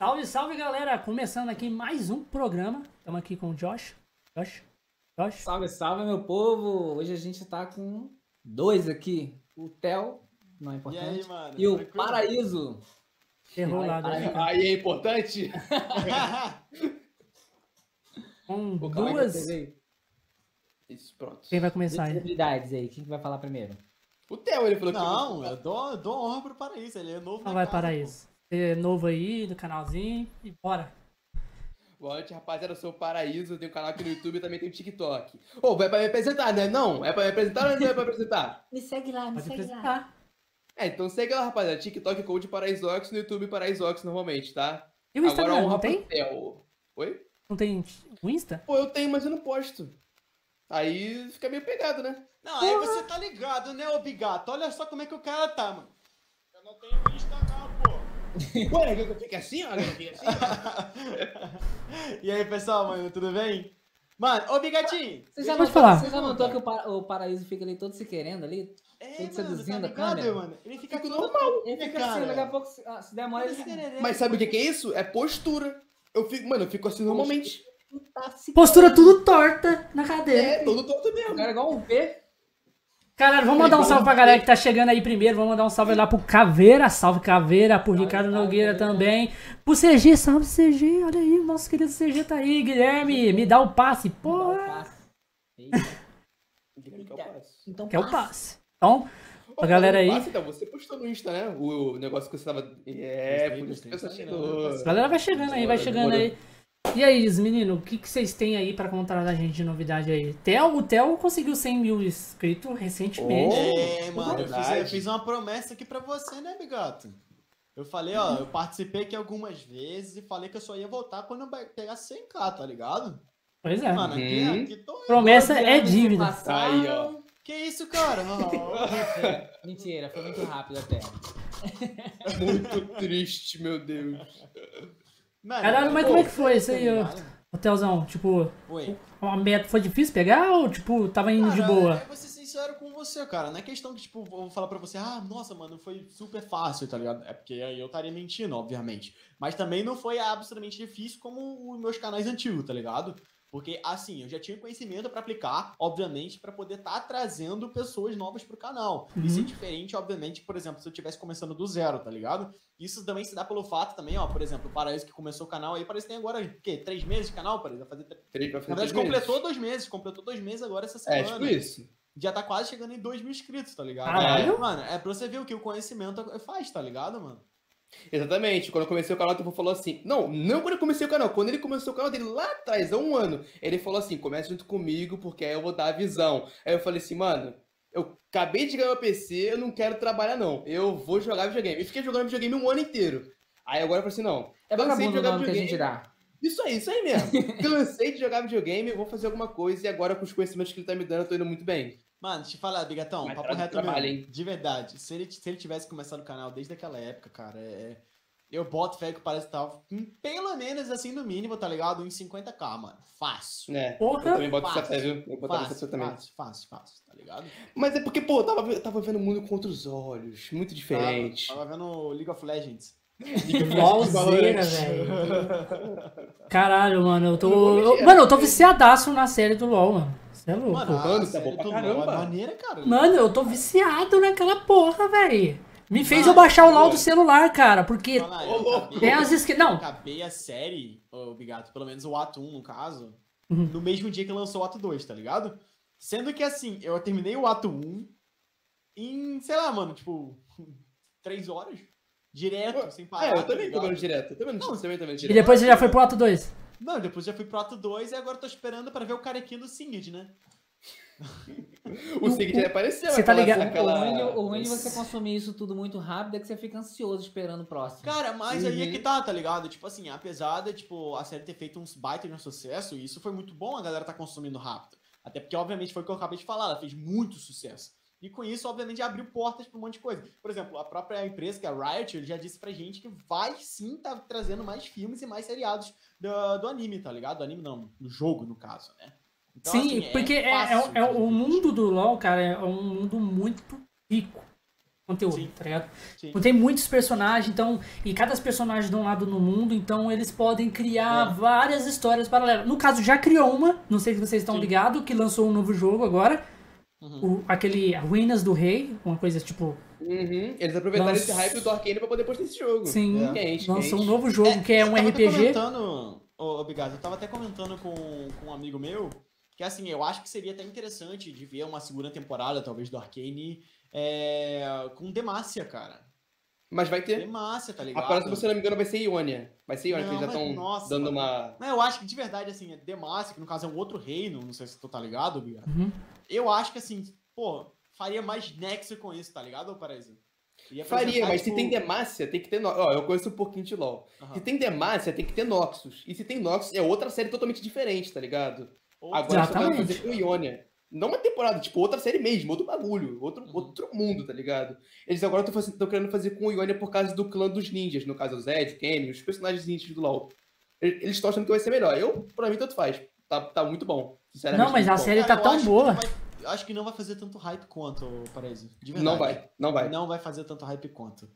Salve, salve galera! Começando aqui mais um programa. Estamos aqui com o Josh. Josh? Josh? Salve, salve, meu povo! Hoje a gente tá com dois aqui. O Theo, não é E importante. aí, mano? E o Tranquilo? Paraíso. Errou lá. Né? Aí é importante? Com aí, duas. Isso, pronto. Quem vai começar aí? Celebridades aí, quem que vai falar primeiro? O Theo, ele falou que... Não, eu dou, eu dou honra pro Paraíso, ele é novo Não na vai casa, para pô. isso. Você é novo aí do canalzinho e bora. Boa noite, rapaziada. Eu sou o Paraíso, eu tenho um canal aqui no YouTube e também tenho TikTok. Ô, vai pra me apresentar, né? Não? É pra me apresentar ou não é pra me apresentar? Me segue lá, Pode apresentar. É, então segue lá, rapaziada. TikTok Code Paraísox, no YouTube Paraísox normalmente, tá? E o Instagram, Agora honra não tem? Theo. Oi? Não tem o Insta? Pô, eu tenho, mas eu não posto. Aí fica meio pegado, né? Não, aí você tá ligado, né, ô Bigato? Olha só como é que o cara tá, mano. Eu não tenho Instagram, pô. Ué, que eu fique assim, ó? que eu fique assim? E aí, pessoal, mano, tudo bem? Mano, ô Bigatinho. Você já, notou, falar. você já notou que o, Pa- o Paraíso fica ali todo se querendo ali? É, Todo mano, seduzindo tá a ligado, câmera. mano? Ele fica Fico todo... normal. Ele fica Cara. assim, daqui a pouco, se, ah, se demora, ele fica Mas sabe o que, que é isso? É postura. Eu fico, mano, eu fico assim normalmente. tá Postura tudo torta na cadeira. É, todo torto O mesmo. cara é igual um P. Galera, vamos mandar um salve pra galera que tá chegando aí primeiro. Vamos mandar um salve lá pro Caveira. Salve Caveira. Pro Ricardo salve, Nogueira também. Pro CG, salve CG. Olha aí, o nosso querido CG tá aí. Guilherme, me dá o passe. Porra. é. Então, Que é o passe. Então, A galera aí. passe, então, você postou no Insta, né? O, negócio que você tava. É, por isso que né? a galera vai chegando aí, vai chegando aí. E aí, menino, o que, que vocês têm aí pra contar da gente de novidade aí? Theo, o Theo conseguiu 100 mil inscritos recentemente. É, mano, eu fiz, eu fiz uma promessa aqui pra você, né, Bigato? Eu falei, ó, eu participei aqui algumas vezes e falei que eu só ia voltar quando eu pegar 100k, tá ligado? Pois é. Mano, aqui, Uhum. aqui tô. Promessa é dívida. Aí, ó. Que isso, cara? Mentira, Mentira, foi muito rápido até. Muito triste, meu Deus. Mano, Caralho, mas pô, como é que foi isso aí, Theozão? Tipo, Oi. uma meta foi difícil pegar ou, tipo, tava indo de Cara, boa? Eu vou ser sincero com você, cara. Não é questão que, tipo, eu vou falar pra você, ah, nossa, mano, foi super fácil, tá ligado? É porque aí eu estaria mentindo, obviamente. Mas também não foi absolutamente difícil como os meus canais antigos, tá ligado? Porque, assim, eu já tinha conhecimento pra aplicar, obviamente, pra poder estar trazendo pessoas novas pro canal. Isso é Uhum. diferente, obviamente, por exemplo, se eu tivesse começando do zero, tá ligado? Isso também se dá pelo fato também, ó, por exemplo, o Paraíso que começou o canal aí, parece que tem agora, o quê? Três meses de canal, Paraíso? Vai fazer Três pra na fazer três completou meses. dois meses. Completou dois meses agora essa É, semana. tipo isso. Já tá quase chegando em dois mil inscritos, tá ligado? Caralho. É, mano, é pra você ver o que o conhecimento faz, tá ligado, mano? Exatamente. Quando eu comecei o canal, o Tufo falou assim. Não, não quando eu comecei o canal. Quando ele começou o canal dele lá atrás, há um ano, ele falou assim: comece junto comigo, porque aí eu vou dar a visão. Aí eu falei assim, mano. Eu acabei de ganhar meu PC, eu não quero trabalhar, não. Eu vou jogar videogame. E fiquei jogando videogame um ano inteiro. Aí agora eu falei assim, não. É vagabundo o jogar nome que a gente videogame. dá. Isso aí, isso aí mesmo. Cansei de jogar videogame, vou fazer alguma coisa. E agora, com os conhecimentos que ele tá me dando, eu tô indo muito bem. Mano, deixa eu falar, Bigatão, Mas papo traz reto trabalho, mesmo. hein? De verdade. Se ele, se ele tivesse começado o canal desde aquela época, cara, é. Eu boto fé que parece que tava pelo menos assim, no mínimo, tá ligado? Em 50k, mano. Fácil. Né? Porra. Eu também boto essa Fácil. fé, viu? Eu boto essa Fácil, também. fácil, fácil, fácil, tá ligado? Mas é porque, pô, eu tava, eu tava vendo o mundo com outros olhos. Muito diferente. Tava, tava vendo League of Legends. LOLzeira, velho. Caralho, mano, eu tô. Eu- mano, eu tô é- viciadaço na série do LOL, mano. Você é louco. Mano, Mano, a tá bom pra do caramba. É maneira, cara. Mano, eu tô viciado naquela porra, velho. Me fez eu Mano, baixar o LOL pô. do celular, cara, porque Fala eu acabei- tem as skins. Não, acabei a série, ô Bigato, pelo menos o ato 1 no caso, Uhum. no mesmo dia que lançou o ato 2, tá ligado? Sendo que assim, eu terminei o ato 1 em, sei lá, mano, tipo, 3 horas. Direto, sem parar. É, eu tá também tô ligado? vendo direto. Eu também não Não, também tô vendo e direto. depois você já foi pro ato 2. Não, depois já fui pro ato 2 e agora tô esperando pra ver o carequinho do Singed, né? O Sig já apareceu. Você tá ligado? Aquela... O ruim, de- o ruim de você consumir isso tudo muito rápido é que você fica ansioso esperando o próximo. Cara, mas aí é Uhum. que tá, tá ligado? Tipo assim, apesar de, tipo, a série ter feito uns baita de um sucesso, e isso foi muito bom a galera tá consumindo rápido. Até porque, obviamente, foi o que eu acabei de falar, ela fez muito sucesso. E com isso, obviamente, abriu portas pra um monte de coisa. Por exemplo, a própria empresa, que é a Riot, ele já disse pra gente que vai sim tá trazendo mais filmes e mais seriados do, do anime, tá ligado? Do anime não, do jogo, no caso, né? Então, Sim, assim, porque é, é, é o mundo do LoL, cara, é um mundo muito rico. conteúdo, Sim. tá ligado? Sim. Tipo, Tem muitos personagens, então, e cada personagem de um lado no mundo, então eles podem criar É. várias histórias paralelas. No caso, já criou uma, não sei se vocês estão ligados, que lançou um novo jogo agora, Uhum. o- aquele Ruínas do Rei, uma coisa tipo, Uhum. Eles aproveitaram Nossa. esse hype do Arcane pra poder postar esse jogo. sim, É. Quente, lançou um novo jogo que é um eu tava até RPG. comentando, Bigado, eu tava até comentando com, com um amigo meu, que assim, eu acho que seria até interessante de ver uma segunda temporada, talvez, do Arcane é, com Demacia, cara. Mas vai ter. Demacia, tá A ligado? próxima, se eu não me engano, vai ser Ionia. Vai ser Ionia, que Não, eles já estão dando mano. uma. Não, eu acho que de verdade, assim, Demacia, que no caso é um outro reino, não sei se tu tá ligado, Bigado. Uhum. Eu acho que assim, pô, faria mais nexo com isso, tá ligado, Paraíso? Ia Faria, mas se tipo, tem Demacia, tem que ter. Ó, eu conheço um pouquinho de LoL. aham, Se tem Demacia, tem que ter Noxus. E se tem Noxus, é outra série totalmente diferente, tá ligado? ou- Agora eles estão Exatamente. fazer com Ionia. Não uma temporada, tipo, outra série mesmo, outro bagulho, outro, Uhum. outro mundo, tá ligado? Eles agora estão querendo fazer com o Ionia por causa do clã dos ninjas, no caso o Zed, o Kenny, os personagens ninjas do LoL. Eles estão achando que vai ser melhor. Eu, pra mim, tanto faz. Tá, tá muito bom. Não, mas a bom. série tá eu tão boa. eu acho que não vai fazer tanto hype quanto, Paraíso. De verdade. Não vai, não vai. Não vai fazer tanto hype quanto.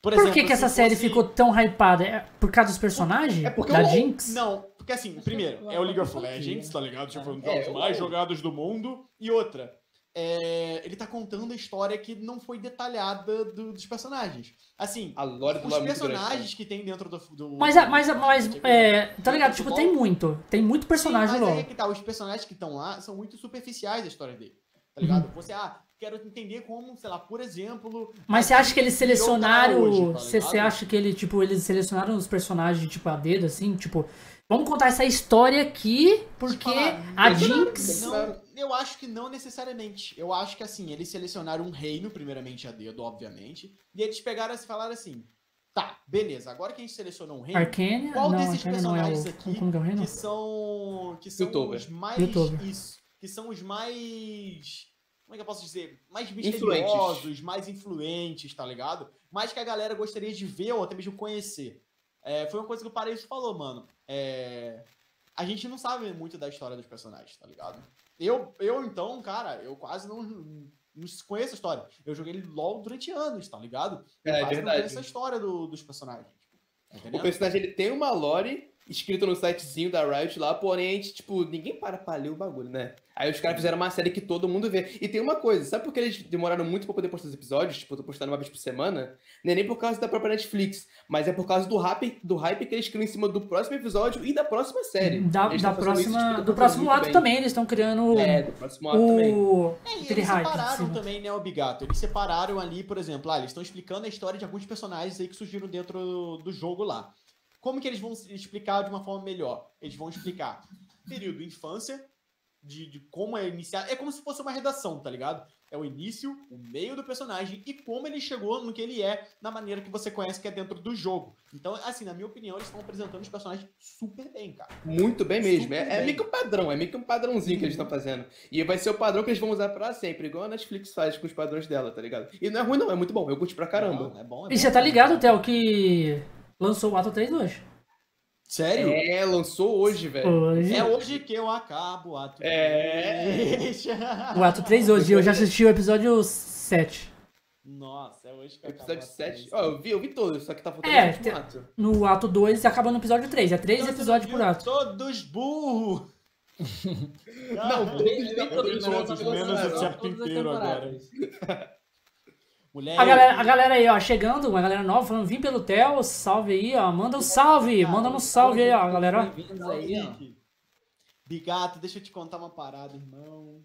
Por exemplo, que, que essa série fosse- ficou tão hypada? É por causa dos personagens? É porque da o- Jinx? Não, porque assim, primeiro, é o League of Legends, tá ligado? Tipo, um dos É, jogos eu- mais jogados do mundo. E outra, é, ele tá contando a história que não foi detalhada do- dos personagens. Assim, A lore do os é personagens que tem dentro do. do Mas, a- mas, a- mas é, tá ligado? dentro Tipo, do tem muito. Tem muito personagem Sim, mas é que tá, os personagens que estão lá são muito superficiais da história dele. Tá Uhum. ligado? Você, ah, quero entender como, sei lá, por exemplo. Mas você a acho que eles virou selecionaram. hoje, tá Você você acha que ele, tipo, eles selecionaram os personagens, tipo, a dedo, assim? Tipo, vamos contar essa história aqui, porque falar, a Jinx. Não, eu acho que não necessariamente. Eu acho que assim, eles selecionaram um reino, primeiramente a dedo, obviamente. E eles pegaram e falaram assim: tá, beleza, agora que a gente selecionou um reino, Arcane? Qual não, desses Arcane não é personagens o. aqui é que são. Que são Youtuber. os mais. Youtuber. Isso. Que são os mais. Como é que eu posso dizer? Mais Influentes. misteriosos, mais influentes, tá ligado? Mais que a galera gostaria de ver ou até mesmo conhecer. É, foi uma coisa que o Paraíso falou, mano. É, a gente não sabe muito da história dos personagens, tá ligado? Eu, eu então, cara, eu quase não, não conheço a história. Eu joguei LOL durante anos, tá ligado? Eu É, quase não verdade. conheço a história do- dos personagens. Tá O personagem ele tem uma lore escrita no sitezinho da Riot lá, porém, a gente, tipo, ninguém para pra ler o bagulho, né? Aí os caras fizeram uma série que todo mundo vê. E tem uma coisa, sabe por que eles demoraram muito pra poder postar os episódios? Tipo, eu tô postando uma vez por semana? Não é nem por causa da própria Netflix, mas é por causa do hype, do hype que eles criam em cima do próximo episódio e da próxima série. Da, da fazendo isso, próxima, tipo, do próximo ato bem. também, eles estão criando É, do próximo ato também. o. É, e eles hype. separaram também, né, o Bigato? Eles separaram ali, por exemplo, ah, eles estão explicando a história de alguns personagens aí que surgiram dentro do jogo lá. Como que eles vão se explicar de uma forma melhor? Eles vão explicar período infância, de, de como é iniciar. É como se fosse uma redação, tá ligado? É o início, o meio do personagem e como ele chegou no que ele é, na maneira que você conhece que é dentro do jogo. Então, assim, na minha opinião, eles estão apresentando os personagens super bem, cara. Muito bem mesmo. Super É, é bem. meio que um padrão, é meio que um padrãozinho que eles estão fazendo. E vai ser o padrão que eles vão usar pra sempre, igual a Netflix faz com os padrões dela, tá ligado? E não é ruim, não, é muito bom. Eu curti pra caramba. Não, é bom, é E bom, você tá ligado, Theo, que lançou o ato 3 hoje? Sério? É, lançou hoje, velho. Hoje. É hoje que eu acabo o ato. É. três. O ato 3 hoje. Eu já assisti o episódio 7. Nossa, é hoje que eu Episódio acabo o ato 7. três. Ó, eu vi, eu vi todos, só que tá faltando É, o último tem- ato. No ato 2 acaba no episódio 3. É 3 Então, episódios por não ato. Todos burros! Não, todos tá vi faltando todos, as Inteiro agora. temporadas. Moleque. A galera, a galera aí, ó, chegando, uma galera nova, falando, vim pelo Theo, salve aí, ó. Manda um salve, manda um salve aí, ó, galera. Bem-vindos aí, ó. Bigato, deixa eu te contar uma parada, irmão.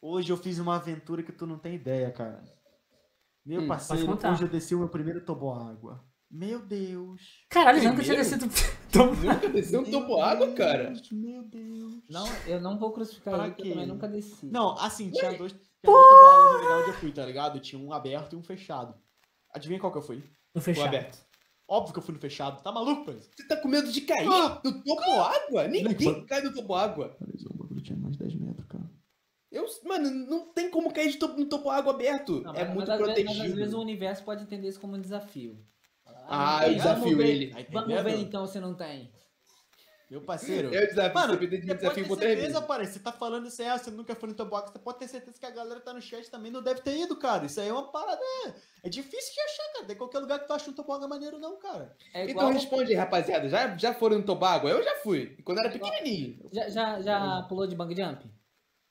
Hoje eu fiz uma aventura que tu não tem ideia, cara. Meu Hum, parceiro, hoje eu desci o meu primeiro toboágua. Meu Deus. Caralho, já nunca tinha Primeiro? descido. Tô- Nunca desceu um Meu topo água, cara. Meu Deus. Não, eu não vou crucificar Pra ele, eu também nunca desci. Não, assim, tinha dois, tinha no lugar onde eu fui, tá ligado? Tinha um aberto e um fechado. Adivinha qual que eu fui? Ficou fechado. aberto. Óbvio que eu fui no fechado. Tá maluco, Pres? Você tá com medo de cair Ah! no topo água? Ninguém Mano. cai no topo água. Peraí, o bagulho tinha mais de 10 metros, cara. Eu, mano, não tem como cair de topo, no topo água aberto. Não, é mas- muito mas às vezes- protegido. Mas às vezes o universo pode entender isso como um desafio. Ah, eu desafio ver- ele. Vamos ver então se não tem. Meu parceiro. Eu desafio, Mano, você você pode desafio ter certeza, pai. Você tá falando isso aí, você nunca foi no toboágua, você pode ter certeza que a galera tá no chat também não deve ter ido, cara. Isso aí é uma parada. É, é difícil de achar, cara. Tem qualquer lugar que tu acha um toboágua maneiro, não, cara. É Então igual. responde aí, rapaziada. Já, já foram no Tobago? Eu já fui. Quando era pequenininho. Já, já, já pulou de bang jump?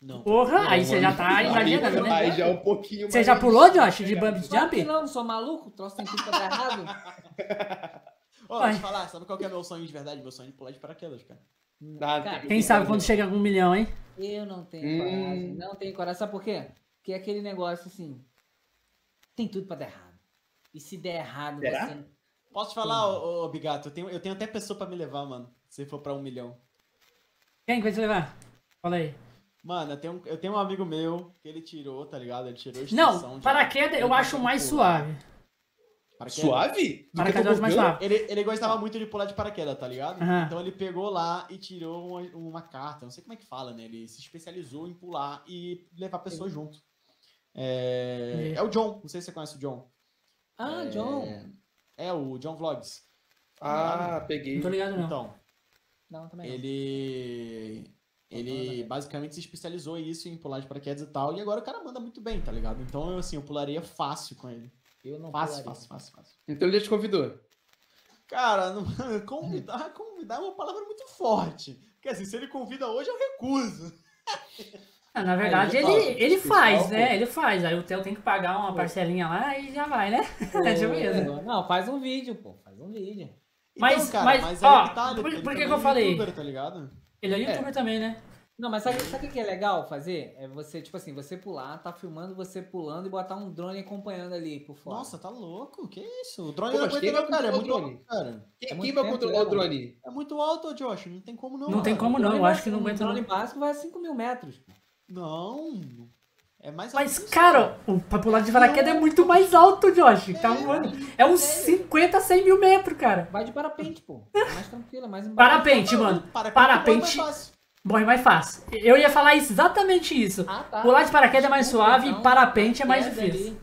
Não. Porra, aí você já tá exagerando, né? Aí já é um pouquinho Você já pulou, Josh, de que jump? Não, não sou maluco, o troço tem tudo pra dar errado. Ó, Vai. deixa eu falar, sabe qual que é meu sonho de verdade? Meu sonho de pular de paraquedas, cara. Ah, Cara, Quem sabe quando chega com um milhão, hein? Eu não tenho Hum. coragem, não tenho coragem. Sabe por quê? Porque é aquele negócio assim, tem tudo pra dar errado. E se der errado, Será? você... Posso te falar, ô, ô, Bigato? Eu tenho, eu tenho até pessoa pra me levar, mano. Se for pra um milhão. Quem que vai te levar? Fala aí. Mano, eu tenho, um- eu tenho um amigo meu que ele tirou, tá ligado? Ele tirou a Não, paraquedas eu acho mais pular. suave. Paraquedas. Suave? Do que Paraquedas acho mais suave. Ele, ele gostava muito de pular de paraquedas, tá ligado? Aham. Então ele pegou lá e tirou uma, uma carta, não sei como é que fala, né? Ele se especializou em pular e levar pessoas junto. É, é o John, não sei se você conhece o John. Ah, É, John. É, o John Vlogs. Ah, peguei. Não tô ligado, não. Então, Não, também não. ele. Ele basicamente se especializou em isso, em pular de paraquedas e tal, e agora o cara manda muito bem, tá ligado? Então, assim, eu pularia fácil com ele. Eu não Fácil, pularia. fácil, fácil, fácil. Então ele já te convidou. Cara, não- convidar, convidar é uma palavra muito forte. Porque assim, se ele convida hoje, eu recuso. Ah, na verdade, ele, ó, ele pessoal, faz, pô. né? Ele faz. Aí o Theo tem que pagar uma parcelinha lá e já vai, né? É tipo isso. Não, faz um vídeo, pô. Faz um vídeo. Mas- Então, mas, aí ó, que tá, ele- por- ele por que que eu é falei? youtuber, tá ligado? Ele é youtuber também, né? Não, mas sabe, sabe o que é legal fazer? É você, tipo assim, você pular, tá filmando você pulando e botar um drone acompanhando ali por fora. Nossa, tá louco? Que isso? O drone Pô, não mas aguenta não, cara. É muito o drone? alto, cara. Quem, É quem vai controlar o né, drone? É muito alto, Josh. Não tem como não. Não tem mano. como não, drone eu acho que não aguenta drone não. básico vai a 5 mil metros. Não. É mais Mas, alto isso, cara, o pra pular de paraquedas é muito mais alto, Josh. Tá voando. É uns 50, 100 mil metros, cara. Vai de parapente, pô. É mais tranquilo, é mais embaixo. Parapente, mano. Parapente, Parapente é mais fácil. morre mais fácil. Eu ia falar exatamente isso. Ah, tá. Pular de paraquedas é mais suave Então, e parapente é mais difícil. ali,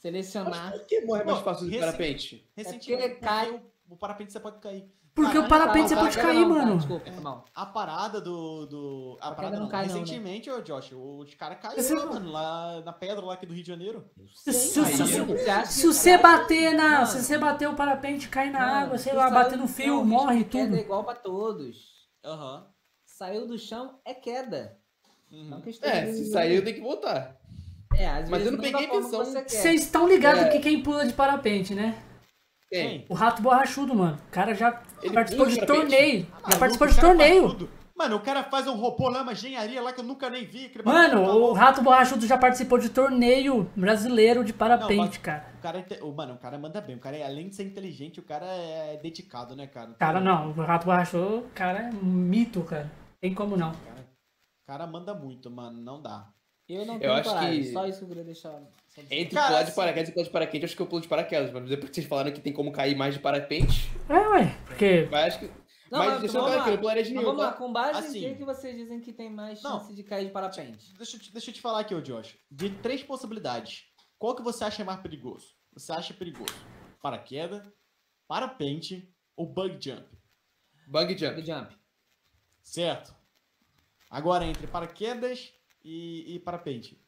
Selecionar. Por que morre mais fácil do rece- parapente? Recentemente, porque cai- porque o, o parapente você pode cair. Porque o parapente você Tá, pode cair, não, tá, mano. Desculpa, mal. A parada do. do a parada não não, cai não, né? Recentemente, ô Josh, os caras caíram lá, mano, lá na pedra lá aqui do Rio de Janeiro. Se, se- Aí, se- eu- se- Você que- bater na. Mano, Se você bater o parapente, cai na mano, água, sei lá, bater no fio, morre tudo. é igual pra todos. Aham. Saiu do chão é queda. Uhum. Não questão É, se saiu tem que voltar. É, às Mas vezes eu não da peguei quer. Vocês estão ligados É. que quem pula de parapente, né? Tem. O rato borrachudo, mano. O cara já Ele participou de parapente? torneio. Já Maluco, participou de torneio. tudo. Mano, o cara faz um robô lá, uma engenharia lá que eu nunca nem vi. aquele Mano, o rato borrachudo já participou de torneio brasileiro de parapente, Não, cara. O cara, é o- mano, o cara manda bem. O cara, é- além de ser inteligente, o cara é dedicado, né, cara? Cara, não. O rato borrachudo, o cara é um mito, cara. Tem como não. O cara manda muito, mano. Não dá. Eu não Eu tenho acho coragem, que- só isso que eu queria deixar. Entre Cara, pular de assim- paraquedas e pular de paraquedas, eu acho que eu pulo de paraquedas, mas depois que vocês falaram que tem como cair mais de parapente, É, ué. Porque. mas acho que. Não, mas mas deixa eu claro lá. que eu pularia de nenhum, vamos lá, tá? com base Assim. em que, que vocês dizem que tem mais Não. chance de cair de parapente? Deixa, eu te- deixa eu te falar aqui, ô Josh. De três possibilidades, qual que você acha mais perigoso? Você acha perigoso? Paraquedas, parapente ou bug jump? Bug jump. jump. Certo. Agora, entre paraquedas e, e parapente.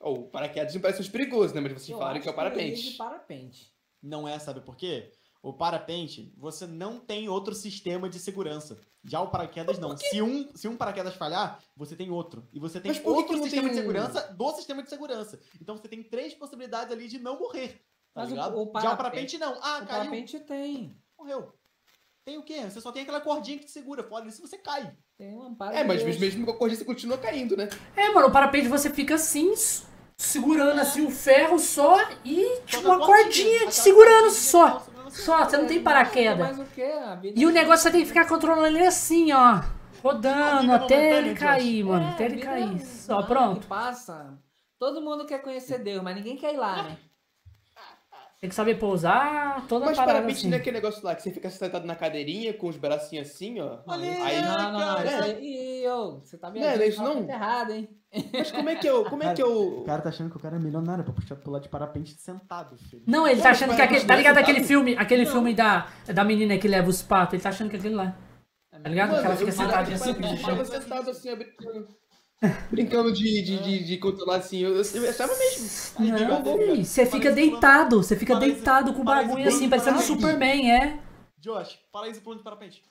Ou paraquedas não parece os perigosos, né? Mas vocês Eu falaram que é o parapente. parapente. Não é, sabe por quê? O parapente, você não tem outro sistema de segurança. Já o paraquedas, não. Se um, se um paraquedas falhar, você tem outro. E você tem outro sistema tem de um- segurança do sistema de segurança. Então você tem três possibilidades ali de não morrer. Tá Mas o- ligado? o Já o parapente- parapente não. Ah, o caiu. parapente tem. Morreu. Tem o quê? Você só tem aquela cordinha que te segura. Fora isso, você cai. Tem um amparo. É, mas Deus. mesmo com a corrida você continua caindo, né? É, mano, o parapente você fica assim, segurando assim o ferro só e tipo uma cordinha te segurando só. Só, você não tem paraquedas. Mas o que? A vida E o negócio você tem que ficar controlando ele assim, ó. Rodando até ele cair, mano. É, Até ele cair. é- Só, não, pronto. passa. Todo mundo quer conhecer Deus, mas ninguém quer ir lá, né? Tem que saber pousar, toda a Mas parapente assim. não é aquele negócio lá que você fica sentado na cadeirinha com os bracinhos assim, ó. Olha Aí, Não, não, não. cara. Isso aí, Ih, ô, você tá Não, viajando não é isso não? muito errado, hein? mas como é que eu. Como é que eu. cara tá achando que o cara é milionário pra puxar pular de parapente sentado, filho. Não, ele Pô, tá achando que aquele. Tá não é ligado sentado? aquele filme, aquele filme da, da menina que leva os patos? Ele tá achando que aquele lá. Tá ligado? Mano, que ela fica sentadinha assim, sentado assim, ó, brincando. De, de, de, de controlar assim. Eu, eu, eu mesmo. Não, você fica deitado, você fica deitado com o bagulho assim, parecendo um Superman, é. Josh, paraíso plano de parapente.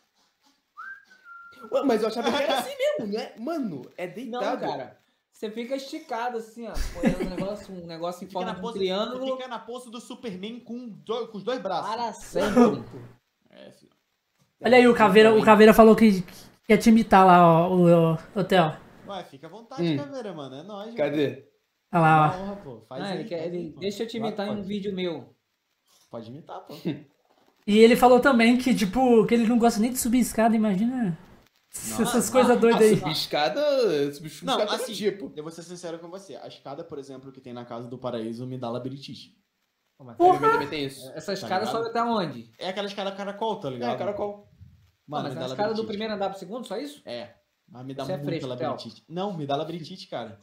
Ué, Mas eu achava que era assim mesmo, né? Mano, é Não, deitado. cara. Você fica esticado assim, ó. Um negócio, um negócio em forma de um triângulo fica na pose do Superman com, do- com os dois braços. para sempre. É, filho. Olha aí, o Caveira, o Caveira falou que que quer te imitar lá, ó, o, o hotel. Ué, fica à vontade, Hum. caveira, mano. É nóis. Cadê? Olha lá, ó. Mano. Honra, pô. Faz Ah, aí, ele quer, faz aí, ele, pô. deixa eu te imitar em um vídeo meu. Pode imitar, pô. E ele falou também que, tipo, que ele não gosta nem de subir escada, imagina. Essas coisas doidas aí. Subir escada. Subir Não, escada assim, tipo. eu vou ser sincero com você. A escada, por exemplo, que tem na casa do paraíso me dá labirintite. Ele também tem isso. Essa escada Tá ligado? sobe até onde? É aquela escada caracol, tá ligado? É, caracol. Mano, mas me a escada do primeiro andar pro segundo, só isso? É. Mas me dá Você é muita fresco, labirintite. Não, me dá labirintite, cara.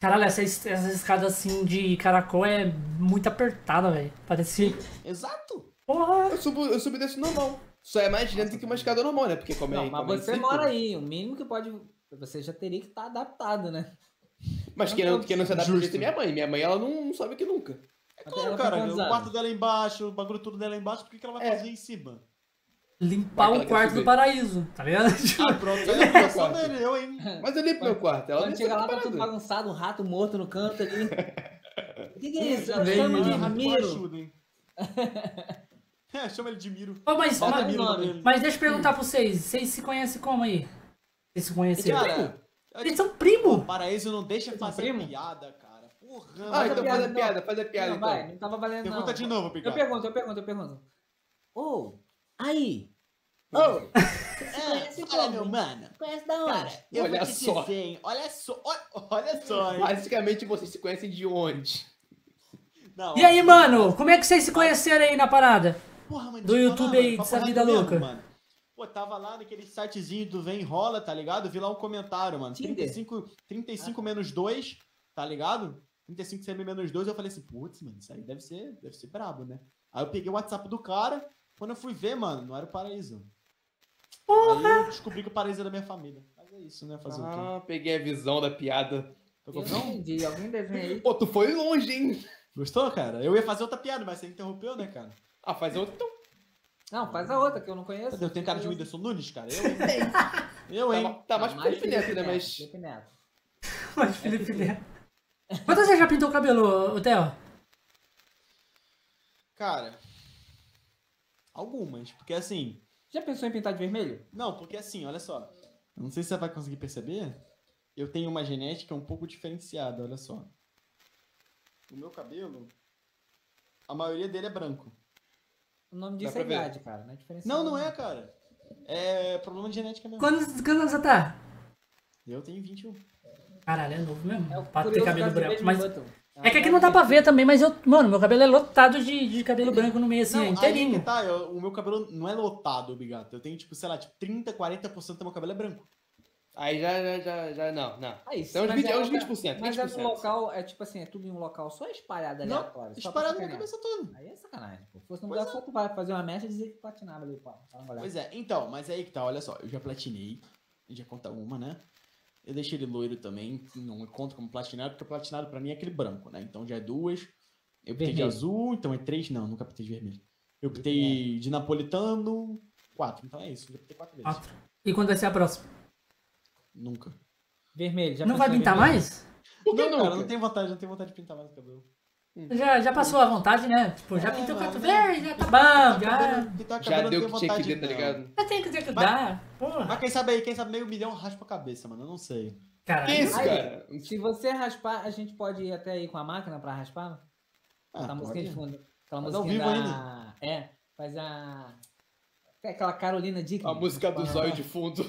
Caralho, essa, es- essa escada assim de caracol é muito apertada, velho. Parece. Exato. Porra! Eu subo, eu subi desse normal. Só é mais lento que uma escada normal, né? Porque como é. Não, mas como é você mora aí. O mínimo que pode. Você já teria que estar adaptado, né? Mas quem não, quem não se adapta direito é minha mãe. Minha mãe, ela não, não sabe que nunca. É claro, cara. O quarto dela é embaixo, o bagulho tudo dela é embaixo, por que, que ela vai É. fazer em cima? Limpar o ela quarto do paraíso, tá ligado? Ah, pronto. Eu meu é só quarto. dele, eu, hein? Mas eu limpo meu quarto. Ela Quando chega lá, tá parada. tudo bagunçado, um rato morto no canto ali. O que, que é isso? Bem, Chama de. Ramiro. Ajuda, hein? é, chama ele de Miro. Ô, mas, mas, Miro Miro mas deixa eu perguntar pra vocês, vocês se conhecem como aí? Vocês se conheceram? Cara, Eles são o primo! paraíso não deixa fazer primo? piada, cara. Porra, Ah, então faz a piada, faz a piada Não, então. vai, não tava valendo não. Pergunta de novo, Eu Picado. pergunto, eu pergunto, eu pergunto. Ô, aí. Ô, É, olha, meu mano. conhece da onde? Cara, eu Olha vou te só. dizer, hein? Olha só, olha, olha só, hein? Basicamente, vocês se conhecem de onde? Não, E aí, mano, como é que vocês se conheceram aí na parada? Porra, mano, Do YouTube falar, aí, mano, dessa vida louca. mano. Pô, tava lá naquele sitezinho do Vem Rola, tá ligado? Vi lá um comentário, mano. Tinder. 35, 35 menos 2, tá ligado? 35 CM menos 2, eu falei assim, putz, mano, isso aí deve ser, deve ser brabo, né? Aí eu peguei o WhatsApp do cara, quando eu fui ver, mano, não era o paraíso. Aí eu descobri que o paraíso era da minha família. Mas é isso, né? Fazer o quê? Ah, peguei a visão da piada. Eu entendi, alguém desenha aí. Pô, tu foi longe, hein? Gostou, cara? Eu ia fazer outra piada, mas você interrompeu, né, cara? Ah, faz outro então. Não, faz a outra que eu não conheço. Eu tenho cara de Whindersson Nunes, cara? Eu, hein? Eu, hein? Tá, tá mais pro Felipe Neto, né? Mas. Felipe Neto. Mas Felipe Neto. Quantas vezes já pintou o cabelo, Theo? Cara, algumas. Porque assim. Já pensou em pintar de vermelho? Não, porque assim, olha só. Eu não sei se você vai conseguir perceber. Eu tenho uma genética um pouco diferenciada, olha só. O meu cabelo, a maioria dele é branco. O nome disso é idade, cara. Não é diferença. Não, não é, cara. É problema de genética mesmo. Quantos, quantos anos você tá? Eu tenho 21. Caralho, é novo mesmo. É o pra ter cabelo branco. Mas Button. É que aqui não dá pra ver também, mas eu. Mano, meu cabelo é lotado de, de cabelo branco no meio, assim, não, é aí inteirinho. que tá, eu- o meu cabelo não é lotado, obrigado. Eu tenho, tipo, sei lá, tipo, 30, 40% do meu cabelo é branco. Aí já, já, já, já não, não. Ah, isso. É uns mas 20, é uns loca- 20%. Mas é no 20%. local, é tipo assim, é tudo em um local só espalhado só pra Espalhado na cabeça toda. Aí é sacanagem, pô. Se fosse Pois lugar é. só tu vai fazer uma mecha e dizer que patinava ali, olhada. Pois é, então, mas aí que tá, olha só, eu já platinei, a gente já conta uma, né? Eu deixei ele loiro também, não conto como platinado, porque platinado pra mim é aquele branco, né? Então já é duas. Eu pintei de Vermelho. azul, então é três, não, nunca pintei de vermelho. Eu pintei de napolitano, quatro, então é isso, já pintei quatro vezes. Quatro. E quando vai ser a próxima? Nunca. Vermelho, já não vai pintar vermelho? mais? Por que não, cara, não? não tenho vontade, não tenho vontade de pintar mais o cabelo. Já, já passou a vontade, né? Tipo, já É, pintou o não, canto não. verde, já tá bom, já. Já cabelo deu que tinha que vontade, ver, tá ligado? Já tem que ter que dar. Porra. Mas quem sabe aí, quem sabe meio milhão raspa a cabeça, mano, eu não sei. Caralho. Que isso, Aí, cara? Se você raspar, a gente pode ir até aí com a máquina pra raspar? Ah, Aquela musiquinha de fundo. Aquela Faz ao musiquinha vivo da... É, faz a... É aquela Carolina Dickman. A música do zóio de fundo.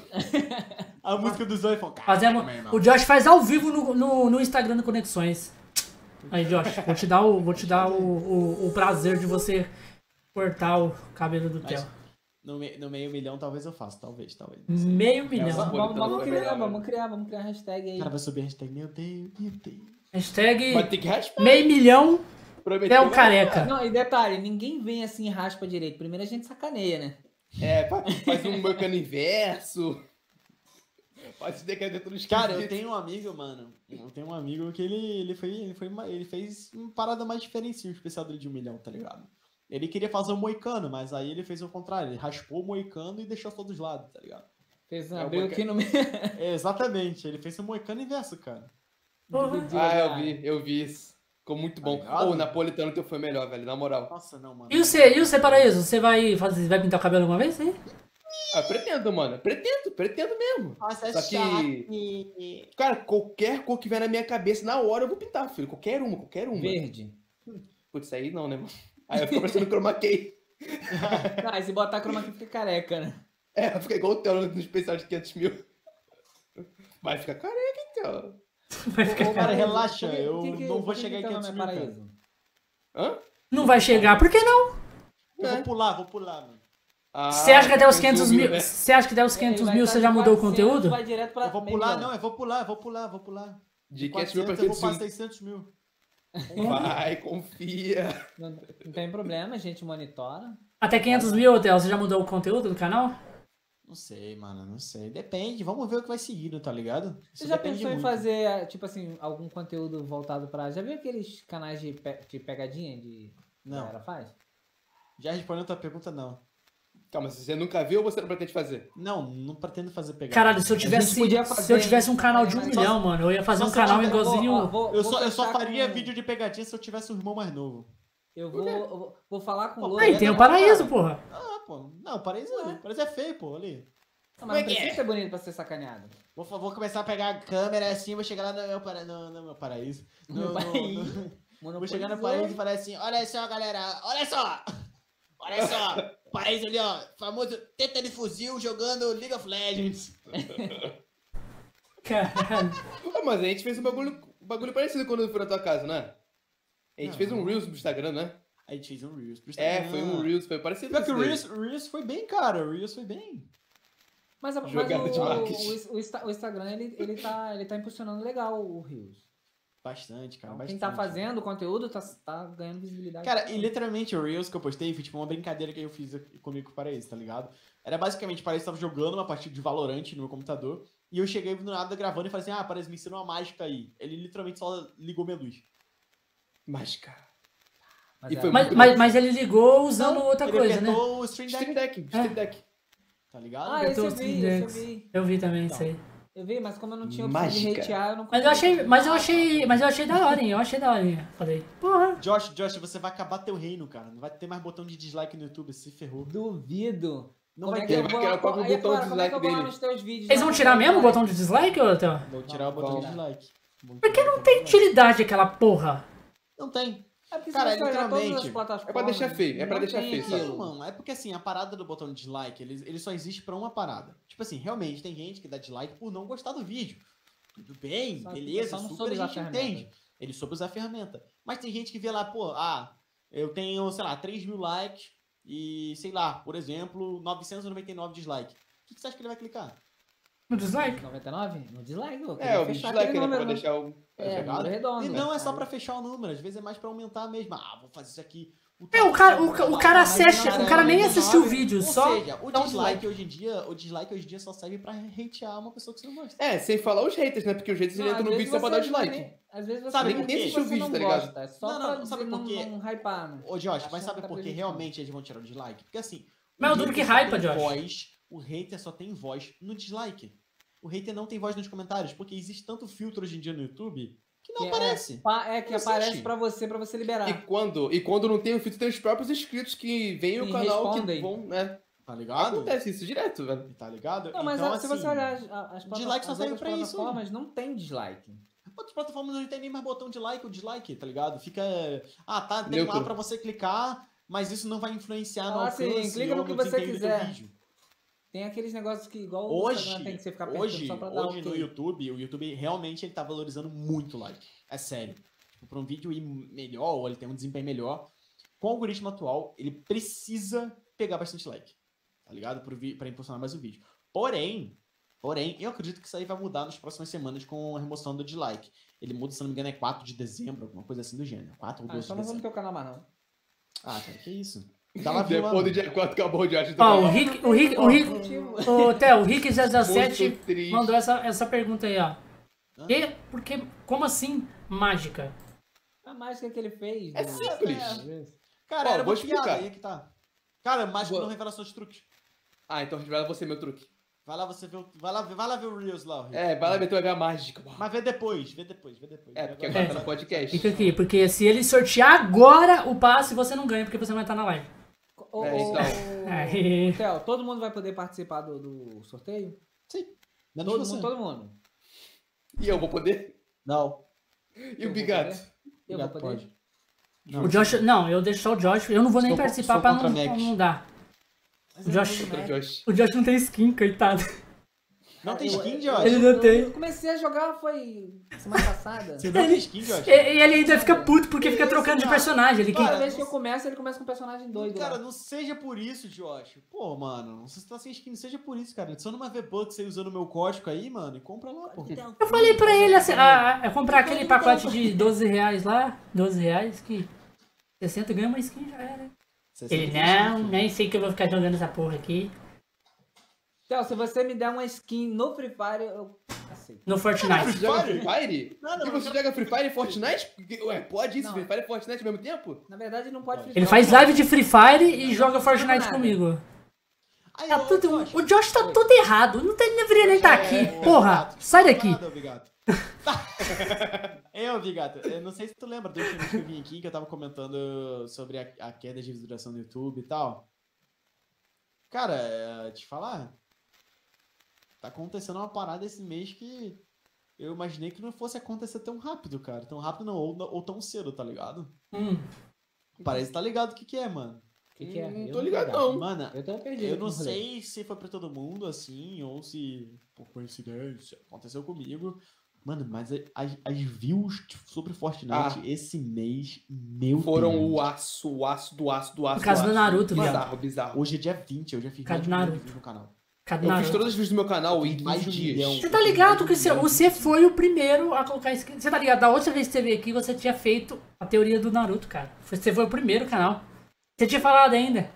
A música do Zoe falou, Fazemos. O Josh faz ao vivo no, no, no Instagram do Conexões. Aí, Josh, vou te dar o, vou te dar o, o, o prazer de você cortar o cabelo do Theo. No, me- no meio milhão talvez eu faça, talvez, talvez. Meio milhão. Essa- Vamos, vamos, vamos Napolitano criar, virar, vamos criar, vamos criar a hashtag aí. O cara vai subir a hashtag, meu Deus, meu Deus. Hashtag Vai ter que meio milhão Prometeu, Theo careca. Não, e detalhe, ninguém vem assim e raspa direito. Primeiro a gente sacaneia, né? É, fa- faz um moicano inverso. Pode que é dentro dos Cara, eu tenho um amigo, mano. Eu tenho um amigo que ele, ele, foi, ele, foi, uma- ele fez uma parada mais diferente, o especial dele de um milhão, tá ligado? Ele queria fazer um moicano, mas aí ele fez o contrário. Ele raspou o moicano e deixou só dos lados, tá ligado? Fez um É o abriu aqui no meio. É, exatamente, ele fez um moicano inverso, cara. dividiu Ah, eu vi, eu vi isso. Ficou muito bom. Tá o napolitano teu foi melhor, velho, na moral. Nossa, não, mano. E você, e você, Paraíso? Você vai fazer, vai pintar o cabelo alguma vez? Hein? Ah, pretendo, mano. Pretendo, pretendo mesmo. Nossa, é Só que- Cara, qualquer cor que vier na minha cabeça, na hora eu vou pintar, filho. Qualquer uma, qualquer uma. Verde. Putz, aí não, né, mano? Aí eu fico parecendo chroma key. Ah, se botar chroma key fica careca, né? É, fica igual o Theo no especial de 500 mil. Vai ficar careca, então. Vai ficar- Ô, cara, relaxa, eu que que- não vou que chegar em teu 500 nome mil, cara. Paraíso? Hã? Não vai chegar, por que não? Eu É. vou pular, vou pular, mano. Ah, Você acha que até os 500 mil, né? você acha que até os Ele 500 vai mil tá você já mudou o 400, conteúdo? Vai direto pra Eu vou pular, não, eu vou pular, eu vou pular, vou pular. De 500 mil pra 400 eu vou 500 pra mil. 600 mil. Vai, confia. Não, não tem problema, a gente monitora. Até 500 mil, Theo, você já mudou o conteúdo do canal? Não sei, mano, não sei. Depende, vamos ver o que vai seguindo, tá ligado? Você Isso já depende pensou em muito. fazer, tipo assim, algum conteúdo voltado pra. Já viu aqueles canais de, pe- de pegadinha de. que a Não. galera faz? Já respondendo a tua pergunta, não. Calma, se você nunca viu ou você não pretende fazer? Não, não pretendo fazer pegar. Caralho, se eu tivesse, podia se fazer eu tivesse um canal de um mas milhão, mano, eu ia fazer só um canal tiver- igualzinho. Ó, vou- eu vou só, eu só faria com- vídeo de pegadinha se eu tivesse um irmão mais novo. Eu vou, eu vou, vou falar com o Pô, Louro. Aí tem o paraíso, porra. Ah, pô. Não, paraíso, é. paraíso é feio, pô, ali. Não, mas não precisa ser bonito pra ser sacaneado. Vou, vou começar a pegar a câmera assim, vou chegar lá no meu, para... no, no meu paraíso. No, Meu no- paraíso. no- Vou chegar no paraíso e falar assim, olha só, galera, olha só! Olha só, paraíso ali, ó, famoso teta de fuzil jogando League of Legends. Caralho. Mas a gente fez um bagulho, um bagulho parecido quando eu fui na tua casa, né? A gente Não. fez um Reels no Instagram, né? A gente fez um Reels pro É, Instagram. foi um Reels, foi parecido Pior que com o Reels, o Reels foi bem, cara, o Reels foi bem. Mas, a, mas o, o, o, Insta- o Instagram, ele, ele, tá, ele tá impulsionando legal o Reels. Bastante, cara, Então, bastante. quem tá fazendo o conteúdo tá, tá ganhando visibilidade. Cara, e literalmente o Reels que eu postei foi tipo uma brincadeira que eu fiz comigo com o Paraíso, tá ligado? Era basicamente, o Paraíso tava jogando uma partida de Valorant no meu computador, e eu cheguei do nada gravando e falei assim, ah, Paraíso, me ensina uma mágica aí. Ele literalmente só ligou minha luz. Mágica. Mas e é- foi Mas, mas, mas ele ligou usando outra ele coisa, né? apertou o Stream Deck, Stream Deck, Stream Deck. tá ligado? Ah, esse eu os vi, esse eu vi. Eu vi também Então. isso aí. Eu vi, mas como eu não tinha opção de Mágica. hatear, eu não Mas eu achei, consegui. mas eu achei, mas eu achei da hora, hein? Eu achei da hora, hein? Falei, porra. Josh, Josh, você vai acabar teu reino, cara. Não vai ter mais botão de dislike no YouTube, se ferrou. Duvido. Não Como vai é ter. eu vai criar o próprio botão de é dislike vídeos? Eles vão tirar mesmo o botão de dislike, ô Theo? Vou tirar o botão de dislike. Porque não tem utilidade aquela porra. Não tem. É porque Cara, você olhar todas as literalmente, plataformas, é pra deixar feio, é pra deixar feio, aquilo. Não, mano, é porque assim, a parada do botão de dislike, ele, ele só existe pra uma parada. Tipo assim, realmente tem gente que dá dislike por não gostar do vídeo. Tudo bem, Só- beleza, super soube a usar gente a ferramenta. entende. Ele soube usar a ferramenta. Mas tem gente que vê lá, pô, ah, eu tenho, sei lá, 3 mil likes e, sei lá, por exemplo, 999 dislike. O que, que você acha que ele vai clicar? No dislike? 99? No dislike, eu É, queria o fechar dislike aquele era pra número, né? deixar o. É, número redondo. E não é só pra fechar o número, às vezes é mais pra aumentar mesmo. Ah, vou fazer isso aqui. É, o cara, o, o cara assiste, o cara nem assistiu o Ou vídeo, só. seja, o um dislike hoje em dia, o dislike hoje em dia só serve pra hatear uma pessoa que você não gosta. É, sem falar os haters, né? Porque os haters Não, ele às entra no vídeo só pra dar dislike. nem- Às vezes você Sabe, nem assiste o vídeo, não tá gosta, ligado? É só Não, não, pra não, sabe por quê? não, não hypar, né? Ô, Josh, mas sabe tá por que realmente eles vão tirar o dislike? Porque assim. Mas o o duro hater que hypa, Josh. O hater só tem voz no dislike. O hater não tem voz nos comentários, porque existe tanto filtro hoje em dia no YouTube que não Que é- aparece. Pa- É que Não aparece pra você, pra você liberar. E quando, e quando não tem o filtro, tem os próprios inscritos que veem o Que canal que respondem. vão, né? Tá ligado? Acontece isso direto, velho. Tá ligado? Não, mas então, a- se assim, você olhar as, as, dislike só as serve outras pra isso, plataformas, não tem dislike. Outras plataformas não tem nem mais botão de like ou dislike, tá ligado? Fica. Ah, tá, tem Neutro. lá pra você clicar, mas isso não vai influenciar no Ah, sim, alcance clica no que no você quiser. Tem aqueles negócios que igual o Hoje, Instagram tem que você ficar hoje, só pra dar hoje no ok. YouTube, o YouTube realmente ele tá valorizando muito like. É sério. Tipo, pra um vídeo ir melhor, ou ele ter um desempenho melhor, com o algoritmo atual, ele precisa pegar bastante like. Tá ligado? Pra impulsionar mais o vídeo. Porém, porém, eu acredito que isso aí vai mudar nas próximas semanas com a remoção do dislike. Ele muda, se não me engano, é 4 de dezembro, alguma coisa assim do gênero. 4 ou Ah, 12 só de não no dezembro. teu canal mais não. Ah, cara, que isso? Tava Depois filmando. do dia 4 acabou o Josh. Ó, o Rick, o Rick, o Rick, o Theo, o Rick 007 Muito triste. mandou essa, essa pergunta aí, ó. E, porque, como assim mágica? A mágica que ele fez. É do- simples. Cara, Ó, era vou uma piada, explicar. aí que tá. Cara, mágico Vou- não revelação de truques. Ah, então revela você meu truque. Vai lá você ver o... vai lá, ver- vai lá ver o Reels lá, o Rick. É, vai lá ver, tu vai ver a mágica. Mas vê depois, vê depois, vê depois. É, porque Agora- agora tá no podcast. Fica aqui, porque se ele sortear agora o passe, você não ganha, porque você vai estar na live. Ô, É, então. É. ô, Theo, todo mundo vai poder participar do, do sorteio? Menos Todo você. mundo, todo mundo. E eu vou poder? Não. E Eu o vou Bigato? Eu vou Gato poder? pode. O Josh, não, eu deixo só o Josh, eu não vou nem participar sou pra contra não, não dar. Mas O eu Josh- Contra o Josh. O Josh não tem skin, coitado. Não tem skin, Josh? Ele não tem. Eu comecei a jogar foi semana passada. Você não tem skin, Josh? E, e ele ainda fica puto porque fica isso, trocando de personagem. Ele Toda vez que eu começo, ele começa com um personagem doido. Cara, lá. não seja por isso, Josh. Pô, mano, você tá sem skin, não seja por isso, cara. Adiciona uma V-Bucks aí usando o meu código aí, mano, e compra lá, pô. Eu falei pra ele assim, a, a- a comprar aquele pacote de 12 reais lá, 12 reais, que 60 ganha uma skin já era. Ele, não, nem sei que eu vou ficar jogando essa porra aqui. Theo, se você me der uma skin no Free Fire, eu aceito. No Fortnite. Você joga Free Fire? Não, não, e não, você joga Free Fire e Fortnite? Ué, pode isso? Não. Free Fire e Fortnite ao mesmo tempo? Na verdade, não pode Free Ele faz live de Free Fire e joga Fortnite nada. comigo. Aí, Tá tudo, Josh, o Josh tá todo errado. Não tem- deveria nem estar aqui. É, ô, Porra, Vigato, sai daqui. nada, ô, Vigato. É, eu não sei se tu lembra do último vídeo que eu vim aqui que eu tava comentando sobre a, a queda de visualização do YouTube e tal. Cara, é, te falar, tá acontecendo uma parada esse mês que eu imaginei que não fosse acontecer tão rápido, cara. Tão rápido não, ou, ou tão cedo, tá ligado? Hum, Parece que tá ligado o que que é, mano. O que, que é? Não Eu tô ligado, não. Mano, Eu tô perdido. eu não sei se foi pra todo mundo assim, ou se por coincidência aconteceu comigo. Mano, mas as, as views sobre Fortnite Ah. esse mês, meu Foram Deus. o aço, o aço do aço do aço. Por causa do do. Naruto, viado. Bizarro, bizarro. Hoje é dia 20, eu já fiz Cara, mais de um milhão de Naruto. views no canal. Cadê Eu fiz todos os vídeos do meu canal em Mais 15 de dias. milhão. Você tá ligado que você, você foi o primeiro a colocar skin. Você tá ligado? Da outra vez que você veio aqui, você tinha feito a teoria do Naruto, cara. Você foi o primeiro canal. Você tinha falado ainda.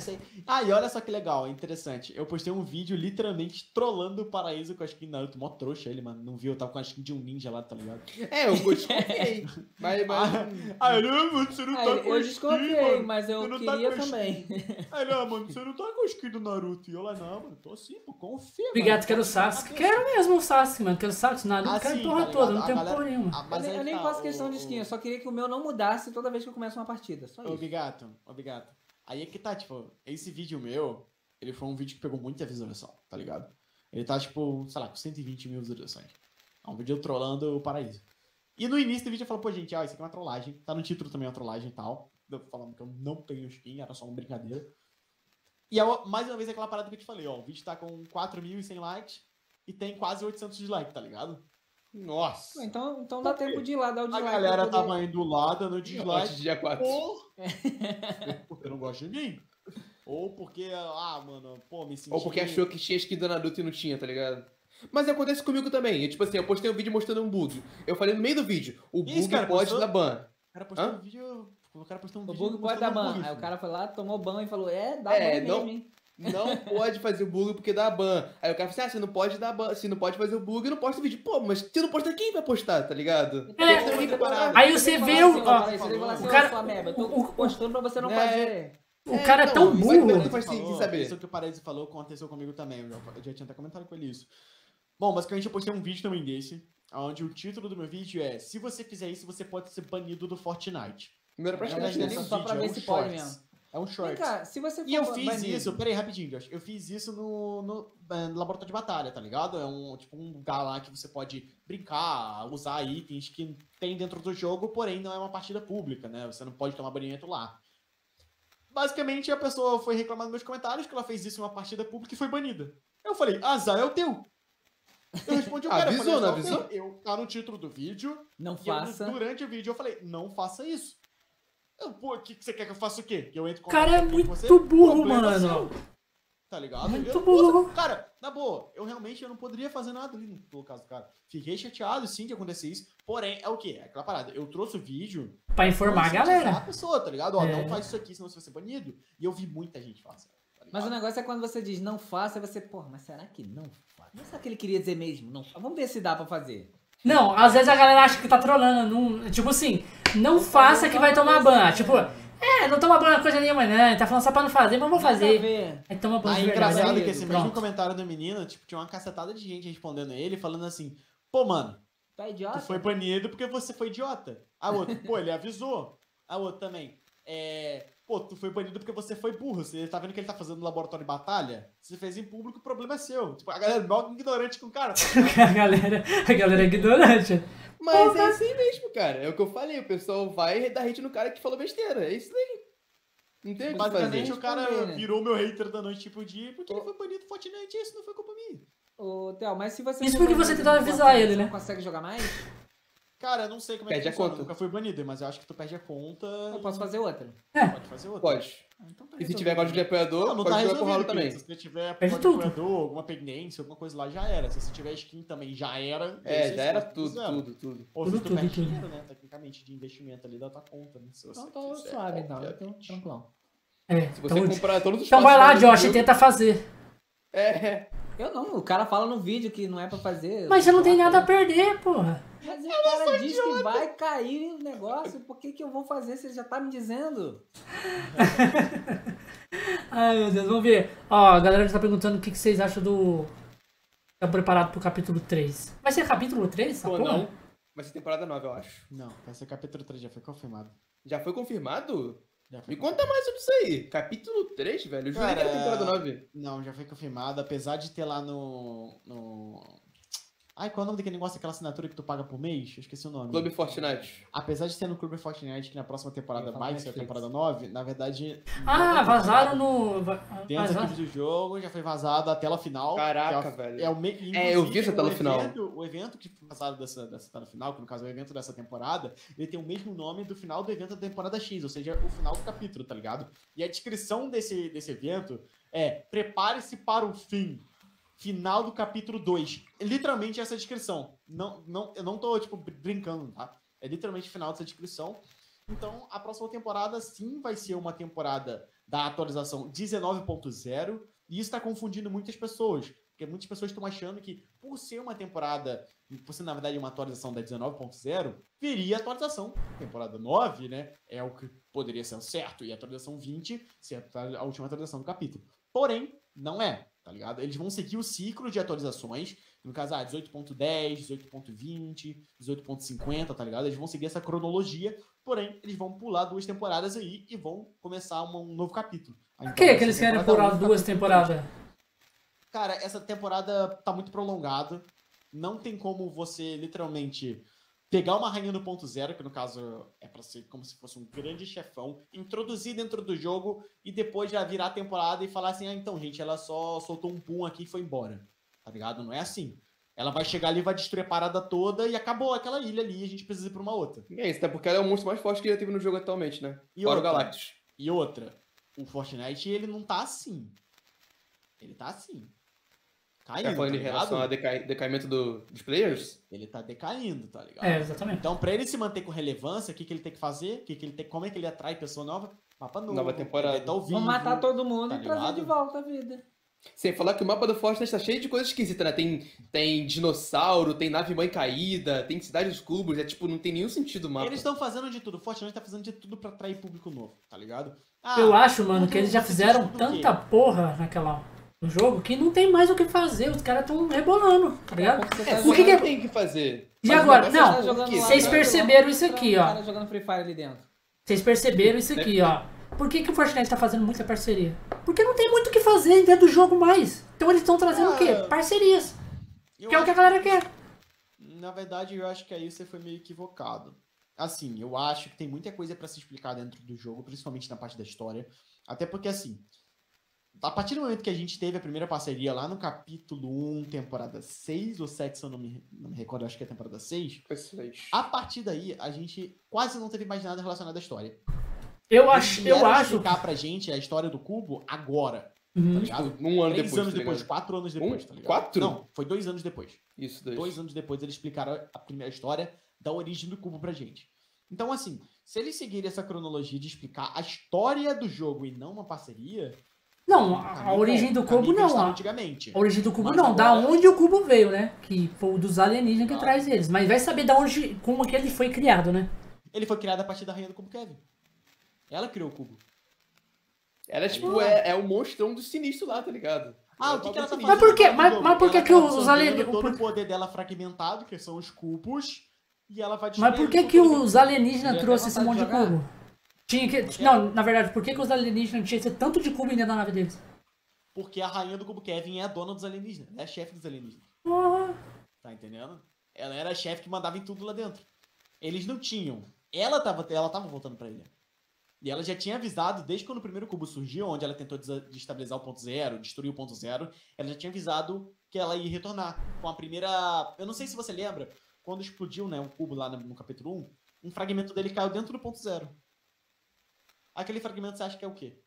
Sei. Ah, e olha só que legal, interessante. Eu postei um vídeo literalmente trollando o paraíso com a skin Naruto. Mó trouxa ele, mano. Não viu? Eu tava com a skin de um ninja lá, tá ligado? É, eu desconfiei. mas, mas... Ah, não, mano, você não Ah, tá com eu a skin, desconfiei, mano. mas eu tá queria também. Aí, não, mano, você não tá com a skin do Naruto. E eu lá, não, mano, tô assim, pô, confia. Obrigado, mano. quero o Sasuke. Quero mesmo o Sasuke, mano. Quero o Sasuke, Naruto. Ah, quero sim, a porra tá toda, não tem porra nenhuma. Ah, Eu, nem- tá, faço questão de skin, eu só queria que o meu não mudasse toda vez que eu começo uma partida. Só isso. Bigato, ô, Bigato. Aí é que tá, tipo, esse vídeo meu, ele foi um vídeo que pegou muita visualização, tá ligado? Ele tá, tipo, sei lá, com 120 mil visualizações. É um vídeo trollando o paraíso. E no início do vídeo eu falo, pô, gente, ó, isso aqui é uma trollagem. Tá no título também uma trollagem e tal. Eu falando que eu não tenho skin, era só uma brincadeira. E aí, mais uma vez, aquela parada que eu te falei, ó. O vídeo tá com 4.100 likes e tem quase 800 dislikes, tá ligado? Nossa. Então, então dá tempo de ir lá dar o A dislike. galera pra poder- tava indo lá, dando Antes dislike. dia 4. Ou porque não gosta de mim. Ou porque, ah, mano, pô, me senti... Ou porque achou que tinha skin do Naruto e não tinha, tá ligado? Mas acontece comigo também. Eu, tipo assim, eu postei um vídeo mostrando um bug. Eu falei no meio do vídeo, o Isso, bug cara, pode postou? dar ban. O cara postou Hã? um vídeo... O cara postou um O vídeo... bug pode dar ban. Aí o cara foi lá, tomou ban e falou, é, dá É, ban não- mesmo, hein? Não pode fazer o bug porque dá ban. Aí o cara fala assim, ah, você não pode dar ban. Se não pode fazer o bug, não posta o vídeo. Pô, mas se não posta, quem vai postar, tá ligado? É. Aí você vê o. ó, você fala assim, o cara- o- o- postando pra você não É. fazer. o cara é não, tão isso aí burro. falou, saber. Isso que o Paredes falou aconteceu comigo também. Eu já, tinha até comentado com ele isso. Bom, basicamente eu postei um vídeo também desse, onde o título do meu vídeo é Se você fizer isso, você pode ser banido do Fortnite. Era pra é um só pra ver é um se pode mesmo. É um Vem short. cá, se você for E eu fiz isso, peraí, rapidinho, Josh. Eu fiz isso no, no, eh, no laboratório de batalha, tá ligado? É um tipo um lugar lá que você pode brincar, usar itens que tem dentro do jogo, porém não é uma partida pública, né? Você não pode tomar banimento lá. Basicamente, a pessoa foi reclamar nos meus comentários que ela fez isso em uma partida pública e foi banida. Eu falei, azar é o teu. Eu respondi o cara, eu Avisou, falei, não "Azar é o avisou? teu." Eu, tá no título do vídeo, Não e eu, faça. durante o vídeo eu falei, não faça isso. Eu, pô, o que, que você quer que eu faça o quê? Que eu entre O cara é com muito você? burro, Problema mano. seu. Tá ligado? Muito Eu- burro. Cara, na boa, eu realmente eu não poderia fazer nada ali no, caso do cara. Fiquei chateado, sim, de acontecer isso. Porém, é o quê? É aquela parada. Eu trouxe o vídeo Pra informar a pra incentivar a galera. pessoa, tá ligado? Ó, É. não faz isso aqui, senão você vai ser banido. E eu vi muita gente fazer. Tá Mas o negócio é quando você diz não faça, você, porra, mas será que não faça? Mas será que ele queria dizer mesmo? Não Vamos ver se dá pra fazer. Não, às vezes a galera acha que tá trolando. Não, tipo assim, não faça que vai tomar ban. Tipo, é, não toma ban coisa nenhuma, né? Tá falando só pra não fazer, mas vou fazer. ver. Aí toma ban Aí, de verdade. engraçado que esse mesmo pronto. comentário do menino, tipo, tinha uma cacetada de gente respondendo ele, falando assim, pô, mano, Tu é idiota? tu foi banido porque você foi idiota. A outra, pô, ele avisou. A outra também, é, pô, tu foi banido porque você foi burro. Você tá vendo que ele tá fazendo no laboratório de batalha? Você fez em público, o problema é seu. Tipo, a galera é mó ignorante com o cara. a galera, a galera é ignorante. Mas é assim mesmo, cara. É o que eu falei. O pessoal vai dar hate no cara que falou besteira. É isso aí. Não tem o que Basicamente, fazer. o cara Responder, né? virou meu hater da noite tipo dia porque ele foi banido do Fortnite e isso não foi culpa minha. Ô, Theo, mas se você. Isso porque você tentou avisar ele, você né? Não consegue jogar mais? Cara, eu não sei como é que Perde a funciona. conta. Eu nunca fui banido, mas eu acho que tu perde a conta. Eu e posso fazer outra. Pode fazer outra. Pode. Ah, então tá E se tiver código de apoiador, Não, não pode tá jogar com o Ralo resolvido, também. Se você tiver Perde código de apoiador, alguma pendência, alguma coisa lá, já era. Se você tiver skin também, já era. É, Você já era tudo, tudo, tudo. Ou Tudo, se tu tudo, perde tudo. dinheiro, né? Tecnicamente, de investimento ali da tua conta, né? Se você Então tô quiser, suave, então. Eu tô obviamente. tranquilão. É, Se você então, comprar todos os então vai lá, Josh, e jogo- tenta fazer. É, Eu não, o cara fala no vídeo que não é pra fazer. Mas você não tem nada a perder, porra. Mas o cara diz que vai cair o negócio, por que, que eu vou fazer? Você já tá me dizendo. Ai, meu Deus, vamos ver. Ó, a galera já tá perguntando o que, que vocês acham do. Tá preparado pro capítulo 3. Vai ser capítulo 3? Essa ou porra? não. Vai ser temporada 9, eu acho. Não, vai ser capítulo 3, já foi confirmado. Já foi confirmado? Já foi Me conta mais sobre isso aí. Capítulo 3, velho. Eu jurei que era temporada 9. Não, já foi confirmado, apesar de ter lá no. no... Ai, qual é o nome daquele negócio, aquela assinatura que tu paga por mês? Eu esqueci o nome. Clube Fortnite. Apesar de ter no Clube Fortnite que na próxima temporada vai ser a temporada 9, na verdade. Ah, é vazaram no. Dentro vazaram- do jogo, já foi vazado a tela final. Caraca, que é o- velho. É, o me... É, eu vi essa tela o final. Evento, o evento que foi vazado dessa, dessa tela final, que no caso é o evento dessa temporada, ele tem o mesmo nome do final do evento da temporada X, ou seja, o final do capítulo, tá ligado? E a descrição desse, desse evento é: prepare-se para o fim. Final do capítulo 2. Literalmente essa descrição. Não, não, eu não tô, tipo, br- brincando, tá? É literalmente final dessa descrição. Então, a próxima temporada sim vai ser uma temporada da atualização 19.0. E isso tá confundindo muitas pessoas. Porque muitas pessoas estão achando que, por ser uma temporada, por ser na verdade uma atualização da 19.0, viria a atualização temporada 9, né? É o que poderia ser certo. E a atualização 20 ser a última atualização do capítulo. Porém, não é, tá ligado? Eles vão seguir o ciclo de atualizações. No caso, ah, 18.10, 18.20, 18.50, tá ligado? Eles vão seguir essa cronologia. Porém, eles vão pular duas temporadas aí e vão começar uma- um novo capítulo. Por que, que eles querem pular duas temporadas? Cara, essa temporada tá muito prolongada. Não tem como você, literalmente, pegar uma rainha no ponto zero, que no caso é pra ser como se fosse um grande chefão, introduzir dentro do jogo e depois já virar a temporada e falar assim: ah, então, gente, ela só soltou um pum aqui e foi embora. Tá ligado? Não é assim. Ela vai chegar ali, vai destruir a parada toda e acabou aquela ilha ali e a gente precisa ir pra uma outra. E é isso, até porque ela é o monstro mais forte que já teve no jogo atualmente, né? E Fora o outra? Galactus. E outra, o Fortnite, ele não tá assim. Ele tá assim. Caindo, Tá falando tá em relação ao decai- decaimento do- dos players? Ele tá decaindo, tá ligado? É, exatamente. Então, pra ele se manter com relevância, o que, que ele tem que fazer? O que, que ele tem, como é que ele atrai pessoa nova? Mapa novo. Nova temporada. vivo, Vamos matar todo mundo tá e trazer de volta a vida. Sem falar que o mapa do Fortnite tá cheio de coisas esquisitas, né? Tem, tem dinossauro, tem nave mãe caída, tem cidade dos cubos, é tipo, não tem nenhum sentido o mapa. Eles estão fazendo de tudo. O Fortnite tá fazendo de tudo pra atrair público novo, tá ligado? Ah, Eu acho, mano, que eles já fizeram tanta porra naquela. No jogo que não tem mais o que fazer. Os caras tão rebolando, tá ligado? Você É, tá o que que é- tem que fazer. E Mas agora? é Não, lá, Vocês tá perceberam jogando- isso aqui, o ó. cara jogando Free Fire ali dentro. Vocês perceberam isso aqui, ó. Por que, que o Fortnite tá fazendo muita parceria? Porque não tem muito o que fazer dentro do jogo mais. Então eles estão trazendo o quê? Ah, Parcerias. Eu Que é o que a galera quer. Na verdade, eu acho que aí você foi meio equivocado. Assim, eu acho que tem muita coisa pra se explicar dentro do jogo, principalmente na parte da história. Até porque, assim, a partir do momento que a gente teve a primeira parceria lá no capítulo 1, temporada 6 ou 7, se eu não me, não me recordo, acho que é temporada 6. Vocês. A partir daí, a gente quase não teve mais nada relacionado à história. Eu acho, eu acho. explicar pra gente a história do cubo agora. Uhum. Tá ligado? Um ano Três depois. anos tá depois, quatro anos depois, Um? tá ligado? Quatro? Não, foi dois anos depois. Isso, dois. Dois anos depois eles explicaram a primeira história da origem do cubo pra gente. Então, assim, se eles seguirem essa cronologia de explicar a história do jogo e não uma parceria. Não, a, a origem bom, do cubo que não. A, Antigamente. a origem do cubo Mas não. Da agora- onde o cubo veio, né? Que foi o dos alienígenas que Ah. traz eles. Mas vai saber da onde, como que ele foi criado, né? Ele foi criado a partir da rainha do cubo Kevin. Ela criou o cubo. Ela, tipo, é, é o monstrão do sinistro lá, tá ligado? Ah, É o que, que ela tá fazendo? Mas por no Mas- mas por que que tá os alienígenas- todo por- o poder dela fragmentado, que são os cubos, e ela vai Mas por que que os alienígenas trouxeram esse monte de cubo? Tinha que... Não, na verdade, por que, que os alienígenas tinham tanto de cubo dentro da nave deles? Porque a rainha do cubo Kevin é a dona dos alienígenas. Ela é a chefe dos alienígenas. Porra. Tá entendendo? Ela era a chefe que mandava em tudo lá dentro. Eles não tinham. Ela tava, ela tava voltando pra ilha. E ela já tinha avisado, desde quando o primeiro cubo surgiu, onde ela tentou destabilizar o ponto zero, destruir o ponto zero, ela já tinha avisado que ela ia retornar. Com a primeira. Eu não sei se você lembra, quando explodiu né, um cubo lá no, no capítulo 1, um fragmento dele caiu dentro do ponto zero. Aquele fragmento você acha que é o quê?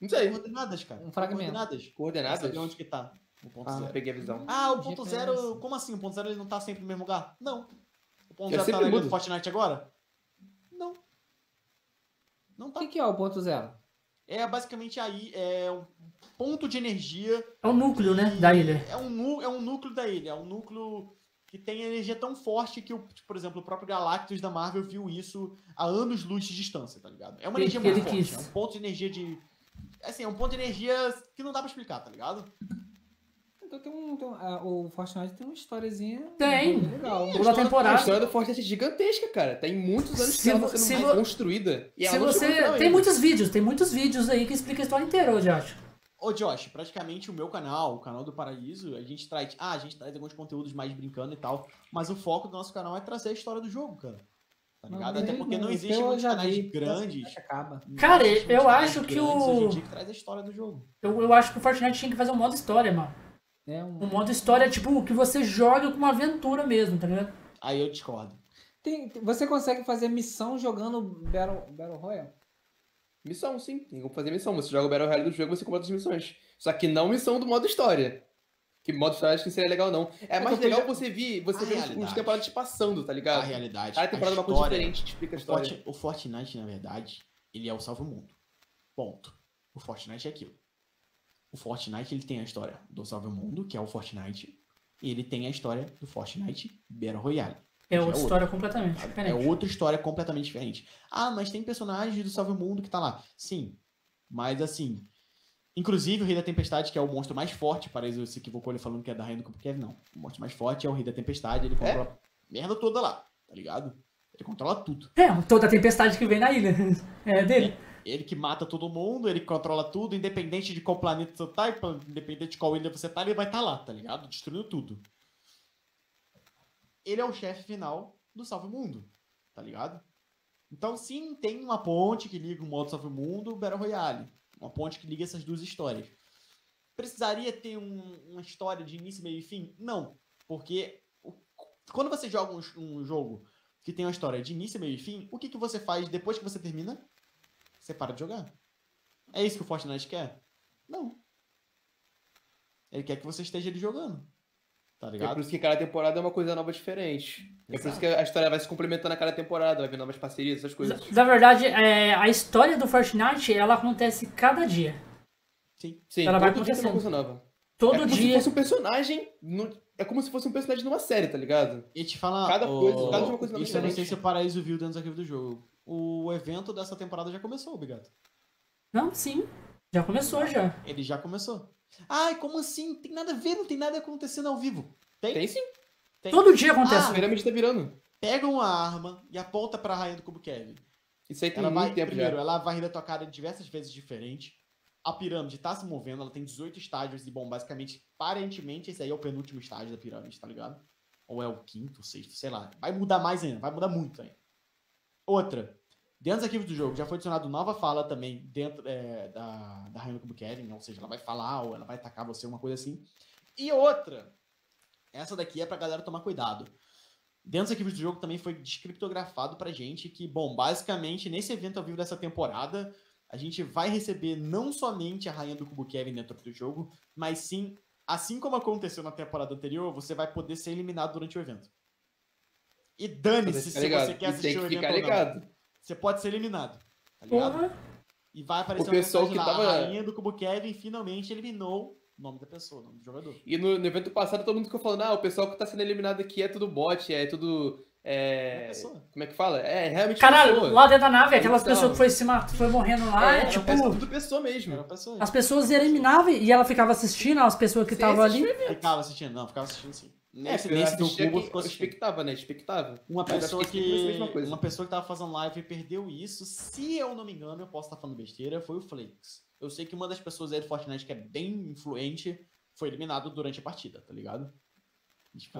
Não sei. Coordenadas, cara. Um fragmento. Coordenadas. Coordenadas? saber onde que tá o ponto Ah, zero. peguei a visão. Ah, o ponto GPS. zero. Como assim? O ponto zero ele não tá sempre no mesmo lugar? Não. O ponto Ele zero tá do Fortnite agora? Não. Não O tá. que, que é o ponto zero? É basicamente aí, é um ponto de energia. É o núcleo, né? Da ilha. É um, nu- é um núcleo da ilha. É um núcleo que tem energia tão forte que, o, por exemplo, o próprio Galactus da Marvel viu isso a anos-luz de distância, tá ligado? É uma Ele- energia muito ele forte. quis. É um ponto de energia de. Assim, é um ponto de energia que não dá pra explicar, tá ligado? Então tem um. tem um- ah, o Fortnite tem uma historiazinha. Tem. Legal. Toda a A temporada. história do Fortnite é gigantesca, cara. Tem muitos anos Se que ela tá se sendo construída. E Se você. Tem muitos vídeos, tem muitos vídeos aí que explicam a história inteira hoje, acho. Ô Josh, praticamente o meu canal, o canal do Paraíso, a gente traz. Ah, a gente traz alguns conteúdos mais brincando e tal. Mas o foco do nosso canal é trazer a história do jogo, cara. Tá ligado? Até porque não existe eu muitos já canais vi, grandes. Acaba. não Cara, muitos eu acho que grandes o- hoje em dia que traz a história do jogo. Eu, eu acho que o Fortnite tinha que fazer um modo história, mano. É um... Um modo história, tipo, que você joga com uma aventura mesmo, tá ligado? Aí eu discordo. Tem- você consegue fazer missão jogando Battle, Battle Royale? Missão, sim. Tem como fazer missão. Você joga o Battle Royale do jogo, você completa as missões. Só que não missão do modo história. Que modo história acho que não seria legal, não. É mais porque legal já- você ver, você A ver os- temporadas passando, tá A ligado? realidade. Cada a temporada é uma coisa diferente, te explica a história. O Fortnite, na verdade, ele é o salve-mundo. Ponto. O Fortnite é aquilo. O Fortnite, ele tem a história do salve-mundo, que é o Fortnite, e ele tem a história do Fortnite Battle Royale. É outra outro. história completamente É diferente. outra história completamente diferente. Ah, mas tem personagens do Salve Mundo que tá lá. Sim. Mas assim. Inclusive o Rei da Tempestade, que é o monstro mais forte, Paraíso se equivocou ele falando que é da Rainha do Cubo Kevin, não. O monstro mais forte é o Rei da Tempestade, ele controla a merda toda lá, tá ligado? Ele controla tudo. É, toda a tempestade que vem na ilha. É dele. Ele que mata todo mundo, ele controla tudo, independente de qual planeta você tá, e independente de qual ilha você tá, ele vai estar lá, tá ligado? Destruindo tudo. Ele é o chefe final do Salve Mundo, tá ligado? Então, sim, tem uma ponte que liga o modo Salve Mundo e o Battle Royale. Uma ponte que liga essas duas histórias. Precisaria ter um- uma história de início, meio e fim? Não. Porque o- quando você joga um, um jogo que tem uma história de início, meio e fim, o que, que você faz depois que você termina? Você para de jogar. É isso que o Fortnite quer? Não. Ele quer que você esteja ali jogando. Tá É ligado? por isso que cada temporada é uma coisa nova diferente. É por isso que a história vai se complementando a cada temporada, vai vir novas parcerias, essas coisas. Na verdade, é, a história do Fortnite, ela acontece cada dia. Sim. Sim, Ela vai dia uma acontecendo. coisa nova. Todo é como dia. se fosse um personagem. no- É como se fosse um personagem numa série, tá ligado? E te falar. Cada coisa- cada uma coisa Isso eu não diferente. sei se o Paraíso viu dentro dos arquivos do jogo. O evento dessa temporada já começou, Bigato. Não, sim. Já começou já. Ele já começou. Ai, como assim? Tem nada a ver, não tem nada acontecendo ao vivo. Tem? Tem sim. Tem. Todo dia acontece. A pirâmide tá virando. Pega uma arma e aponta pra rainha do cubo Kevin. Isso aí tem Ela muito vai, tempo primeiro, já. ela vai rir da tua cara diversas vezes diferente. A pirâmide tá se movendo, ela tem 18 estágios e, bom, basicamente, aparentemente, esse aí é o penúltimo estágio da pirâmide, tá ligado? Ou é o quinto, sexto, sei lá. Vai mudar mais ainda, vai mudar muito ainda. Outra, dentro dos arquivos do jogo já foi adicionado nova fala também dentro é, da, da Rainha do Kevin, ou seja, ela vai falar ou ela vai atacar você, uma coisa assim. E outra, essa daqui é pra galera tomar cuidado. Dentro dos arquivos do jogo também foi descriptografado pra gente que, bom, basicamente, nesse evento ao vivo dessa temporada, a gente vai receber não somente a rainha do cubo Kevin dentro do jogo, mas sim, assim como aconteceu na temporada anterior, você vai poder ser eliminado durante o evento. E dane-se se ligado. você quer assistir tem o que evento ficar ou não. Você pode ser eliminado. Tá ligado? Porra. E vai aparecer O pessoal que lá, tava- A rainha do cubo Kevin finalmente eliminou o nome da pessoa, o nome do jogador. E no, no evento passado todo mundo ficou falando, ah, o pessoal que tá sendo eliminado aqui é tudo bot, é tudo. É É. pessoa. Como é que fala? É realmente Caralho, pessoa. lá dentro da nave, aquelas Então. pessoas que foi, se ma- foi morrendo lá, é, é, tipo, é tudo pessoa mesmo. Era pessoa. as pessoas eliminavam e ela ficava assistindo as pessoas que estavam ali. Ficava assistindo, não, ficava assistindo sim. É, Nesse, eu nesse do que- ficou expectava, né? Expectava. Uma pessoa acho que. Uma pessoa que tava fazendo live e perdeu isso, se eu não me engano, eu posso estar falando besteira, foi o Flakes. Eu sei que uma das pessoas aí do Fortnite que é bem influente foi eliminado durante a partida, tá ligado? Tipo,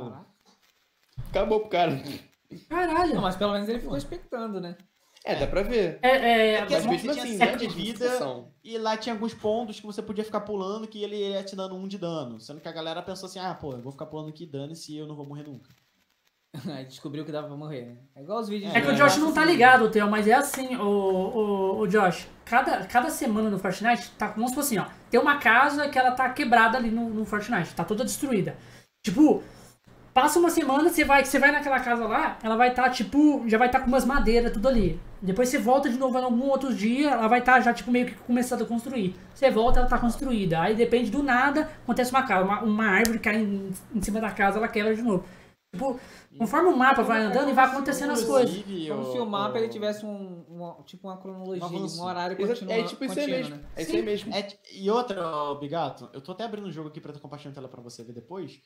Acabou pro cara. Não, Caralho. mas pelo menos ele ficou expectando, né? É, dá pra ver. É, é, É que Mas bom mesmo assim, tinha né? de vida. discussão. e lá tinha alguns pontos que você podia ficar pulando que ele ia te dando um de dano. Sendo que a galera pensou assim, ah, pô, eu vou ficar pulando aqui dane-se e eu não vou morrer nunca. Aí descobriu que dava pra morrer, né? É igual os vídeos É que o Josh não tá ligado, Theo, mas é assim, o, o, o Josh. Cada, cada semana no Fortnite tá como se fosse assim, ó. Tem uma casa que ela tá quebrada ali no, no Fortnite, tá toda destruída. Tipo, passa uma semana, você vai, você vai naquela casa lá, ela vai estar, tipo, já vai estar com umas madeiras, tudo ali. Depois você volta de novo em algum outro dia, ela vai estar já, tipo, meio que começando a construir. Você volta, ela tá construída. Aí depende do nada, acontece uma casa, uma, uma árvore cai em, em cima da casa, ela quebra de novo. Tipo, conforme o mapa vai andando e vai acontecendo as coisas. Como se o mapa ele tivesse um, um- tipo uma cronologia, Um um horário contínuo, É tipo isso aí mesmo. né? É isso aí mesmo. É, e outra, Bigato, eu tô até abrindo o jogo aqui pra tô compartilhando a tela pra você ver depois.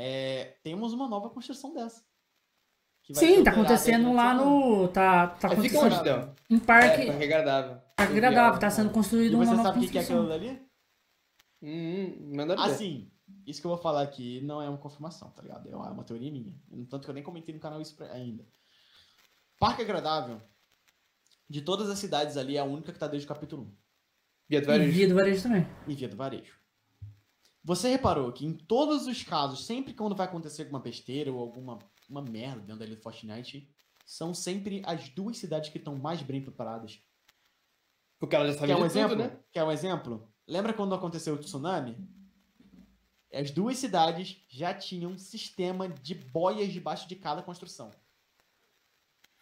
É, temos uma nova construção dessa. Que vai ser Sim, tá acontecendo lá no. Tá, tá É, fica acontecendo É, parque. parque agradável. Parque agradável, tá sendo E construído uma você nova sabe o que é aquilo construção. dali? Hum, manda ver. Assim, isso que eu vou falar aqui não é uma confirmação, tá ligado? É uma, é uma teoria minha. Tanto que eu nem comentei no canal isso pra- ainda. Parque Agradável, de todas as cidades ali, é a única que tá desde o capítulo 1. Via do E varejo. Via do varejo também. e via do varejo. Você reparou que em todos os casos, sempre quando vai acontecer alguma besteira ou alguma uma merda dentro ali do Fortnite, são sempre as duas cidades que estão mais bem preparadas. Porque ela já Quer sabia um de exemplo? tudo, né? Quer um exemplo? Lembra quando aconteceu o tsunami? As duas cidades já tinham um sistema de boias debaixo de cada construção.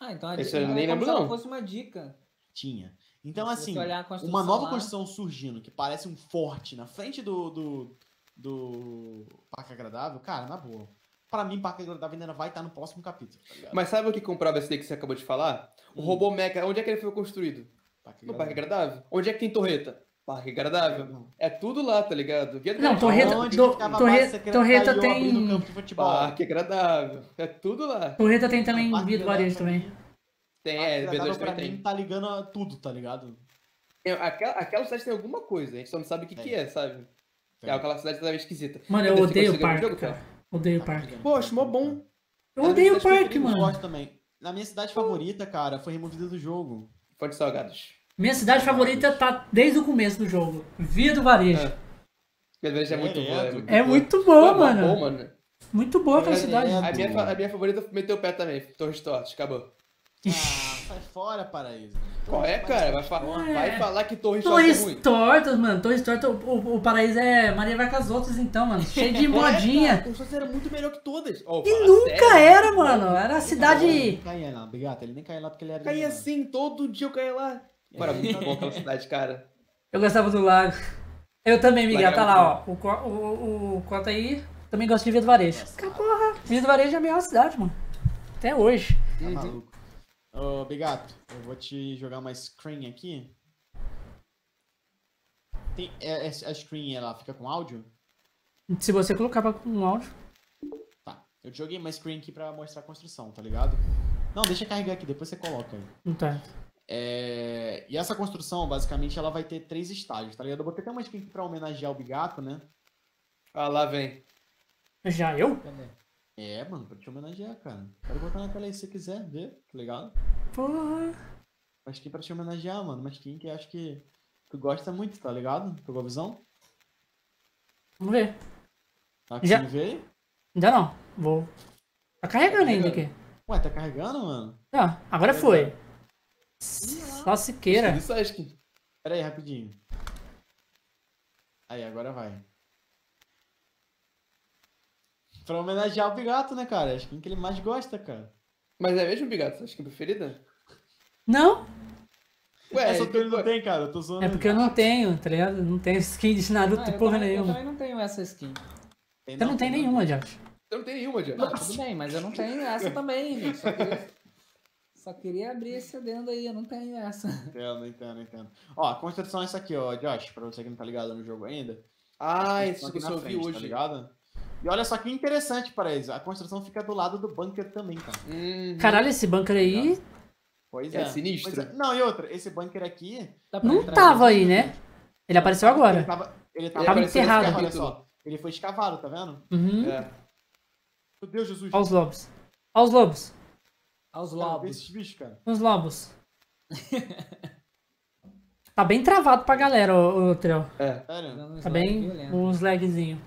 Ah, então a dica eu nem lembro, não. fosse uma dica. Tinha. Então, assim, uma nova lá- construção surgindo, que parece um forte na frente do, do, do Parque Agradável, cara, na boa. Pra mim, Parque Agradável ainda vai estar no próximo capítulo, tá? Mas sabe o que comprova esse daí que você acabou de falar? O Hum. robô Mecha, onde é que ele foi construído? Parque No Parque Agradável. Onde é que tem torreta? Parque Agradável. É tudo lá, tá ligado? Via Não, torreta- Onde do- torreta eu tem- abrindo campo de futebol? Parque Agradável. É tudo lá. Torreta tem também Via do varejo também. Tem, é, Agradável B2 pra também mim tem. tá ligando a tudo, tá ligado? Tem- Aquela, aquela cidade tem alguma coisa, a gente só não sabe o que, Tem. que é, sabe? É aquela cidade totalmente esquisita. Mano, eu? Você odeio o parque, jogo, cara. Odeio o parque. Poxa, mó bom. Eu Era odeio o parque, Eu mano. gosto também. Na minha cidade favorita, cara, foi removida do jogo. Fonte de salgados. Minha cidade favorita tá desde o começo do jogo. Via do varejo. É. Varejo é muito Direto. boa. É muito É boa. muito Pô, boa, mó mano. bom, mano. Muito boa aquela É, cidade. é, A minha, a minha favorita meteu o pé também. Torres Tortas, acabou. Sai fora, paraíso. Qual é, cara? Vai, fa- É. vai falar que Torres Tortas é Torres ruim. tortas, mano. Torres tortas. O, o, o paraíso é Maria vai com as outras, então, mano. Cheio de modinha. Torres Tortas era muito melhor que todas. Oh, E nunca sério. era, mano. Era a Ele cidade. nem caía lá, Bigato. Ele nem caía lá porque ele era. Caía assim, todo dia eu caía lá. Era muito bom aquela cidade, cara. Eu gostava do lago. Eu também, Miguel. Tá lá, ó. O, o, o Cota aí também gosta de Via do Varejo. Que porra. Via do Varejo é a melhor cidade, mano. Até hoje. Tá maluco. Ô, Bigato, eu vou te jogar uma screen aqui. Tem, é, é- a screen, ela fica com áudio? Se você colocar pra- um áudio. Tá. Eu joguei uma screen aqui pra mostrar a construção, tá ligado? Não, deixa carregar aqui, depois você coloca aí. Tá. É, E essa construção, basicamente, ela vai ter três estágios, tá ligado? Eu botei até uma screen aqui pra homenagear o Bigato, né? Ah, lá vem. Já eu? Cadê? É, mano, pra te homenagear, cara. Pode botar na tela aí se você quiser ver, tá ligado? Porra. Uma skin pra te homenagear, mano. Uma skin que acho que tu gosta muito, tá ligado? Pegou a visão? Vamos ver. Tá Já- conseguindo ver? Ainda não. Vou. Tá carregando ainda aqui. Ué, tá carregando, mano? Tá, agora foi. Só se queira. Isso acho que. Pera aí, rapidinho. Aí, agora vai. Pra homenagear o Bigato, né, cara? A skin que ele mais gosta, cara. Mas é mesmo, Bigato? Sua skin preferida? Não, Ué, Essa tu ele então, não tem, cara. Eu tô zoando. é porque eu não tenho, tá ligado? Não tenho skin de Naruto Ah, eu porra também- Eu nenhuma. também não tenho essa skin. Tem, Você não tem nenhuma, Josh. eu não tenho nenhuma, já. Não, tudo bem, mas eu não tenho essa também, gente. Só queria, só queria abrir esse adendo aí, eu não tenho essa. Entendo, entendo, entendo. Ó, a construção é essa aqui, ó, Josh, pra você que não tá ligado no jogo ainda. Ah, isso que aqui eu só vi Tá hoje. ligado? E olha só que interessante para eles. A construção fica do lado do bunker também, cara. Uhum. Caralho, esse bunker aí Pois É é. sinistro. Pois é. Não, e outra, esse bunker aqui. Não tava aí? né? Ele apareceu Ele agora. tava, ele Tava tava enterrado. Olha só. Ele foi escavado, tá vendo? Uhum. É. Meu Deus, Jesus. Olha os lobos. Olha os lobos. Aos Cara, vê lobos. esses bichos, cara. Os lobos. tá bem travado pra galera, ô, ô Trel. É. Sério? Tá bem uns lagzinho.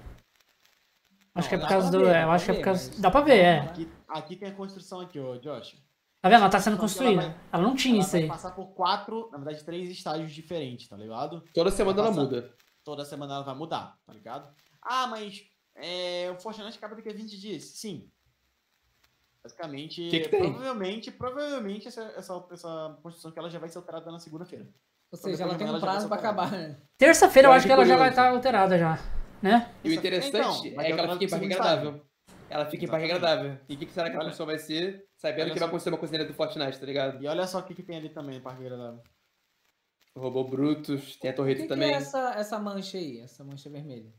Acho que é por causa do. ver, eu pra acho que é ver, por causa. Dá pra ver, é. Aqui, aqui tem a construção aqui, ó, Josh. Tá vendo? Ela tá sendo que ela construída. vai- Ela não tinha Ela isso vai aí. passar por quatro, na verdade, três estágios diferentes, tá ligado? Toda semana ela muda. Toda semana ela vai mudar, tá ligado? Ah, mas é, o Fortnite acaba daqui a 20 dias. Sim. Basicamente, Que que tem? provavelmente, provavelmente essa, essa, essa construção que ela já vai ser alterada na segunda-feira. Ou seja, ela tem um prazo pra acabar, né? Terça-feira eu acho que ela já vai estar alterada já. Né? E o interessante então, é que ela fica em parque segundo agradável. Ela fica em parque Exatamente. agradável. E o que, que será que a construção vai ser? Sabendo olha que só. vai acontecer uma coisinha do Fortnite, tá ligado? E olha só o que, que tem ali também, Parque Agradável. Robô Brutus, tem a torreta que, que também. é essa, essa mancha aí? Essa mancha vermelha?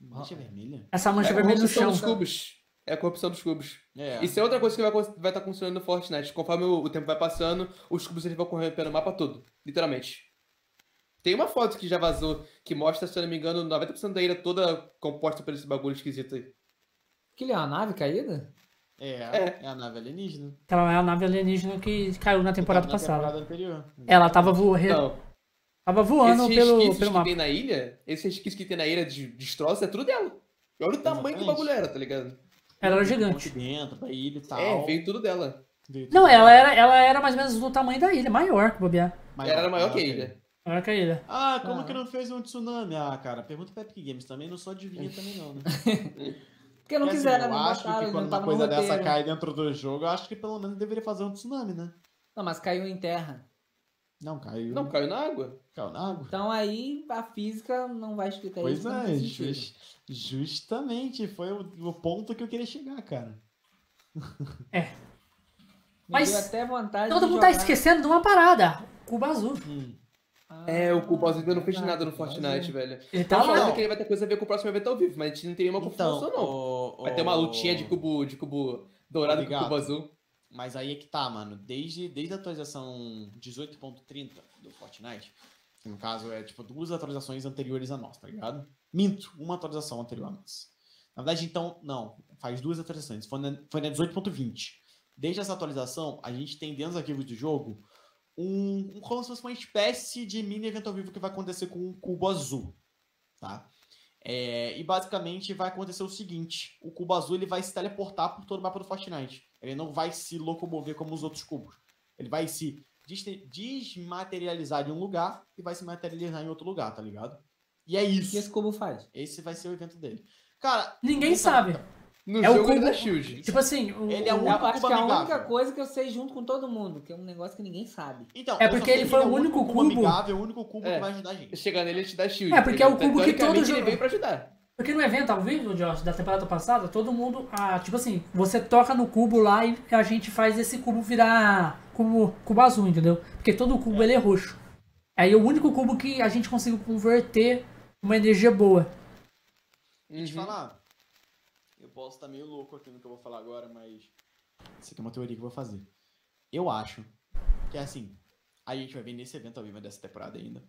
Mancha vermelha? Essa mancha É vermelha no chão. dos cubos. É a corrupção dos cubos. É. Isso é outra coisa que vai estar vai tá funcionando no Fortnite. Conforme o, o tempo vai passando, os cubos eles vão correndo pelo mapa todo. Literalmente. Tem uma foto que já vazou que mostra, se eu não me engano, 90% da ilha toda composta por esse bagulho esquisito aí. Aquilo é uma nave caída? É, É. é a nave alienígena. Aquela é a nave alienígena que caiu na temporada Na passada. temporada anterior. Ela tava, vo... re- Não, tava voando esses pelo, pelo que mapa. tem na ilha, esses resquícios que tem na ilha de destroços, é tudo dela. E Olha o tamanho que o bagulho era, tá ligado? Ela era gigante. dentro, da ilha e tal. É, veio tudo dela. Veio tudo Não, dela. ela era, ela era mais ou menos do tamanho da ilha, maior que bobear. Maior, Ela era maior que a que ilha. Maior que a ilha. Ah, como Ah. que não fez um tsunami? Ah, cara, pergunta pra Epic Games também, não sou adivinha também não, né? Porque não assim, quiseram, eu não acho botaram, que quando uma tava no coisa dessa cai dentro do jogo, eu acho que pelo menos deveria fazer um tsunami, né? Não, mas caiu em terra. Não, caiu. Não, caiu na água. caiu na água. Então aí a física não vai explicar Pois isso. não é, tem sentido. jus- justamente, foi o, o ponto que eu queria chegar, cara. Me Mas deu até vontade Todo de mundo tá jogar. esquecendo de uma parada. Cubo azul. Ah, É, o Cuboso ainda não fez nada no Fortnite, velho. Ele Tá tá falando lá. que ele vai ter coisa a ver com o próximo evento ao vivo, mas a gente não tem nenhuma confirmação, não. Então, o- Vai ter uma lutinha de cubo, de cubo dourado com Obrigado. cubo azul. Mas aí é que tá, mano. Desde, desde a atualização 18.30 do Fortnite, que no caso é tipo duas atualizações anteriores a nós, tá ligado? Minto, uma atualização anterior a nós. Na verdade, então, não, faz duas atualizações. Foi na, foi na 18.20. Desde essa atualização, a gente tem dentro dos arquivos do jogo um, um como se fosse uma espécie de mini evento ao vivo que vai acontecer com um cubo azul, tá? É, e basicamente vai acontecer o seguinte: o cubo azul ele vai se teleportar por todo o mapa do Fortnite. Ele não vai se locomover como os outros cubos. Ele vai se des- desmaterializar de um lugar e vai se materializar em outro lugar, tá ligado? E é O que isso. esse cubo faz? Esse vai ser o evento dele. Cara, Ninguém não sabe. No É o jogo ele cubo- da Shield. Tipo assim, o, Ele é o- Eu único acho que é a única coisa que eu sei junto com todo mundo, que é um negócio que ninguém sabe. Então, É porque ele foi o é único cubo- amigável, o único cubo É. que vai ajudar a gente. Chega nele, ele te dá shield. É, porque é o cubo que todo jogo- ele veio pra ajudar. Porque no evento ao vivo, Josh, da temporada passada, todo mundo. Ah, tipo assim, você toca no cubo lá e a gente faz esse cubo virar cubo, cubo azul, entendeu? Porque todo cubo ele é roxo. Aí é o único cubo que a gente conseguiu converter uma energia boa. E te Uhum. falar, posso estar meio louco aqui no que eu vou falar agora, mas isso aqui é uma teoria que eu vou fazer. Eu acho que assim, a gente vai ver nesse evento ao vivo dessa temporada ainda.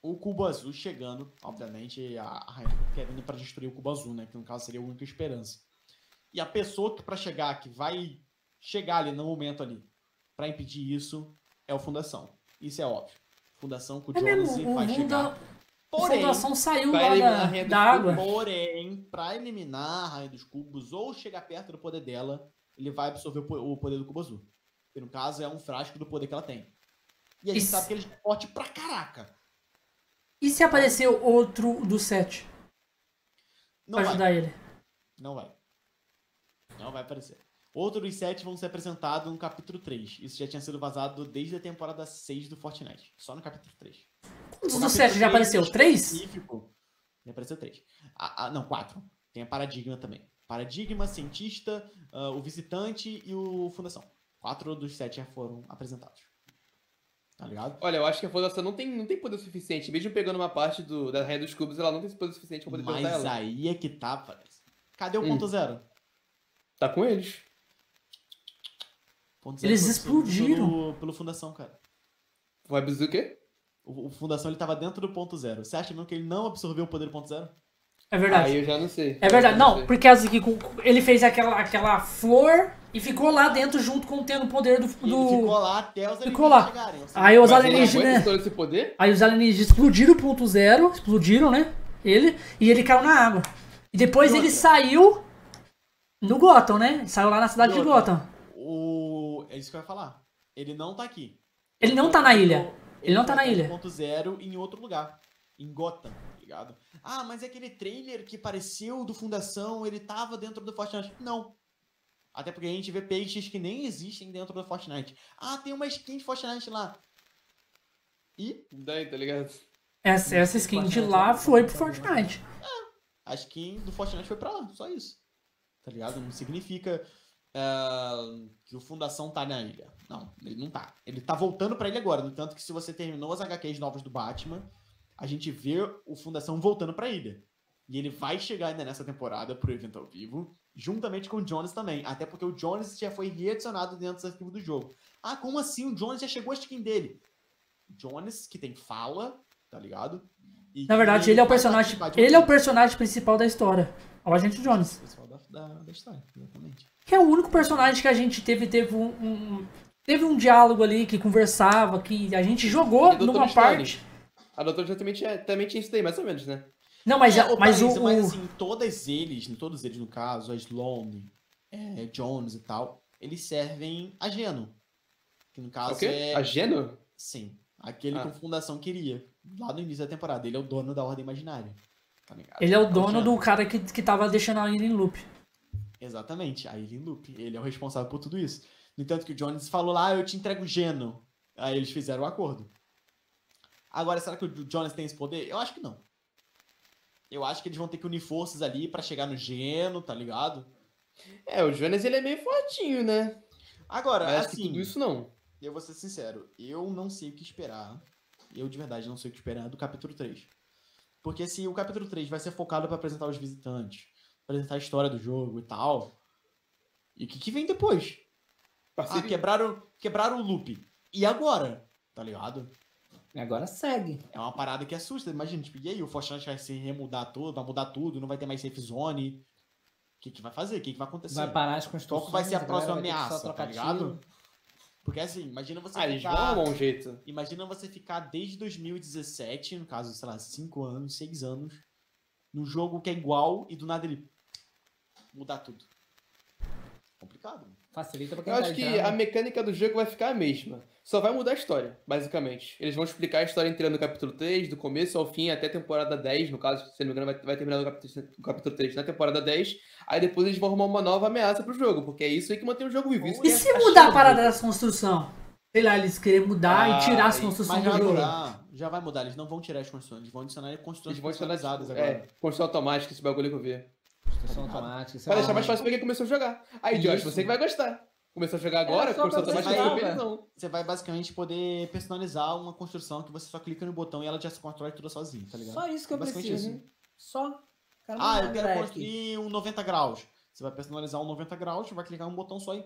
O cubo azul chegando, obviamente, a, a Rainha querendo pra destruir o cubo azul, né? Que no caso seria a única esperança. E a pessoa que pra chegar, que vai chegar ali no momento ali, pra impedir isso, é o Fundação. Isso é óbvio. Fundação com o É Jonas mesmo, o vai chegar. A Porém, fundação saiu lá da, a da água. Porém, pra eliminar a Rainha dos Cubos ou chegar perto do poder dela, ele vai absorver o po- o poder do Cubo Azul. Que no caso é um frasco do poder que ela tem. E a gente Isso. sabe que ele é forte pra caraca. E se aparecer outro do 7 Não pra vai. ajudar ele? Não vai. Não vai aparecer. Outro dos sete vão ser apresentados no capítulo 3. Isso já tinha sido vazado desde a temporada 6 do Fortnite. Só no capítulo 3. Quantos do 7 já 3 apareceu? 3? específico, Já apareceu 3. Ah, ah, não, 4. Tem a Paradigma também. Paradigma, Cientista, ah, o Visitante e o Fundação. Quatro dos sete já foram apresentados. Tá ligado? Olha, eu acho que a Fundação não tem, não tem poder suficiente. Mesmo pegando uma parte do, da Rainha dos Cubos, ela não tem poder suficiente pra poder Mas derrotar ela. aí é que tá, parece. Cadê o Hum. ponto zero? Tá com eles. Ponto zero Eles explodiram. Pelo, pelo Fundação, cara. Webs o quê? O, o Fundação ele tava dentro do ponto zero. Você acha mesmo que ele não absorveu o poder do ponto zero? É verdade. Aí eu já não sei. É verdade. Não, sei. por causa que com- ele fez aquela, aquela flor e ficou lá dentro junto com tendo o poder do. Do- ele ficou lá até os Ficou lá. alienígenas chegarem. Aí os alienígenas. poder? Aí os alienígenas explodiram o ponto zero, explodiram, né? Ele, e ele caiu na água. E depois E ele saiu no Gotham, né? Ele saiu lá na cidade de? Gotham. O... É isso que eu ia falar. Ele não tá aqui. Ele não tá na ilha. Ele não tá na ilha. Ponto zero em outro lugar. Em Gotham, tá ligado? Ah, mas aquele trailer que apareceu do Fundação, ele tava dentro do Fortnite. Não. Até porque a gente vê peixes que nem existem dentro do Fortnite. Ah, tem uma skin de Fortnite lá. E Daí, tá ligado? Essa, essa skin de lá foi pro Fortnite. a skin do Fortnite foi pra lá, só isso. Tá ligado? Não significa ah, que o Fundação tá na ilha. Não, ele não tá. Ele tá voltando pra ilha agora. No entanto que se você terminou as HQs novas do Batman, a gente vê o Fundação voltando pra ilha. E ele vai chegar ainda nessa temporada pro evento ao vivo, juntamente com o Jones também. Até porque o Jones já foi readicionado dentro dos arquivos do jogo. Ah, como assim? O Jones já chegou a skin dele. Jones, que tem fala, tá ligado? E Na verdade, ele é o personagem. Ele é o personagem principal da história. É o Agente Jones. pessoal da, da, da história, exatamente. Que é o único personagem que a gente teve, teve um, um- teve um diálogo ali, que conversava, que a gente jogou E numa parte. A doutora já também tinha, também tinha isso daí, mais ou menos, né? Não, mas, É, a- ô, mas o, mas o- assim, todas eles, todos eles no caso, a Sloane, é, Jones e tal, eles servem a Geno. Que no caso é. A Geno? Sim. Aquele Ah. que a Fundação queria. Lá no início da temporada. Ele é o dono da Ordem Imaginária. Tá ligado? ele é o dono Geno. do cara que, que tava deixando a ilha em loop. Exatamente, a Alien Loop. Ele é o responsável por tudo isso. No entanto que o Jones falou lá, "Ah, eu te entrego Geno. Aí eles fizeram o acordo. Agora, será que o Jones tem esse poder? Eu acho que não. Eu acho que eles vão ter que unir forças ali pra chegar no Geno, tá ligado? É, o Jonas ele é meio fortinho, né? Agora, Mas assim, tudo isso não. eu vou ser sincero, eu não sei o que esperar. Eu de verdade não sei o que esperar do capítulo 3. Porque se o capítulo 3 vai ser focado pra apresentar os visitantes, apresentar a história do jogo e tal. E o que, que vem depois? Ah, Parceria. quebraram, quebraram o loop. E agora? Tá ligado? Agora segue. É uma parada que assusta. Imagina, tipo, e aí, o Fortnite vai se remudar tudo, vai mudar tudo, não vai ter mais safe zone. O que, que vai fazer? O que, que vai acontecer? Vai parar as construções. Qual vai ser a próxima só ameaça, tá ligado? Porque assim, imagina você Ah, eles vão ficar... um jeito. Imagina você ficar desde 2017, no caso, sei lá, 5 anos, 6 anos, num jogo que é igual e do nada ele mudar tudo. Complicado. mano. Facilita pra quem Eu tá acho que entrando. a mecânica do jogo vai ficar a mesma. Só vai mudar a história, basicamente. Eles vão explicar a história inteira no capítulo 3, do começo ao fim, até a temporada 10, no caso, se não me engano, vai, vai terminar no capítulo, no capítulo 3 na temporada 10. Aí depois eles vão arrumar uma nova ameaça pro jogo, porque é isso aí que mantém o jogo vivo. Isso E que se a mudar a parada das construção? Sei lá, eles querem mudar Ah, e tirar as aí- construções do já vai jogo. mudar. Já vai mudar. Eles não vão tirar as construções. Eles vão adicionar construções Eles vão adicionar personalizadas é, agora. construção automática, esse bagulho que eu vi. Construção automática. é Pra deixar mais fácil pra quem começou a jogar. Aí, Josh, você que vai gostar. Começou a jogar agora, É, construção automática jogar, não. Você vai basicamente poder personalizar uma construção que você só clica no botão e ela já se constrói tudo sozinha, tá ligado? Só isso que eu Basicamente preciso. isso. Só. Ah, eu quero Jack. construir um 90 graus. Você vai personalizar um 90 graus, vai clicar um botão só e.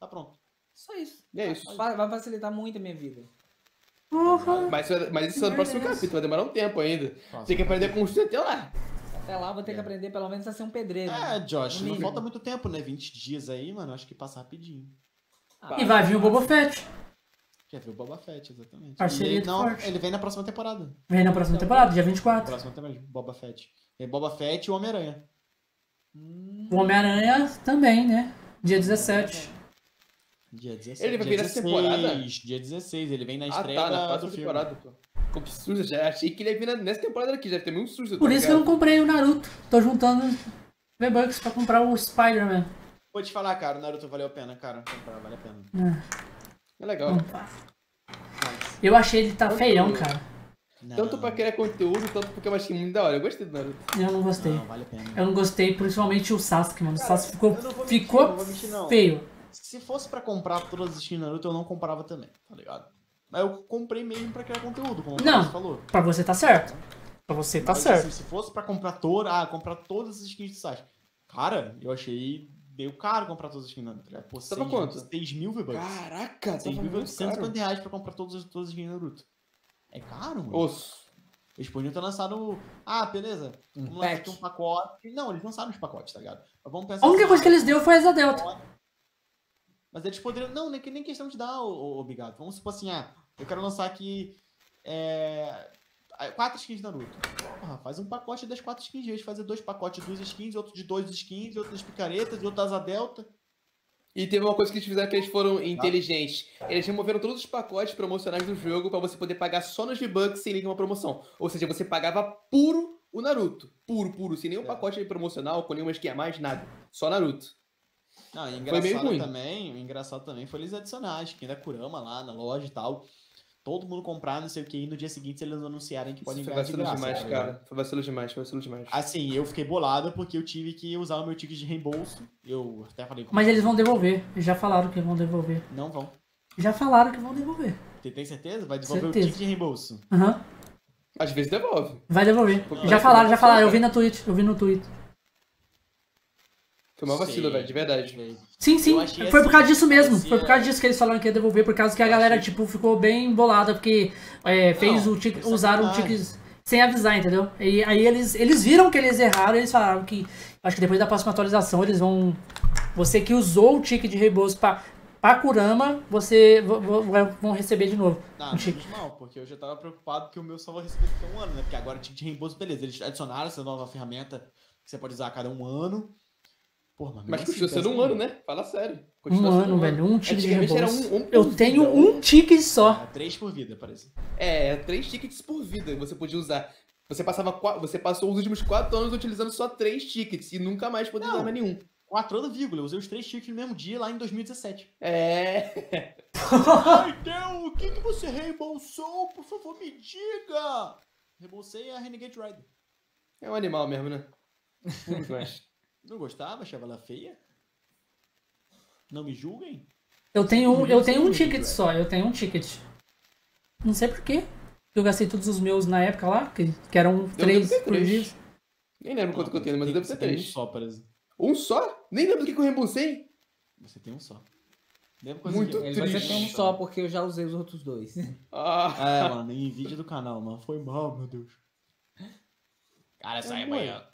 Tá pronto. Só isso. E é isso. Vai, vai facilitar muito a minha vida. Porra. Mas, isso- mas isso é no próximo capítulo, vai demorar um tempo ainda. Próximo. Tem que aprender a construir até lá. Até lá vou ter que É. aprender pelo menos a ser um pedreiro. É, Josh, No não falta muito tempo, né? 20 dias aí, mano. Acho que passa rapidinho. Ah, E vai vir o Boba Fett. Quer ver o Boba Fett, exatamente. Parceria ele, não, Forte. ele vem na próxima temporada. Vem na próxima temporada, dia 24. Próxima temporada, Boba Fett. É Boba Fett e o Homem-Aranha. hum, O Homem-Aranha também, né? Dia 17. Dia 16. Ele vai vir 16, temporada? Dia 16, ele vem na Ah, estreia tá, na da- do filme. temporada, pô. Que susto, já achei que ele ia vir nessa temporada aqui, já tem muito susto. tá Por isso que eu não comprei o Naruto. Tô juntando V-Bucks pra comprar o Spider-Man. Vou te falar, cara, o Naruto valeu a pena, cara. Comprar, vale a pena. É legal. Mas, Eu achei ele tá Tanto- feião, cara. não, Tanto pra criar conteúdo, tanto porque eu achei muito da hora. Eu gostei do Naruto. Eu não gostei. Não, vale a pena. Eu não gostei, principalmente o Sasuke, mano. O Sasuke ficou, mentir, ficou mentir, feio. Se fosse pra comprar todas as skins Naruto, eu não comprava também, tá ligado? Mas eu comprei mesmo pra criar conteúdo, como Não. você falou. Pra você tá certo. Pra você tá Mas, certo. assim, se fosse pra comprar toda, ah, comprar todas as skins do site. Cara, eu achei meio caro comprar todas as skins Naruto. tá ligado? Pô, Tava seis- quanto? 6 mil V-Bucks. Caraca, tava 6 mil V-Bucks, caro. 150 reais pra comprar todas, as- todas as skins Naruto. É caro, mano. Osso. Eles podiam ter lançado. Ah, beleza. Um Vamos aqui um pacote. Não, eles lançaram os pacotes, tá ligado? Mas vamos pensar A única assim, coisa que ah, eles deu foi asa delta. Mas eles poderiam. Não, nem, nem questão de dar, ô, obrigado. Vamos supor assim, ah, eu quero lançar aqui. É, quatro skins de Naruto. Porra, faz um pacote das quatro skins. Em vez de fazer dois pacotes de duas skins, outro de dois skins, outro das picaretas, outro das delta. E teve uma coisa que eles fizeram que eles foram inteligentes. Eles removeram todos os pacotes promocionais do jogo pra você poder pagar só nos V-Bucks sem nenhuma promoção. Ou seja, você pagava puro o Naruto. Puro, puro. Sem nenhum É. pacote promocional, com nenhuma skin a mais, nada. Só Naruto. Não, e meio engraçado ruim. também, o engraçado também foi eles adicionar a skin da Kurama lá na loja e tal. Todo mundo comprar, não sei o que, e no dia seguinte eles anunciarem que podem foi ganhar de vacilo graça. demais, tá ligado? cara. Foi vacilo demais, foi vacilo demais. Assim, eu fiquei bolado porque eu tive que usar o meu ticket de reembolso. Eu até falei com Mas eles vão devolver. Eles já falaram que vão devolver. Não vão. Já falaram que vão devolver. Você tem certeza? Vai devolver Certeza. o ticket de reembolso. Aham. Às vezes devolve. Vai devolver. Não, Já vai falaram, já falaram. Eu cara. vi na Twitch. Eu vi no Twitter. Foi uma vacilo, Sei. velho, de verdade. Sei. Sim, sim. Foi por assim, causa disso mesmo. parecia- Foi por causa disso que eles falaram que ia devolver, por causa que a galera, achei- tipo, ficou bem bolada, porque é, fez Não, o ticket, foi usaram o ticket sem avisar, entendeu? E aí eles, eles viram que eles erraram e eles falaram que. Acho que depois da próxima atualização eles vão. Você que usou o ticket de reembolso pra, pra Kurama, você vão receber de novo. Não, menos ticket. mal, porque eu já tava preocupado que o meu só vai receber daqui a um ano, né? Porque agora o ticket de reembolso, beleza, eles adicionaram essa nova ferramenta que você pode usar a cada um ano. Porra, mas, Mas assim, sendo um pensa ano, né? Fala sério. Um ano, velho. Um ticket de reembolso. um- um Eu tenho vida, um ticket só. É, três por vida, parece. É, três tickets por vida você podia usar. Você passava você passou os últimos quatro anos utilizando só três tickets e nunca mais podia Não. usar mais nenhum. Quatro anos, vírgula. Eu usei os três tickets no mesmo dia lá em 2017. É. Ai, Deus, o que, que você reembolsou? Por favor, me diga! Reembolsei a Renegade Rider. É um animal mesmo, né? Demais. Não gostava? Achava ela feia? Não me julguem? Eu tenho, um- eu tenho um ticket só, eu tenho um ticket. Não sei porquê. Eu gastei todos os meus na época lá, que, que eram três três. dia. Nem lembro quanto que eu tenho, mas eu devo ter Você tem um três. só, parece. Um só? Nem lembro do que eu reembolsei. Você tem um só. Muito. Ele vai ser triste. um só, porque eu já usei os outros dois. Ah, É, mano, em vídeo do canal, mano. Foi mal, meu Deus. Cara, sai é? amanhã.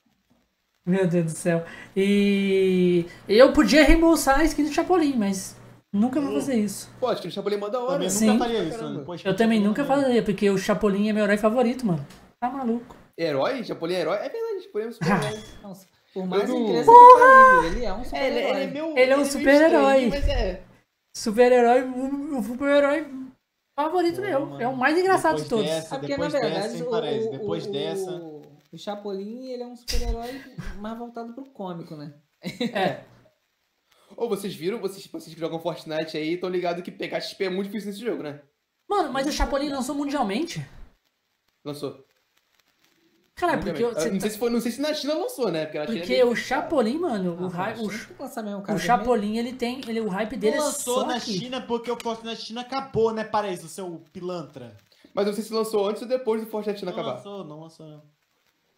Meu Deus do céu. E eu podia reembolsar a skin do Chapolin, mas nunca vou fazer isso. pode, que o Chapolin é mó da hora. Também Sim. nunca faria isso, mano. Poxa, Eu também nunca faria, porque o Chapolin é meu herói favorito, mano. Tá maluco. Herói? Chapolin é herói? É verdade, Chapolin é um super-herói. Não, por mais não- incrível que ele é um É, ele, super-herói. ele é meu. Ele é um meio super-herói. é. Super-herói, o o super-herói favorito Pô, meu. mano. É o mais engraçado de Depois todos. dessa- É porque, na depois dessa, verdade, hein, o, parece. o- Depois o- dessa. O Chapolin, ele é um super-herói mais voltado pro cômico, né? É. Ou vocês viram, vocês, vocês que jogam Fortnite aí, estão ligados que pegar XP é muito difícil nesse jogo, né? Mano, mas o Chapolin lançou mundialmente? Lançou. Cara, porque, eu- Ah, não, tá- sei se foi, não sei se na China lançou, né? Porque na China é porque meio o. Chapolin, mano, o, Ah, hype, o, lançar mesmo, o cara. Chapolin, ele tem. Ele, o hype dele Não é lançou só na aqui. China porque o Fortnite China acabou, né, Paraíso, seu pilantra? Mas eu não sei se lançou antes ou depois do Fortnite China Não acabar. lançou, não lançou, não.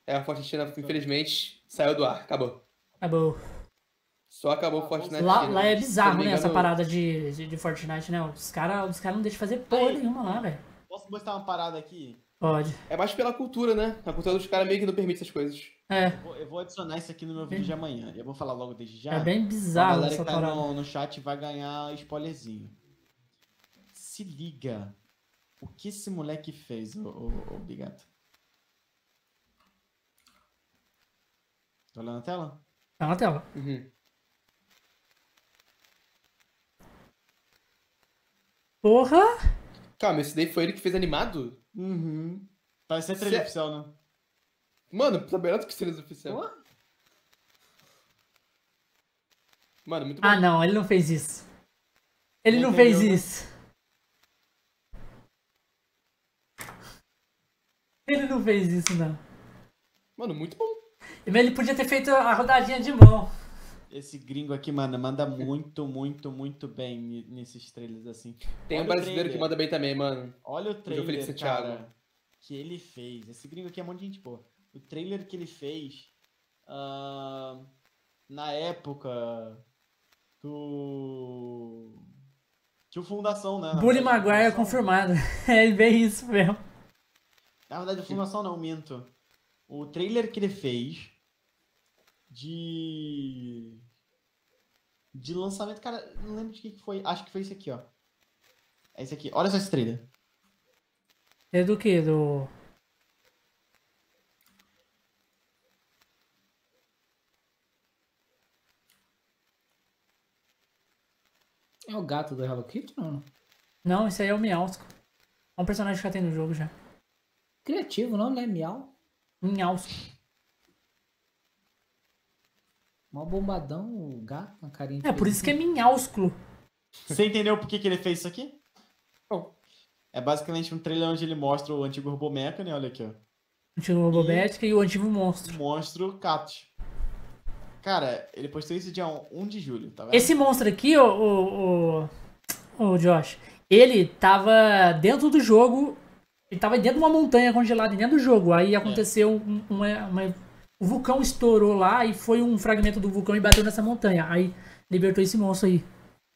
É, a Fortnite infelizmente, saiu do ar. Acabou. Acabou. Só acabou o Fortnite Lá, lá é bizarro, né? Essa parada de, de, de Fortnite, né? Os caras os cara não deixam fazer porra Aí. nenhuma lá, velho. Posso mostrar uma parada aqui? Pode. É mais pela cultura, né? A cultura dos caras meio que não permite essas coisas. É, Eu vou, eu vou adicionar isso aqui no meu vídeo de amanhã. Eu vou falar logo desde já. é bem a bizarro galera essa que tá parada. no, no chat vai ganhar spoilerzinho. Se liga. O que esse moleque fez, ô, ô, ô Bigato? Tá olhando a tela? Tá na tela. Uhum. Porra! Calma, esse daí foi ele que fez animado? Uhum. Parece ser trailer Cê- oficial, né? Mano, tá melhor do que cenas oficial. Pô, Mano, muito bom. Ah, não, ele não fez isso. Ele Não não fez né? isso. Ele não fez isso, não. Mano, muito bom. Mas ele podia ter feito a rodadinha de mão. Esse gringo aqui, mano, manda muito, muito, muito bem nesses trailers assim. Tem um Olha o brasileiro que manda bem também, mano. Olha o Felipe trailer, Santiago. cara, que ele fez. Esse gringo aqui é um monte de gente boa. O trailer que ele fez ah, na época do. Que o Fundação, né? Bully o Maguire Fundação- confirmado. É bem isso mesmo. Na verdade, o Fundação não, minto. O trailer que ele fez de. De lançamento, cara, não lembro de que foi. Acho que foi esse aqui, ó. É esse aqui. Olha só esse trailer. É do que? Do. é o gato do Hello Kitty, não? Não, esse aí é o Miausco. É um personagem que já tem no jogo já. Criativo, não, né? Miau. Miausco. Mó bombadão, o gato, uma carinha É, por isso que é Minhausculo. Você entendeu por que, que ele fez isso aqui? Não. É basicamente um trailer onde ele mostra o antigo Robomecha, né? Olha aqui, ó. O antigo Robobética e o antigo O monstro. monstro Catus. Cara, ele postou isso dia 1 de julho, tá vendo? Esse monstro aqui, o, o, o, o Josh, ele tava dentro do jogo. Ele tava dentro de uma montanha congelada dentro do jogo. Aí aconteceu um- uma, uma- O vulcão estourou lá e foi um fragmento do vulcão e bateu nessa montanha. Aí libertou esse monstro aí.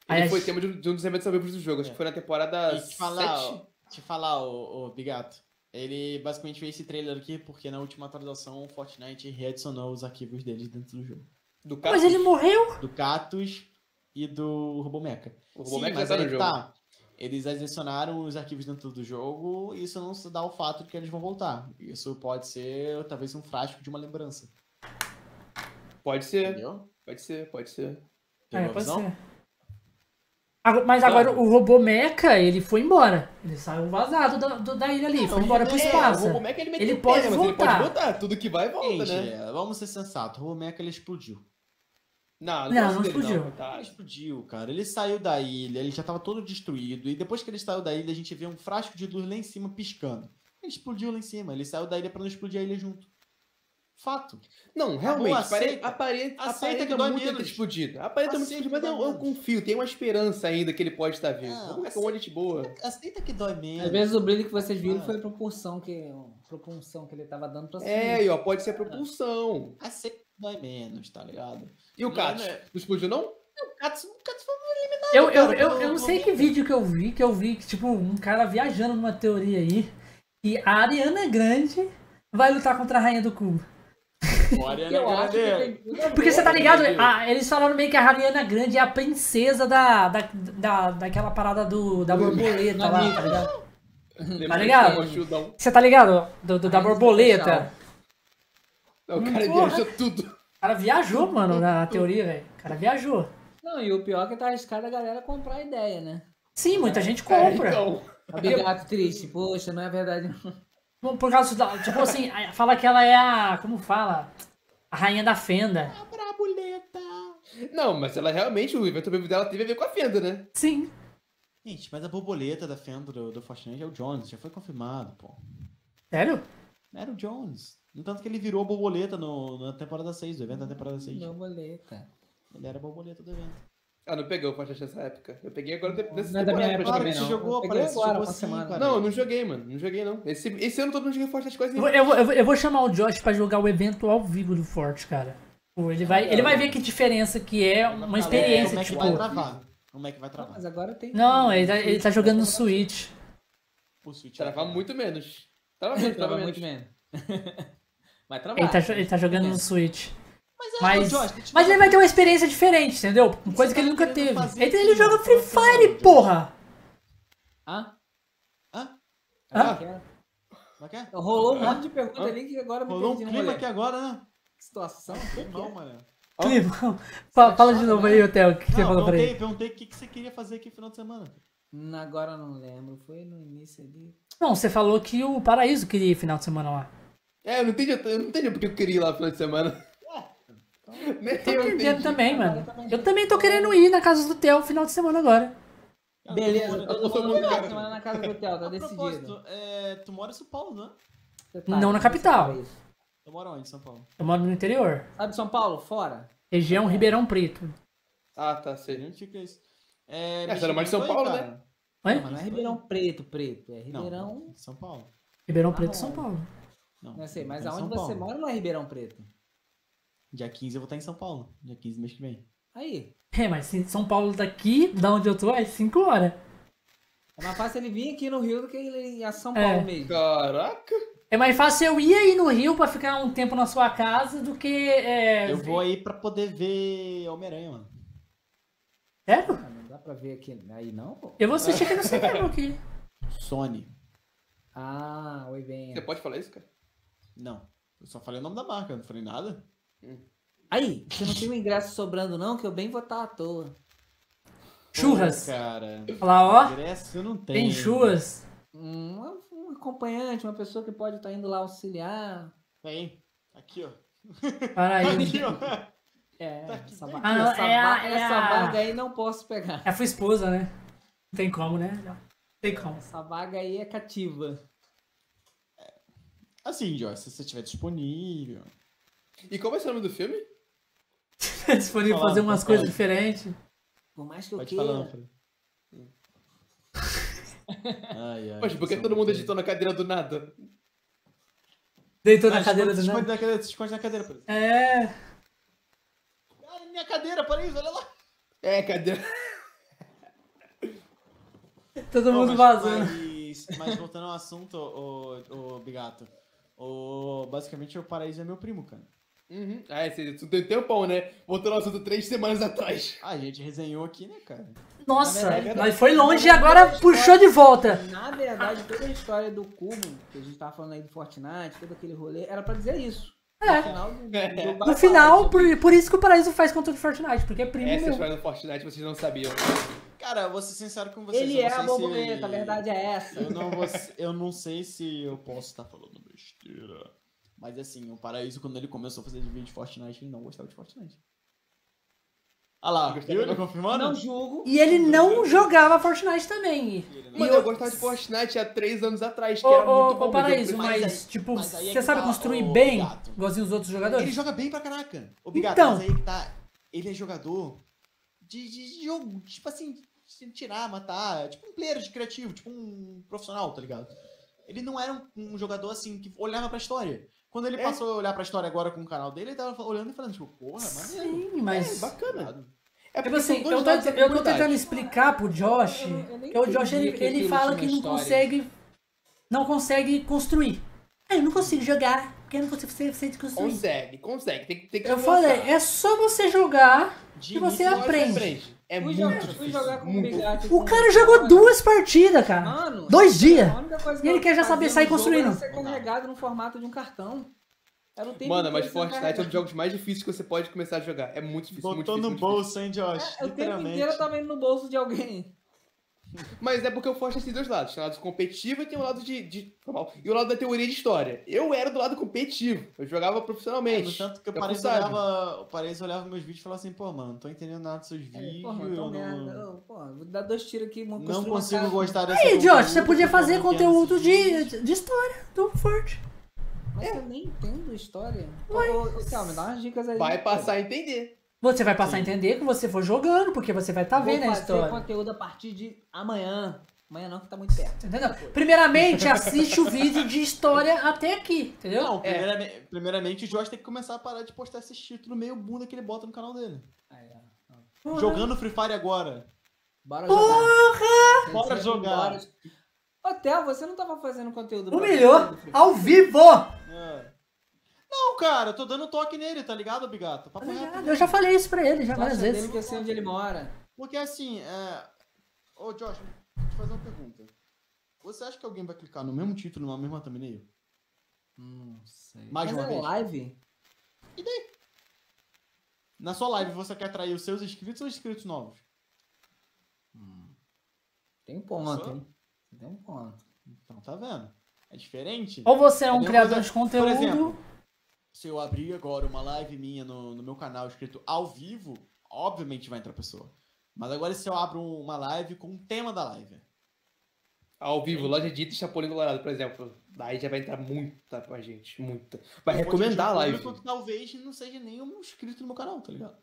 Aí Ele foi a- tema de um de um dos eventos ao vivo do jogo. Acho que foi na temporada E te falar, 7. ó, te falar, ô, ô Bigato. Ele basicamente fez esse trailer aqui porque na última atualização o Fortnite readicionou os arquivos deles dentro do jogo. Do cara. Mas ele morreu? Do Catus e do Robomecha. O mas já tá no jogo. tá. Eles adicionaram os arquivos dentro do jogo e isso não se dá o fato de que eles vão voltar. Isso pode ser talvez um frasco de uma lembrança. Pode ser, Entendeu? pode ser, pode ser. Tem É, uma pode visão? ser. Agora- Mas agora o robô mecha, ele foi embora. Ele saiu vazado da, do- da ilha ali, foi embora pro É, espaço. o ele, meteu Ele o pé, pode né, mas voltar. Ele pode voltar. Tudo que vai, volta, Gente, né? é, vamos ser sensatos. O Robomecha ele explodiu. Não, Não, não explodiu. Não, coitado. explodiu, cara. Ele saiu da ilha, ele já tava todo destruído. E depois que ele saiu da ilha, a gente vê um frasco de luz lá em cima piscando. Ele explodiu lá em cima. Ele saiu da ilha pra não explodir a ilha junto. Fato. Não, realmente, Boa, aceita. aparenta, Aceita aparenta que dói muito menos. explodido. Aparenta muito Aceita explodido, mas eu, eu confio, tem uma esperança ainda que ele pode estar vivo. Não, Robomecha é aceita- uma gente boa. Aceita que dói menos. Às vezes o brilho que vocês viram Ah. foi a proporção que, a propulsão que ele tava dando pra cima. É, e ó, pode ser a propulsão. Aceita dói menos, tá ligado? E o Catos? né? Não explodiu, não? O Katsu, o foi eliminado. Eu, eu, cara, eu, eu não sei que vídeo que eu vi, que eu vi, que, tipo, um cara viajando numa teoria aí, que a Ariana Grande vai lutar contra a Rainha do Cubo. A ver. Porque você tá ligado? Ah, eles falaram meio que a Ariana Grande é a princesa da, da, da, daquela parada do, da borboleta lá, tá ligado? Que ligado? Você tá ligado? Do, do- da borboleta. O cara Porra. viajou tudo. O cara viajou, mano, na teoria, velho. O cara viajou. Não, e o pior é que tá arriscado a galera comprar a ideia, né? Sim, muita gente É, compra. então. A Bigato triste, poxa, não é verdade não. Por- causa da. Tipo assim, fala que ela é a. Como fala? A rainha da fenda. A brabuleta. Não, mas ela realmente, o evento dela teve a ver com a fenda, né? Sim. Gente, mas a borboleta da Fenda do, do Fortnite é o Jones, já foi confirmado, pô. Sério? Era o Jones. No tanto que ele virou borboleta no, na temporada 6, do evento da temporada 6. Borboleta. Ele era borboleta do evento. Ah, não peguei o Fortnite nessa época. Eu peguei agora dessa Não é da minha temporada, época Claro que você jogou, Eu parece, agora, jogou uma sim, semana. cara. Não, eu não joguei, mano. Não joguei, não. Esse, esse ano todo não joguei quase Eu, nenhum. eu, vou- eu, vou- eu vou chamar o Josh pra jogar o evento ao vivo do Forte, cara. Pô, Ele vai, ele vai ver que diferença que é uma experiência, Como é que tipo. vai travar? Como é que vai travar? Mas agora tem. Não, ele tá, ele tá jogando no Switch. O Switch Travar travar. muito menos. Trava menos, trava Trava menos. muito menos. Vai travar. Ele tá, ele tá jogando no Switch. Mas, é, Mas, Josh, mas ele vai ter uma experiência diferente, entendeu? Coisa Você que ele nunca teve. Ele, ele joga mano, Free que é Fire, porra! Hã? Hã? Ah, Ah. quero. Como é que é? Rolou um monte de pergunta ali que agora me Rolou um clima aqui agora, né? Que situação. Não, mano. Clima, fa- fala de novo aí, Hotel, o que você Não, falou pra ele? perguntei o que, que você queria fazer aqui no final de semana. Hum, Agora eu não lembro. Foi no início ali. Não, você falou que o Paraíso queria ir final de semana lá. É, eu não entendi, eu não entendi porque eu queria ir lá no final de semana. Nem Tô eu entendendo entendi. também, mano. Eu também tô querendo ir na casa do Theo final de semana agora. Beleza, eu todo sou mundo cara. semana na casa do Theo, tá A decidido. propósito, é, tu mora em São Paulo, não é? Detalhe, Não na você capital. sabe isso. Eu moro onde, em São Paulo? Eu moro no interior. Sabe São Paulo? Fora? Região Ribeirão Preto. Ah, tá, sei. Onde fica isso? É, É, você não mora em São Paulo. Oi? Não, mas não é Ribeirão Preto, Preto. É Não, Ribeirão. São Paulo. Ribeirão Preto, Ah, São Paulo. Não, Não sei, mas é aonde você mora não é Ribeirão Preto. Dia 15 eu vou estar em São Paulo. Dia 15 do mês que vem. Aí. É, mas se São Paulo daqui, da onde eu tô, é 5 horas. É mais fácil ele vir aqui no Rio do que ele ir a São É. Paulo mesmo. Caraca. É mais fácil eu ir aí no Rio pra ficar um tempo na sua casa do que. É... Eu vou aí pra poder ver Homem-Aranha, mano. Sério? Ah, não dá pra ver aqui aí não, pô. Eu vou assistir aqui no cinema aqui. Sony. Ah, oi, bem. Você pode falar isso, cara? Não. Eu só falei o nome da marca, eu não falei nada. Aí, você não tem um ingresso sobrando não, que eu bem vou estar à toa. Churras. Pô, cara. Lá, ó. Ingresso eu não tenho. Tem churras. Um, um acompanhante, uma pessoa que pode estar indo lá auxiliar. Tem. Aqui, ó. Paraíso. Aqui, ó. É, Tá aqui, essa, tá. Ah, não, essa, é a- é essa a- vaga aí não posso pegar. É a sua esposa, né? Não tem como, né? Não tem como. Essa vaga aí é cativa. Assim, Joyce, se você estiver disponível. E qual vai ser o nome do filme? Disponível Fala, fazer umas coisas diferentes. Por mais que eu Pode queira. falar, Fred. Ai, ai. Poxa, por que todo mundo editou na cadeira do nada? Deitou na Ah, cadeira do nada. na cadeira, esconde na cadeira, por exemplo. É. Ah, minha cadeira, para isso, olha lá. É, cadeira. Todo Não, mundo mas- vazando. Mas, mas voltando ao assunto, o, o Bigato. O, basicamente, o Paraíso é meu primo, cara. Uhum. Ah, esse, tu tem tempão, né? Voltou no assunto três semanas atrás. Ah, a gente resenhou aqui, né, cara? Nossa, verdade, mas foi longe e agora puxou história- de volta. Na verdade, toda a história do cubo, que a gente tava falando aí do Fortnite, todo aquele rolê, era pra dizer isso. É. No final, do, vai No final, por, por isso que o Paraíso faz contra o Fortnite, porque é primo Essa meu. história do Fortnite vocês não sabiam. Cara, eu vou ser sincero com vocês. Ele eu é não a sei borboleta, se- a verdade é essa. Eu não, vou, eu não sei se eu posso estar falando besteira. Mas assim, o Paraíso, quando ele começou a fazer vídeo de Fortnite, ele não gostava de Fortnite. Ah lá, viu? Não. confirmando? Não julgo. E ele não jogava Fortnite também. Mano, eu- eu gostava de Fortnite há três anos atrás, que Ô, era muito bom. ô, Paraíso, Mas mas, tipo, mas é você que sabe tá, construir ô, bem, igualzinho os outros jogadores? Ele joga bem pra caraca. O Bigato, Então. mas aí que tá. Ele é jogador de, de, de jogo, tipo assim, tirar, matar. Tipo um player de criativo, tipo um profissional, tá ligado? Ele não era um, um jogador assim que olhava pra história. Quando ele É. passou a olhar pra história agora com o canal dele, ele tava olhando e falando, tipo, porra, maneiro. Sim, É, mas... bacana. É Tipo porque assim, são dois eu tô, eu tô tentando explicar pro Josh, Eu eu que o Josh, ele, que ele fala que não história. consegue, não consegue construir. Ah, eu não consigo jogar, porque eu não consigo ser, de construir. Consegue, consegue. Tem, que- tem que Eu falei, é só você jogar De que você início, aprende. É Fui muito jogar, difícil. fui jogar com o muito Bigatti. O com- cara jogou duas partidas, cara. Mano, Dois dias. E ele quer já saber sair construindo. ser carregado no formato de um cartão. Era o tempo Mano, mas Fortnite é um dos jogos mais difíceis que você pode começar a jogar. É muito difícil, muito Botou difícil. no muito bolso, hein, Josh? É, o tempo inteiro eu tava indo no bolso de alguém. Mas é porque o Fortnite tem dois lados. Tem o lado competitivo e tem o lado de, de... E o lado da teoria de história. Eu era do lado competitivo. Eu jogava É, profissionalmente. no tanto que o Paris olhava, o Paris olhava meus vídeos e falava assim, pô, mano, não tô entendendo nada dos seus É, vídeos. porra, eu não, merda. Ô, Porra, vou dar dois tiros aqui. não construir uma consigo gostar dessa Aí, Josh, você podia fazer conteúdo de, de história do Fort. Mas eu nem entendo história. Théo, me dá umas dicas aí. Vai passar a entender. Você vai passar a entender que você for jogando, porque você vai estar Vou vendo a fazer história. conteúdo a partir de amanhã. Amanhã não, que tá muito perto. Entendeu? Primeiramente, assiste o vídeo de história até aqui, entendeu? Não, primeiramente, primeiramente o Josh tem que começar a parar de postar esses títulos meio bunda que ele bota no canal dele. Ó. Porra. Jogando Free Fire agora. Bora jogar. Bora Sempre jogar. bora. Ô, Theo, você não tava fazendo conteúdo pra Humilhou Free ao vivo! É. Não, cara, eu tô dando toque nele, tá ligado, Bigato? Papo reto. Eu já falei isso pra ele já várias vezes. dele que eu sei onde ele mora. Porque assim, é... Ô, Josh, vou te fazer uma pergunta. Você acha que alguém vai clicar no mesmo título, na mesma thumbnail? Hum, Não sei. Mais Mas uma é vez. live? Na sua live, você quer atrair os seus inscritos ou inscritos novos? Tem um ponto, Só? hein? Tem um ponto. Então tá vendo? É diferente. Ou você é É um mesmo, criador por de conteúdo. exemplo, Se eu abrir agora uma live minha no, no meu canal escrito ao vivo, obviamente vai entrar pessoa. Mas agora se eu abro uma live com o tema da live. Ao vivo, loja de item Chapolin Colorado, por exemplo. Daí já vai entrar muita pra gente. Muita. Vai recomendar a live. público talvez não seja nenhum inscrito no meu canal, tá ligado?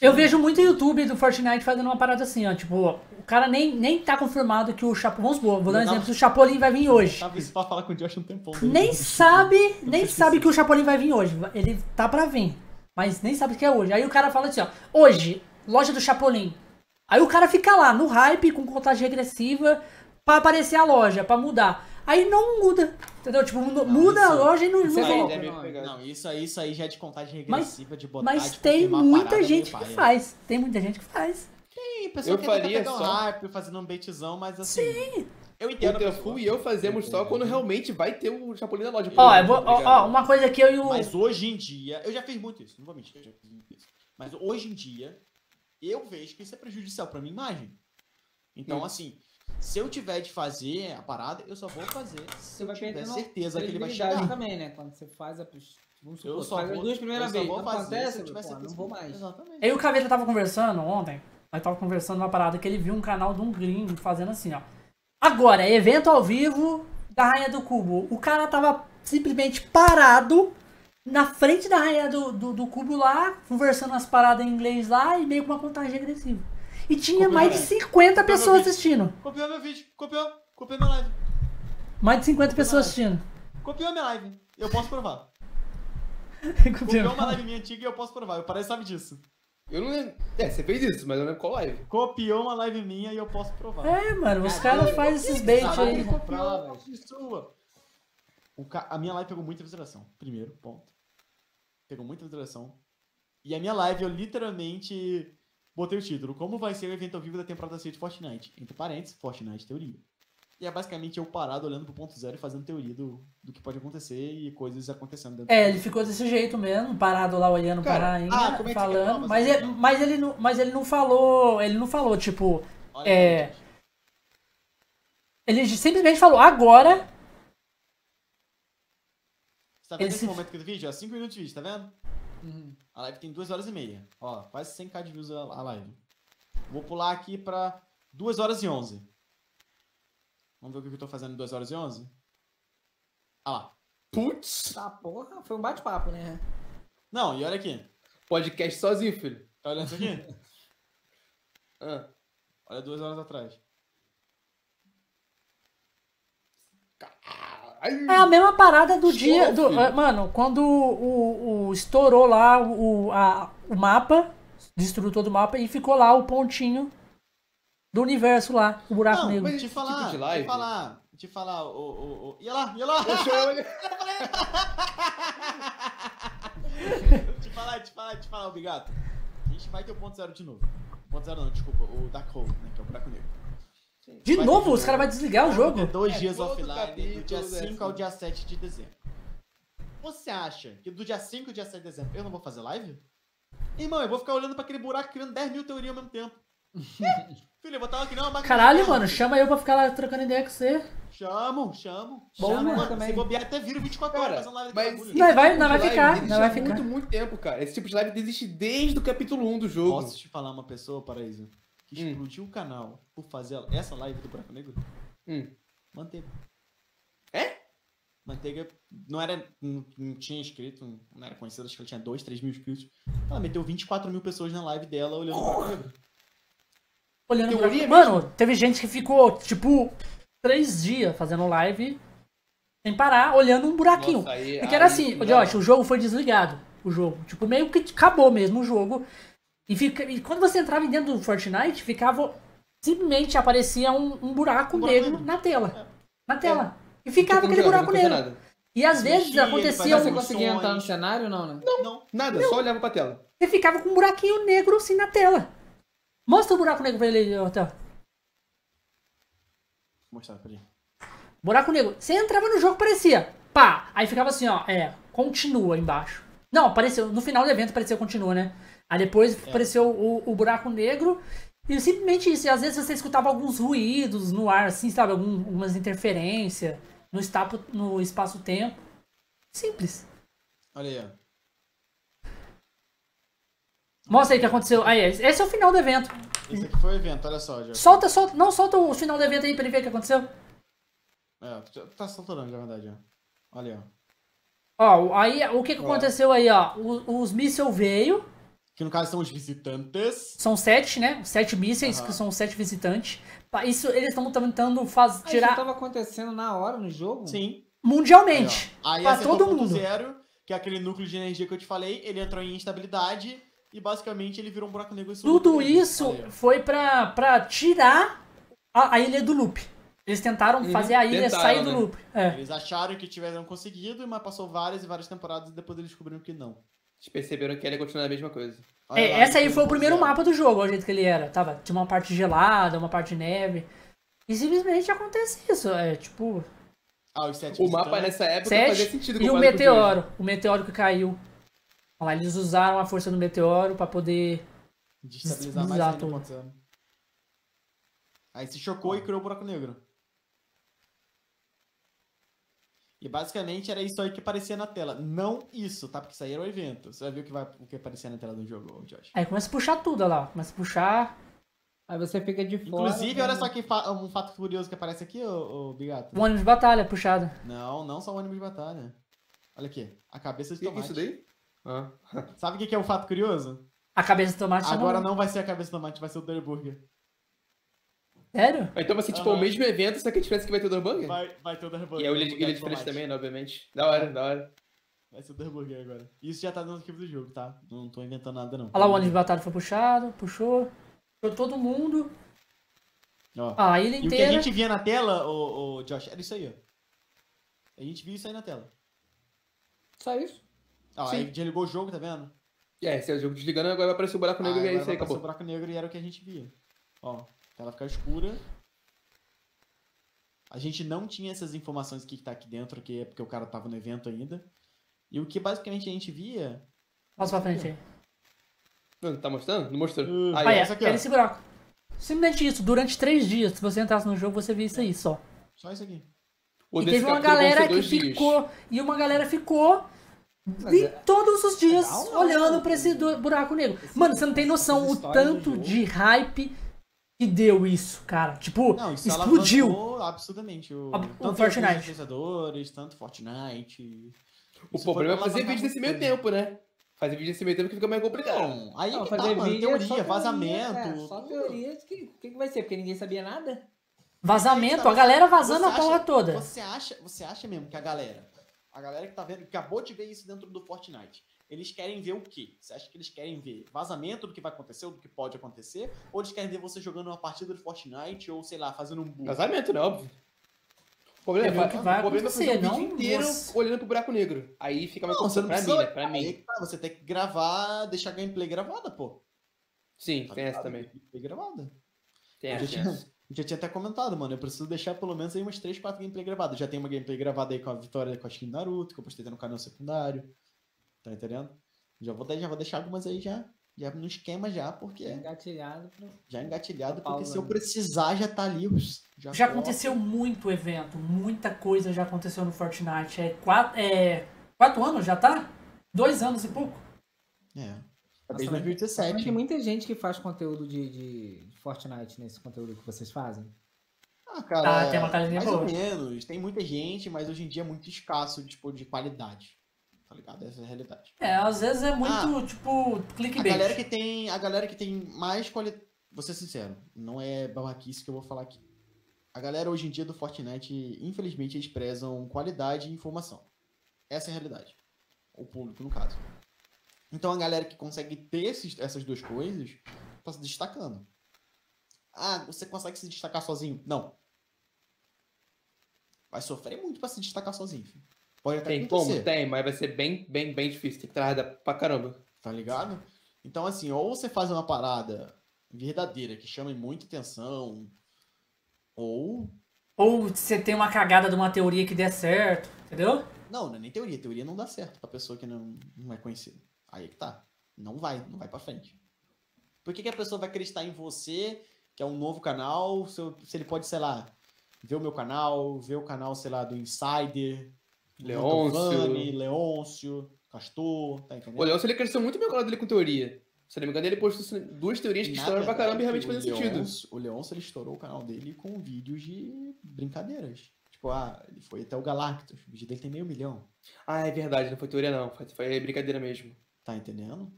É Eu vejo muito YouTube do Fortnite fazendo uma parada assim, ó. Tipo, o cara nem, nem tá confirmado que o Chapolin. Vamos supor, vou dar um exemplo: o Chapolin vai vir hoje. Tava isso pra falar com o Josh um tempão. Nem sabe, nem sabe que o Chapolin vai vir hoje. Ele tá pra vir, mas nem sabe que é hoje. Aí o cara fala assim, ó, hoje, loja do Chapolin. Aí o cara fica lá no hype com contagem regressiva pra aparecer a loja, pra mudar. Aí não muda, entendeu? Tipo, mu- muda a isso- loja e não, isso não é Aí volta. é. Não, isso aí, isso aí já é de contagem Mas- regressiva, de botar Mas de tem a muita gente que faz. Tem muita gente que faz. Tem pessoa Eu que faria pegar um só- hype, fazendo um baitzão, mas assim... Eu entendo O a Tefu e eu fazemos só quando realmente vai ter o Chapolin na loja. vou- ó, uma coisa que eu e o. Mas hoje em dia, eu já fiz muito isso, não vou mentir, eu já fiz muito isso. Mas hoje em dia, eu vejo que isso é prejudicial pra minha imagem. Então, Hum. assim, se eu tiver de fazer a parada, eu só vou fazer se Você eu vai tiver certeza que ele vai chegar. também, né? Quando você faz a. Vamos Eu supor, só faz as vou- duas primeiras eu só vezes. vou Não fazer acontece, se eu tiver pô, certeza não vou que- mais. Exatamente. Eu e o Caveira tava conversando ontem. Nós tava conversando uma parada que ele viu um canal de um gringo fazendo assim, ó. Agora, evento ao vivo da Rainha do Cubo. O cara tava simplesmente parado na frente da Rainha do, do, do Cubo lá, conversando umas paradas em inglês lá e meio com uma contagem agressiva. E tinha Copiou mais de meu 50 meu pessoas assistindo. Copiou meu vídeo, copiou, copiou minha live. Mais de 50 pessoas assistindo. Copiou minha live, eu posso provar. Copiou. Copiou uma live minha antiga e eu posso provar, o Parece sabe disso. Eu não lembro. É, você fez isso, mas eu não lembro qual live. Copiou uma live minha e eu posso provar. É, mano, os Cara, caras fazem esses bait aí. de sua. Ca... A minha live pegou muita visualização. Primeiro, ponto. Pegou muita visualização. E a minha live, eu literalmente botei o título. Como vai ser o evento ao vivo da temporada 6 de Fortnite? Entre parênteses, Fortnite Teoria. E é basicamente eu parado olhando pro ponto zero e fazendo teoria do, do que pode acontecer e coisas acontecendo dentro É, ele ficou desse jeito mesmo, parado lá olhando Cara, pra rainha, ah, é falando. prova? Mas Você ele, mas, ele não, mas ele não falou. Ele não falou, tipo. Olha É. Ele simplesmente falou, agora. Você tá vendo esse se- momento aqui do vídeo? Ó, 5 minutos de vídeo, tá vendo? Uhum. A live tem 2 horas e meia. Ó, quase 100k de views a a live. Vou pular aqui pra 2 horas e 11. Vamos ver o que eu tô fazendo em 2 horas e 11? Ah lá. Putz! Tá, porra, foi um bate-papo, né? Não, e olha aqui. Podcast sozinho, filho. Tá olhando isso aqui? Ah. olha duas horas atrás. Ai, É a mesma parada do dia. Do- mano, quando o, o- estourou lá o, a- o mapa, destruiu todo o mapa e ficou lá o pontinho do universo lá, o buraco Não, negro. mas te falar, tipo de live- te falar, te falar, o, o, o... Ia lá, ia lá! Deixa eu... te falar, te falar, te falar, obrigado. A gente vai ter o ponto zero de novo. Ponto zero não, desculpa, o Dark Hole, né, que é o buraco negro. De vai novo, os caras vão desligar o jogo. Dois É, dias offline, do dia é 5 ao dia 7 de dezembro. Você acha que do dia 5 ao dia 7 de dezembro eu não vou fazer live? Irmão, eu vou ficar olhando pra aquele buraco criando 10 mil teorias ao mesmo tempo. Filho, eu vou estar aqui não, máquina Caralho, mano, chama eu pra ficar lá trocando ideia com você. Chamo, chamo. Bom, chamo, né, mano. também. Se bobear até vira 24 horas Cara, fazendo live mas... bagulho. Não, vai- não vai tipo de ficar, live não vai ficar. muito, muito tempo, cara. Esse tipo de live existe desde o capítulo 1 do jogo. Posso te falar uma pessoa, Paraíso, que Hum. explodiu o canal por fazer essa live do Buraco Negro? Hum. Manteiga. É? Manteiga não era. Não, não tinha inscrito, não era conhecida, acho que ela tinha 2, 3 mil inscritos. Ela meteu 24 mil pessoas na live dela olhando o Buraco Negro. Olhando pra... Teoria Mano, teve gente que ficou, tipo, três dias fazendo live sem parar, olhando um buraquinho. Nossa, aí- Porque era aí- assim, não. Josh, o jogo foi desligado. O jogo. Tipo, meio que acabou mesmo o jogo. E, fica, e quando você entrava dentro do Fortnite, ficava. Simplesmente aparecia um, um buraco Um negro na tela. Na tela. E Tipo, ficava não aquele buraco não negro. Nada. E às vezes mexia, acontecia Você um. coisa- conseguia entrar no cenário ou não, né? Não. Nada, só olhava pra tela. Você ficava com um buraquinho negro assim na tela. Mostra o buraco negro pra ele. Vou mostrar pra ele. Buraco negro. Você entrava no jogo, parecia. Pá! Aí ficava assim, ó. É, continua embaixo. Não, apareceu. No final do evento apareceu continua, né? Aí depois É. apareceu o, o buraco negro. E simplesmente isso. E às vezes você escutava alguns ruídos no ar, assim, sabe? Algum, algumas interferências no, estapo, no espaço-tempo. Simples. Olha aí, ó. Mostra aí o que aconteceu. Aí, esse é o final do evento. Esse aqui foi o evento, olha só. Já. Solta, solta. Não, solta o final do evento aí pra ele ver o que aconteceu. É, tá soltando, na verdade, ó. Olha aí, ó. Ó, aí o que, que aconteceu aí, ó? Os, os mísseis veio. Que no caso são os visitantes. São sete, né? Sete mísseis, Aham. que são sete visitantes. Isso eles estão tentando faz, Ah, Isso tirar tava acontecendo na hora no jogo? Sim. Aí, mundialmente. ó. Aí pra acertou todo mundo. zero, que é aquele núcleo de energia que eu te falei, ele entrou em instabilidade e basicamente ele virou um buraco negro. e Tudo aí. isso aí, foi pra, pra tirar a, a ilha do loop. Eles tentaram Uhum. fazer a ilha Tentaram, sair do né? loop. É. Eles acharam que tiveram conseguido, mas passou várias e várias temporadas e depois eles descobriram que não. Eles perceberam que ele ia continuar a mesma coisa. Olha É, lá, essa aí foi o primeiro mapa do jogo, o jeito que ele era. Tava, tinha uma parte gelada, uma parte de neve. E simplesmente acontece isso. É tipo. Ah, os sete O mapa nessa época fazia Sete sentido. e o meteoro. O meteoro que caiu. Olha lá, eles usaram a força do meteoro pra poder. Destabilizar mais Exato. ainda. Aí se chocou e criou o buraco negro. E basicamente era isso aí que aparecia na tela. Não isso, tá? Porque isso aí era o evento. Você vai ver o que, vai, o que aparecia na tela do jogo, Josh. Aí começa a puxar tudo, olha lá. Começa a puxar. Aí você fica de fora. Inclusive, né? olha só que fa- um fato curioso que aparece aqui, ô, ô Bigato. O ônibus de batalha puxado. Não, não só o ônibus de batalha. Olha aqui, a cabeça de tomate. isso daí? Ah. Sabe o que que é o fato curioso? A cabeça do tomate Agora não vai ser a cabeça de tomate, vai ser o Dirty Burger. Sério? Então vai ser tipo Aham. o mesmo evento, só que a diferença é que vai ter o Hambúrguer. Vai, vai ter o Dirty E o no ilha, lugar ilha de tomate. também, né, obviamente. Da hora, da hora. Vai ser o Burger agora. Isso já tá no arquivo do jogo, tá? Não tô inventando nada, não. Olha lá o ônibus de batalha foi puxado, puxou. Puxou todo mundo. Ó. Ó, a ilha E o que a inteira. gente via na tela, ô, ô, Josh, era isso aí, ó. A gente viu isso aí na tela. Só isso? Ó, Sim. aí desligou o jogo, tá vendo? É, esse é o jogo desligando, agora vai aparecer o buraco negro Ah, e é isso aí, vai aparecer o acabou. buraco negro e era o que a gente via. Ó, a tela fica escura. A gente não tinha essas informações que tá aqui dentro, que é porque o cara tava no evento ainda. E o que basicamente a gente via. Passa pra frente aí. Não, tá mostrando? Não mostrou. Uh, Aí, ó. é, essa aqui, esse buraco. Simplesmente isso, durante três dias. Se você entrasse no jogo, você via isso aí só. Só isso aqui. O e teve uma galera que dias. ficou. E uma galera ficou. Mas vi- é- todos os dias não. olhando pra esse buraco negro. Mano, você não tem noção o tanto de hype que deu isso, cara. Tipo, Não, isso explodiu. absurdamente. O, O- o tanto Fortnite. tanto Fortnite. O Isso problema é fazer vídeo nesse meio tempo, né? Fazer vídeo nesse meio tempo que fica mais complicado. Não, aí Não, que tá, fazer mano. vídeo é Teoria, só teoria, vazamento. é, só teoria de que o que, que vai ser, porque ninguém sabia nada. vazamento, a galera vazando Você a porra acha- toda. Você acha, você acha mesmo que a galera, a galera que tá vendo, que acabou de ver isso dentro do Fortnite, eles querem ver o quê? Você acha que eles querem ver vazamento do que vai acontecer, ou do que pode acontecer? Ou eles querem ver você jogando uma partida de Fortnite, ou sei lá, fazendo um bug? Casamento, né? Óbvio. O problema, É o que vai o problema é fazer o vídeo não inteiro você. olhando pro buraco negro. Aí fica mais complicado. Pra mim, né? Pra Aí mim. tá, você tem que gravar, deixar a gameplay gravada, pô. Sim, Tá tem essa também. Gameplay gravada. Tem essa, tinha, eu já tinha até comentado, mano. Eu preciso deixar pelo menos aí umas 3, 4 gameplay gravadas. Já tem uma gameplay gravada aí com a vitória com a skin do Naruto, que eu postei no canal secundário. Tá entendendo? Já vou, já vou deixar algumas aí já. Já no esquema já, porque. Engatilhado. Pro... Já engatilhado, porque se eu né? precisar já tá ali. os- Já, Já aconteceu muito evento, muita coisa já aconteceu no Fortnite. É quatro, é, quatro anos já tá? Dois anos e pouco. É. Desde mas- 2017. Mas tem muita gente que faz conteúdo de, de, de Fortnite nesse conteúdo que vocês fazem. Ah, cara. Ah, tem uma mais boa. ou menos. Tem muita gente, mas hoje em dia é muito escasso tipo, de qualidade. Tá ligado? Essa é a realidade. É, às vezes é muito, Ah, tipo, A clickbait. galera que tem, a galera que tem mais qualidade. Vou ser sincero, não é babaquice que eu vou falar aqui. A galera hoje em dia do Fortnite, infelizmente, eles prezam qualidade e informação. Essa é a realidade. O público, no caso. Então a galera que consegue ter esses- essas duas coisas tá se destacando. Ah, você consegue se destacar sozinho? Não. Vai sofrer muito pra se destacar sozinho. filho. Pode até Tem acontecer. como? Tem, mas vai ser bem, bem, bem difícil. Tem que trabalhar pra caramba. Tá ligado? Então, assim, ou você faz uma parada verdadeira que chame muita atenção, ou. Ou você tem uma cagada de uma teoria que der certo, entendeu? Não, não é nem teoria. Teoria não dá certo pra pessoa que não, não é conhecida. Aí é que tá. Não vai, não vai pra frente. Por que, que a pessoa vai acreditar em você, que é um novo canal, se, eu- se ele pode, sei lá, ver o meu canal, ver o canal, sei lá, do Insider, Leôncio. Vani, Leôncio, Castor, tá entendendo? O Leôncio ele cresceu muito canal dele com teoria. Se não me engano, ele postou duas teorias que Na estouraram pra caramba e realmente verdade, o sentido. O Leôncio, ele estourou o canal dele com vídeos de brincadeiras. Tipo, ah, ele foi até o Galactus. O vídeo dele tem meio milhão. Ah, é verdade, não foi teoria não, foi, foi brincadeira mesmo. Tá entendendo?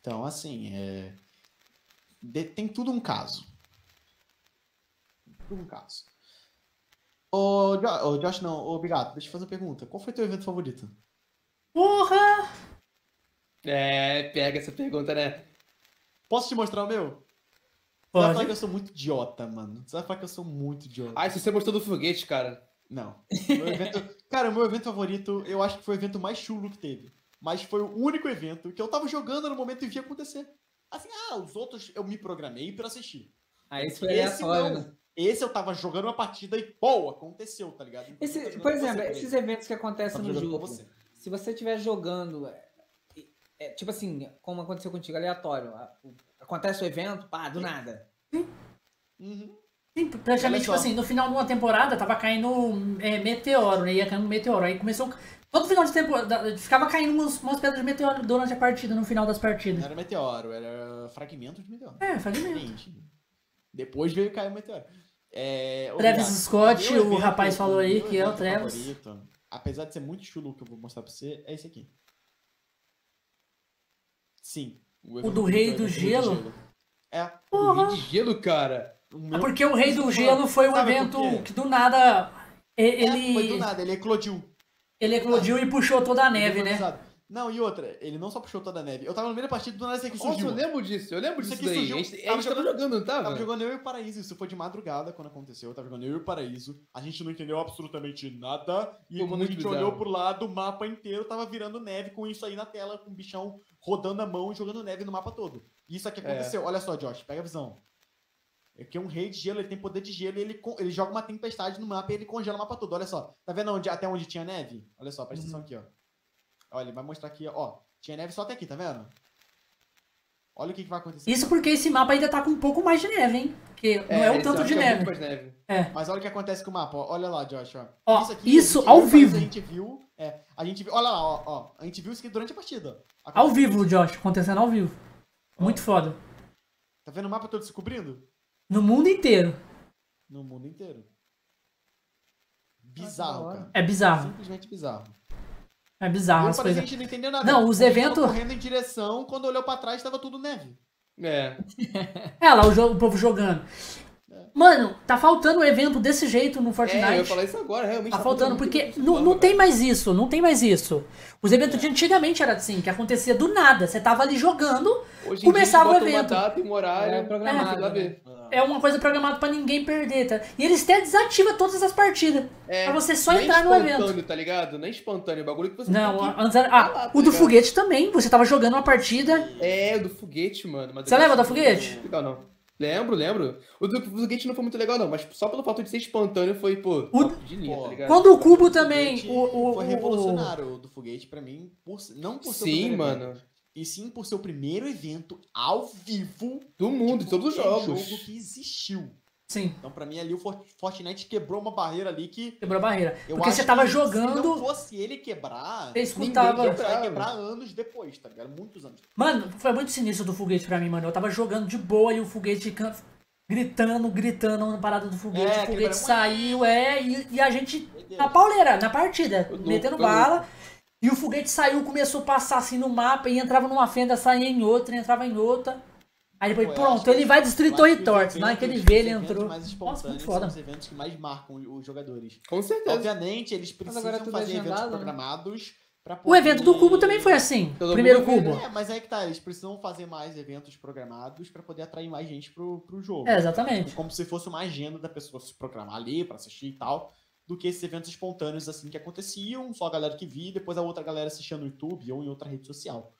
Então, assim, é... de- tem tudo um caso. Tudo um caso. Ô, ô, Josh, não, ô, Bigato, deixa eu fazer uma pergunta. Qual foi teu evento favorito? Porra! É, pega essa pergunta, né? Posso te mostrar o meu? Você vai falar que Pode. eu sou muito idiota, mano. Você vai falar que eu sou muito idiota. Ah, se você gostou do foguete, cara. Não. Meu evento... Cara, o meu evento favorito, eu acho que foi o evento mais chulo que teve. Mas foi o único evento que eu tava jogando no momento e vi acontecer. Assim, ah, os outros eu me programei pra assistir. Aí esse foi Esse aleatório, não. né? Esse eu tava jogando uma partida e, pô, aconteceu, tá ligado? Inclusive, Esse, por exemplo, você, esses eventos que acontecem Tava no jogo, você. se você estiver jogando, é, é, tipo assim, como aconteceu contigo, aleatório, a- o- acontece o evento, pá, do nada. Uhum. Sim, praticamente, tipo assim, no final de uma temporada tava caindo é, meteoro, né? Ia caindo um meteoro. Aí começou. Todo final de temporada ficava caindo umas, umas pedras de meteoro durante a partida, no final das Não partidas. era meteoro, era fragmento de meteoro. É, fragmento. Depois veio cair o meteoro. É, Travis. Scott, o evento- rapaz falou aí que é o Travis. favorito, apesar de ser muito chulo o que eu vou mostrar pra você, é esse aqui. Sim. evento do favorito Rei é o do evento Gelo? É. O Porra! Rei de gelo, cara. o É meu- porque o Rei do Sabe Gelo foi um por evento que do nada É, ele, foi do nada, ele eclodiu. ele eclodiu e puxou toda a neve, né? Não, e outra, ele não só puxou toda a neve. Eu tava no meio da partida do nada esse aqui Nossa, surgiu. eu lembro disso, eu lembro Isso disso daí. surgiu- A gente, a gente tava jogando- não tava? Tava jogando eu e o Paraíso, isso foi de madrugada quando aconteceu. Eu tava jogando eu e o Paraíso. A gente não entendeu absolutamente nada. E Foi quando a gente bizarro. olhou pro lado, o mapa inteiro tava virando neve com isso aí na tela, com o bichão rodando a mão e jogando neve no mapa todo. Isso aqui É. aconteceu. Olha só, Josh, pega a visão. Aqui é um rei de gelo, ele tem poder de gelo e ele, ele joga uma tempestade no mapa e ele congela o mapa todo. Olha só. Tá vendo onde, até onde tinha neve? Olha só, presta atenção aqui, ó. Olha, ele vai mostrar aqui, ó. Tinha neve só até aqui, tá vendo? Olha o que, que vai acontecer. Isso porque esse mapa ainda tá com um pouco mais de neve, hein? Porque não é o esse tanto de que é neve. neve. É. Mas olha o que acontece com o mapa. ó. Olha lá, Josh, ó. Ó, aqui, isso a gente- ao vivo. A gente viu. É, a gente viu. Olha lá, ó, ó. A gente viu isso aqui durante a partida. ó. Ao vivo, Josh, acontecendo ao vivo. Muito foda. Tá vendo o mapa todo se cobrindo? No mundo inteiro. No mundo inteiro. Bizarro, cara. É bizarro. Simplesmente bizarro. É bizarro as coisas. a gente não entendeu nada. Não, os eventos- correndo em direção, quando olhou pra trás, tava tudo neve. É. É lá o, jo- o povo jogando. Mano, tá faltando um evento desse jeito no É, eu Fortnite. ia falar isso agora, realmente. Tá faltando, muito porque não, não tem mais isso, não tem mais isso. Os eventos de antigamente era assim, que acontecia do nada. Você tava ali jogando, Hoje em começava dia, o evento. uma data e um horário. É programado, lá né? ver. é uma coisa programada pra ninguém perder, tá? E eles até desativam todas as partidas. É, Pra você só entrar no evento. espontâneo, tá ligado? Nem espontâneo, é bagulho que você Não, que... antes era. Tá Ah, lá, tá o do ligado? foguete também. Você tava jogando uma partida. É, o do foguete, mano. mas Você lembra do foguete? não- Legal, não. Lembro, lembro. O do foguete não foi muito legal, não, mas só pelo fato de ser espontâneo foi, pô, O- top de linha, Pô, tá ligado? Quando o cubo O também. O, o, foi o- revolucionário o do foguete pra mim, por, não por ser o Sim, primeiro mano. evento, e sim por ser o primeiro evento ao vivo Do mundo, de todos os jogos. jogo que existiu. Sim, Então, pra mim, ali o For- Fortnite quebrou uma barreira ali que. quebrou a barreira. Eu Porque acho você tava que Se não jogando. fosse ele quebrar, Você escutava. ninguém vai quebrava. quebrar anos depois, tá ligado? Muitos anos. Mano, foi muito sinistro do foguete pra mim, mano. Eu tava jogando de boa e o foguete can- gritando, gritando na parada do foguete. É, o foguete saiu, é, e, e a gente na pauleira, na partida, louco, metendo bala. E o foguete saiu, começou a passar assim no mapa e entrava numa fenda, saía em outra, entrava em outra. Aí depois, Pô, pronto, ele vai destruir os territórios. Na hora que ele eventos- vê, os ele eventos entrou. mais Nossa, espontâneos muito são foda. os eventos que mais marcam os jogadores. Com certeza. Obviamente, eles precisam agora é fazer eventos agendado, né? programados pra O evento do cubo também foi assim. Todo o primeiro cubo. É, mas aí que tá, eles precisam fazer mais eventos programados pra poder atrair mais gente pro, pro jogo. É, exatamente. Como se fosse uma agenda da pessoa se programar ali pra assistir e tal, do que esses eventos espontâneos assim que aconteciam, só a galera que via, e depois a outra galera assistia no YouTube ou em outra rede social.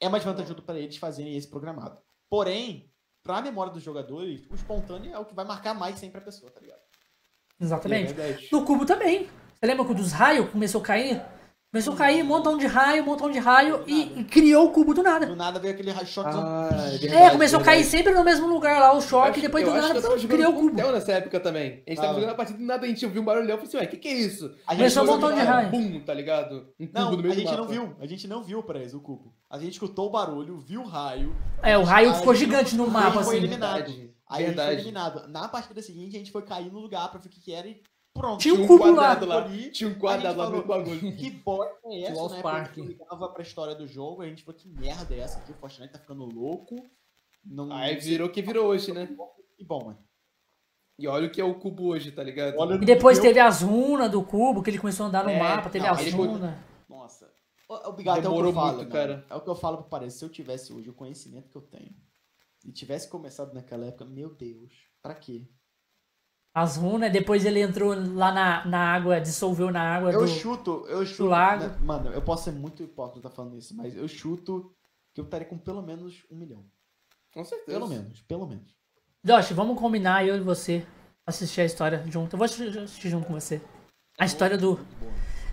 É mais vantajoso pra eles fazerem esse programado. Porém, pra memória dos jogadores, o espontâneo é o que vai marcar mais sempre a pessoa, tá ligado? É Exatamente. verdade. No cubo também. Você lembra que o dos raios começou a cair? Começou a cair, um montão de raio, um montão de raio e, e criou o cubo do nada. Do nada veio aquele choque. Ah, é, É, verdade, começou a cair verdade. sempre no mesmo lugar lá, o choque, e Eu depois acho- do eu acho nada eu criou o cubo. Theo nessa época também. A gente tava Tava. jogando a partida do nada, a gente ouviu um barulhão. Eu falei assim, ué, o que que é isso? A gente Começou não um montão de raio. Bum, tá ligado? Um cubo Não, a gente não mapa. viu. A gente não viu, Perez, o cubo. A gente escutou o barulho, viu o raio. É, o raio ficou gigante no não- mapa, foi assim. eliminado. Verdade. Aí a gente foi Verdade. eliminado. Na partida seguinte, a gente foi cair no lugar pra ver o que que era e pronto. Tinha um Tinha um cubo lá. quadrado lá. Ali, Tinha um quadrado lá no falou, bagulho. Que bosta é essa, Lost né? Park. Gente ligava pra história do jogo, a gente falou, que merda é essa aqui? O Fortnite tá ficando louco. Não, Aí virou o que virou hoje, né? que bom, mano. E olha o que é o cubo hoje, tá ligado? Olha E depois Meu- teve as runas do cubo, que ele começou a andar no É, mapa, teve não, as runas. Nossa. Ô, Obrigado, é o que Demorou eu falo, muito, mano. cara. É o que eu falo pro Parece. Se eu tivesse hoje o conhecimento que eu tenho e tivesse começado naquela época, meu Deus, pra quê? As runas, depois ele entrou lá na, na água, dissolveu na água Eu do... chuto, eu chuto. lago. né, Mano, eu posso ser muito hipócrita falando isso, mas eu chuto que eu estaria com pelo menos um milhão. Com certeza. Pelo menos, pelo menos. Josh, vamos combinar, eu e você, assistir a história junto. Eu vou assistir junto com você. A história do...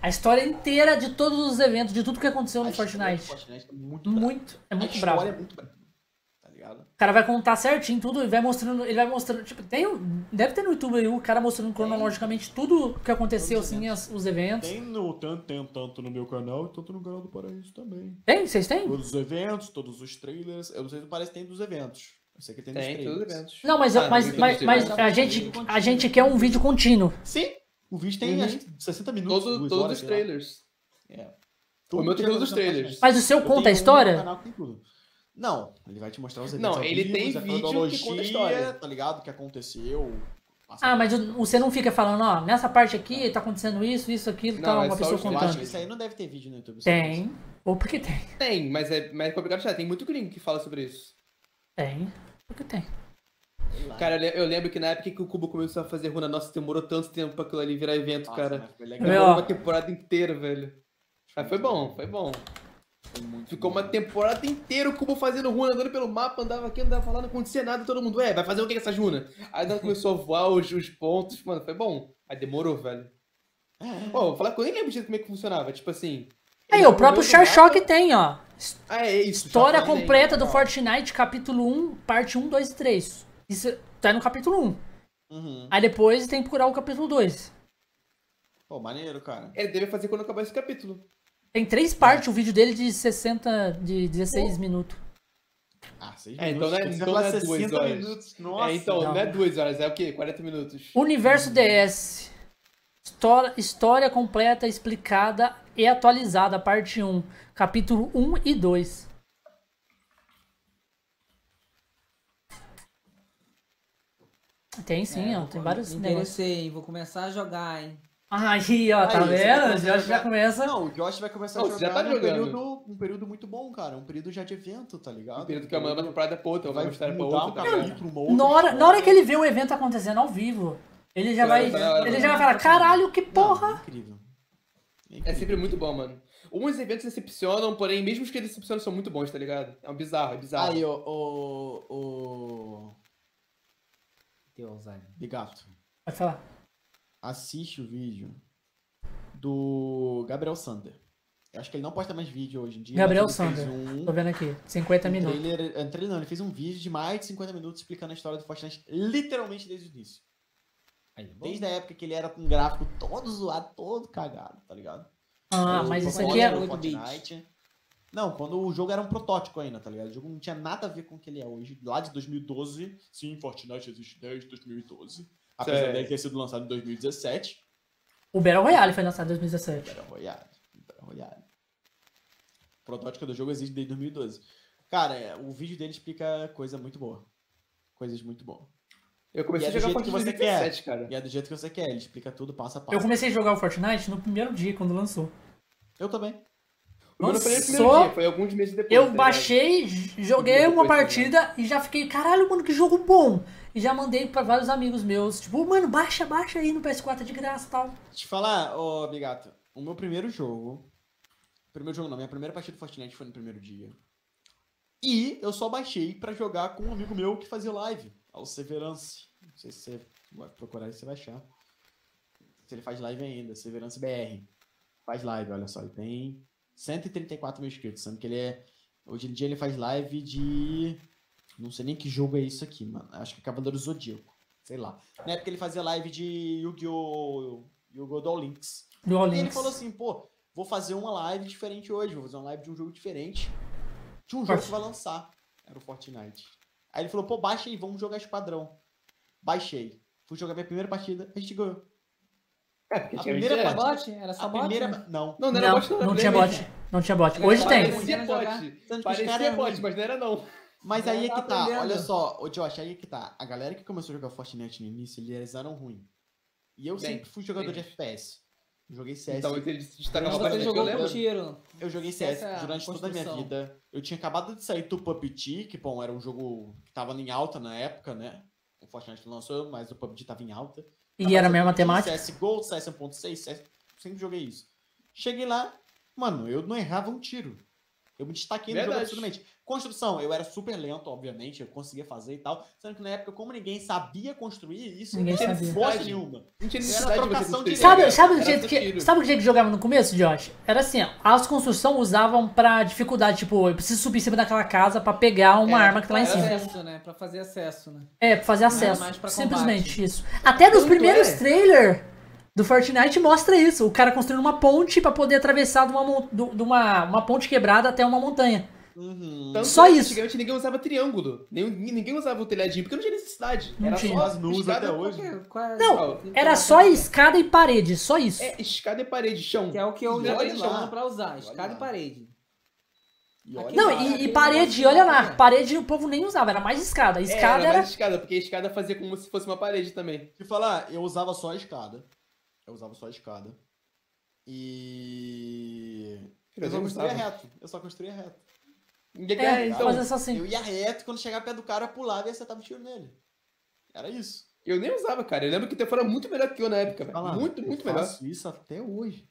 A história inteira de todos os eventos, de tudo que aconteceu no do Fortnite. Fortnite é muito. Muito, é A muito história bravo. é muito brava. Ligado? O cara vai contar certinho tudo e vai mostrando. Ele vai mostrando. Tipo, tem. Deve ter no YouTube aí o cara mostrando cronologicamente tudo o que aconteceu, assim, as- os eventos. Tem, no, tanto, tem tanto no meu canal e tanto no canal do Paraíso também. Tem? Vocês têm? Todos os eventos, todos os trailers. Eu não sei se parece que tem dos eventos. Eu sei que tem, Tem, dos todos os eventos. Não, mas, Ah, mas, mas, mas a, gente, a gente quer um vídeo contínuo. Sim, o vídeo tem Uhum. acho que 60 minutos. Todo, todos horas, os trailers. É. O meu tem todos os trailers. Mas o seu Eu conta a tenho um história? canal que tem tudo. Não, ele vai te mostrar os eventos. Não, ele vivo, tem a vídeo que conta a história. Tá ligado? O que aconteceu. Ah, mas você não fica falando, ó, nessa parte aqui tá acontecendo isso, isso, aquilo, Não, tal, é uma só pessoa os Eu acho contando. que isso aí não deve ter vídeo no YouTube. Tem. Ou porque tem. Tem, mas é mais complicado achar. Tem muito gringo que fala sobre isso. Tem. Porque tem. Cara, eu le- eu lembro que na época que o Cubo começou a fazer runa, nossa, demorou tanto tempo pra aquilo ali virar evento, Nossa, cara. mas legal. Demorou uma temporada inteira, velho. Mas foi bom, foi bom. Ficou uma temporada inteira o Cubo fazendo runa, andando pelo mapa, andava aqui, andava lá, não acontecia nada, todo mundo, ué, vai fazer o que com essa runa? Aí ela começou a voar os, os pontos, mano, foi bom. Aí demorou, velho. É. Pô, vou falar que eu nem lembro direito como é que funcionava, tipo assim... Aí, o próprio Char Shock tem, ó. Ah, é isso. História completa do ó. Fortnite, capítulo 1, parte 1, 2 e 3. Isso tá no capítulo 1. Uhum. Aí depois tem que procurar o capítulo 2. Pô, maneiro, cara. Ele deve fazer quando acabar esse capítulo. Tem três partes o vídeo dele de 60, de 16 minutos. Ah, seis É, então minutos. não é- então não é duas 60 horas. minutos. Nossa. é, então, não. não. é duas horas, é o quê? 40 minutos. Universo DS. História, história completa, explicada e atualizada, parte 1. Capítulo 1 e 2. Tem sim, É, ó. Tem vários Me negócios. interessei, hein? Vou começar a jogar, hein? Aí, ó, tá vai vendo? O a Josh já começa. Não, o Josh vai começar Não, a jogar já tá num jogando. período, um período muito bom, cara. Um período já de evento, tá ligado? O período que a manda uma temporada pra outra, vai vai mostrar pra mudar um outra. tá capítulo, uma outra Na hora, na hora que ele vê o evento acontecendo ao vivo, ele já vai, ele já vai falar, caralho, que Não, porra! é incrível. É É incrível. sempre muito bom, mano. Uns eventos decepcionam, porém, mesmo os que decepcionam são muito bons, tá ligado? É um bizarro, é bizarro. Aí, o. O. O. Teu Alzheimer. Bigato, Pode falar. Assiste o vídeo do Gabriel Sander. Eu acho que ele não posta mais vídeo hoje em dia. Gabriel Sander. Um, Tô vendo aqui, 50 um minutos. trailer, um trailer não, ele fez um vídeo de mais de 50 minutos explicando a história do Fortnite literalmente desde o início. Aí, bom. Desde a época que ele era com um gráfico todo zoado, todo cagado, tá ligado? Ah, O mas isso aqui é. muito Fortnite. Não, quando o jogo era um protótipo ainda, tá ligado? O jogo não tinha nada a ver com o que ele é hoje. Lá de 2012, sim, Fortnite existe desde 2012. Apesar Certo. dele ter sido lançado em 2017. O Battle Royale foi lançado em 2017. Battle Royale. Battle Royale. O protótipo do jogo existe desde 2012. Cara, é, o vídeo dele explica coisa muito boa. Coisas muito boas. Eu comecei E a é do jogar que Fortnite quer. 2017, cara. E é do jeito que você quer, ele explica tudo passo a passo. Eu comecei a jogar o Fortnite no primeiro dia, quando lançou. Eu também. O não foi no primeiro Lançou, dia, foi alguns meses depois. tá Eu ligado? baixei, joguei uma tá partida e já fiquei, caralho, mano, que jogo bom! E já mandei pra vários amigos meus, tipo, mano, baixa, baixa aí no PS4 é de graça e tal. Te falar, ô Bigato, o meu primeiro jogo. Primeiro jogo não, minha primeira partida do Fortnite foi no primeiro dia. E eu só baixei pra jogar com um amigo meu que fazia live, ao Severance. Não sei se você vai procurar e você vai achar. Se ele faz live ainda, Severance BR. faz live, olha só. Ele tem 134 mil inscritos, sendo que ele é. Hoje em dia ele faz live de. Não sei nem que jogo é isso aqui, mano. Acho que é Cavaleiro Zodíaco. Sei lá. Na época ele fazia live de Yu-Gi-Oh! Yu-Gi-Oh! Duel Links. New E ele falou assim, pô, vou fazer uma live diferente hoje, vou fazer uma live de um jogo diferente. De um jogo que vai lançar. Era o Fortnite. Aí ele falou, pô, baixa aí, vamos jogar esquadrão. Baixei. Fui jogar minha primeira partida, a gente ganhou. É, porque A tinha primeira Bot? Era só A bot? primeira. né? Não. Não, não era Não, bot, não, não tinha bot. Não tinha bot. Hoje tem. Parecia bot, mas não era não. Mas aí é tá que tá, aprendendo. olha só, ô Josh, aí é que tá. A galera que começou a jogar Fortnite no início, eles eram ruins. E eu Bem, sempre fui jogador de bem. FPS. Eu joguei CS. Então ele se Então destacava você bastante, eu jogou com lembro. tiro. Eu joguei CS Essa é a durante toda a minha vida. Eu tinha acabado de sair do PUBG, que, bom, era um jogo que tava em alta na época, né? O Fortnite lançou, mas o PUBG tava em alta. E era a mesma temática. CSGO, CS 1.6, CS... sempre joguei isso. Cheguei lá, mano, eu não errava um tiro. Eu me destaquei no jogo Verdade. absolutamente. Construção, eu era super lento, obviamente, eu conseguia fazer e tal. Sendo que na época, como ninguém sabia construir, isso Ninguém não tinha Verdade. nenhuma. Não tinha Era necessidade de você trocação construir. de- Sabe, sabe, o Era jeito que, tiro. sabe o jeito que jogava no começo, Josh? Era assim, ó, as construções usavam pra dificuldade, tipo, eu preciso subir em cima daquela casa pra pegar uma É, arma que tá lá em era cima. Acesso, né? Pra fazer acesso, né? É, pra fazer era acesso. mais pra Simplesmente combate. isso. Até nos Tanto primeiros é. trailers do Fortnite mostra isso. O cara construindo uma ponte pra poder atravessar de uma, de uma, uma ponte quebrada até uma montanha. Uhum. Tanto Só é que isso. Antigamente ninguém usava triângulo. Nem, ninguém usava o telhadinho, porque não tinha necessidade. Não era tinha. só As até hoje. Qual que- qual é- Não, então, era só é? escada e parede, só isso. É, escada e parede, chão. Que é o que eu já falando pra usar. Escada e parede. E Não, lá, e, e parede, olha de lá, montanha. parede o povo nem usava, era mais escada. É, Escada era era. mais escada, porque a escada fazia como se fosse uma parede também. Te falar, eu usava só a escada. Eu usava só a escada. E. Eu Eu só construía reto. Eu só construía reto. Ninguém É, quer, então. fazer assim. Eu ia reto, quando chegava perto do cara, eu pulava e acertava o tiro nele. Era isso. Eu nem usava, cara. Eu lembro que o Tefão era muito melhor que eu na época, velho. Fala, Muito, eu muito melhor. faço isso até hoje.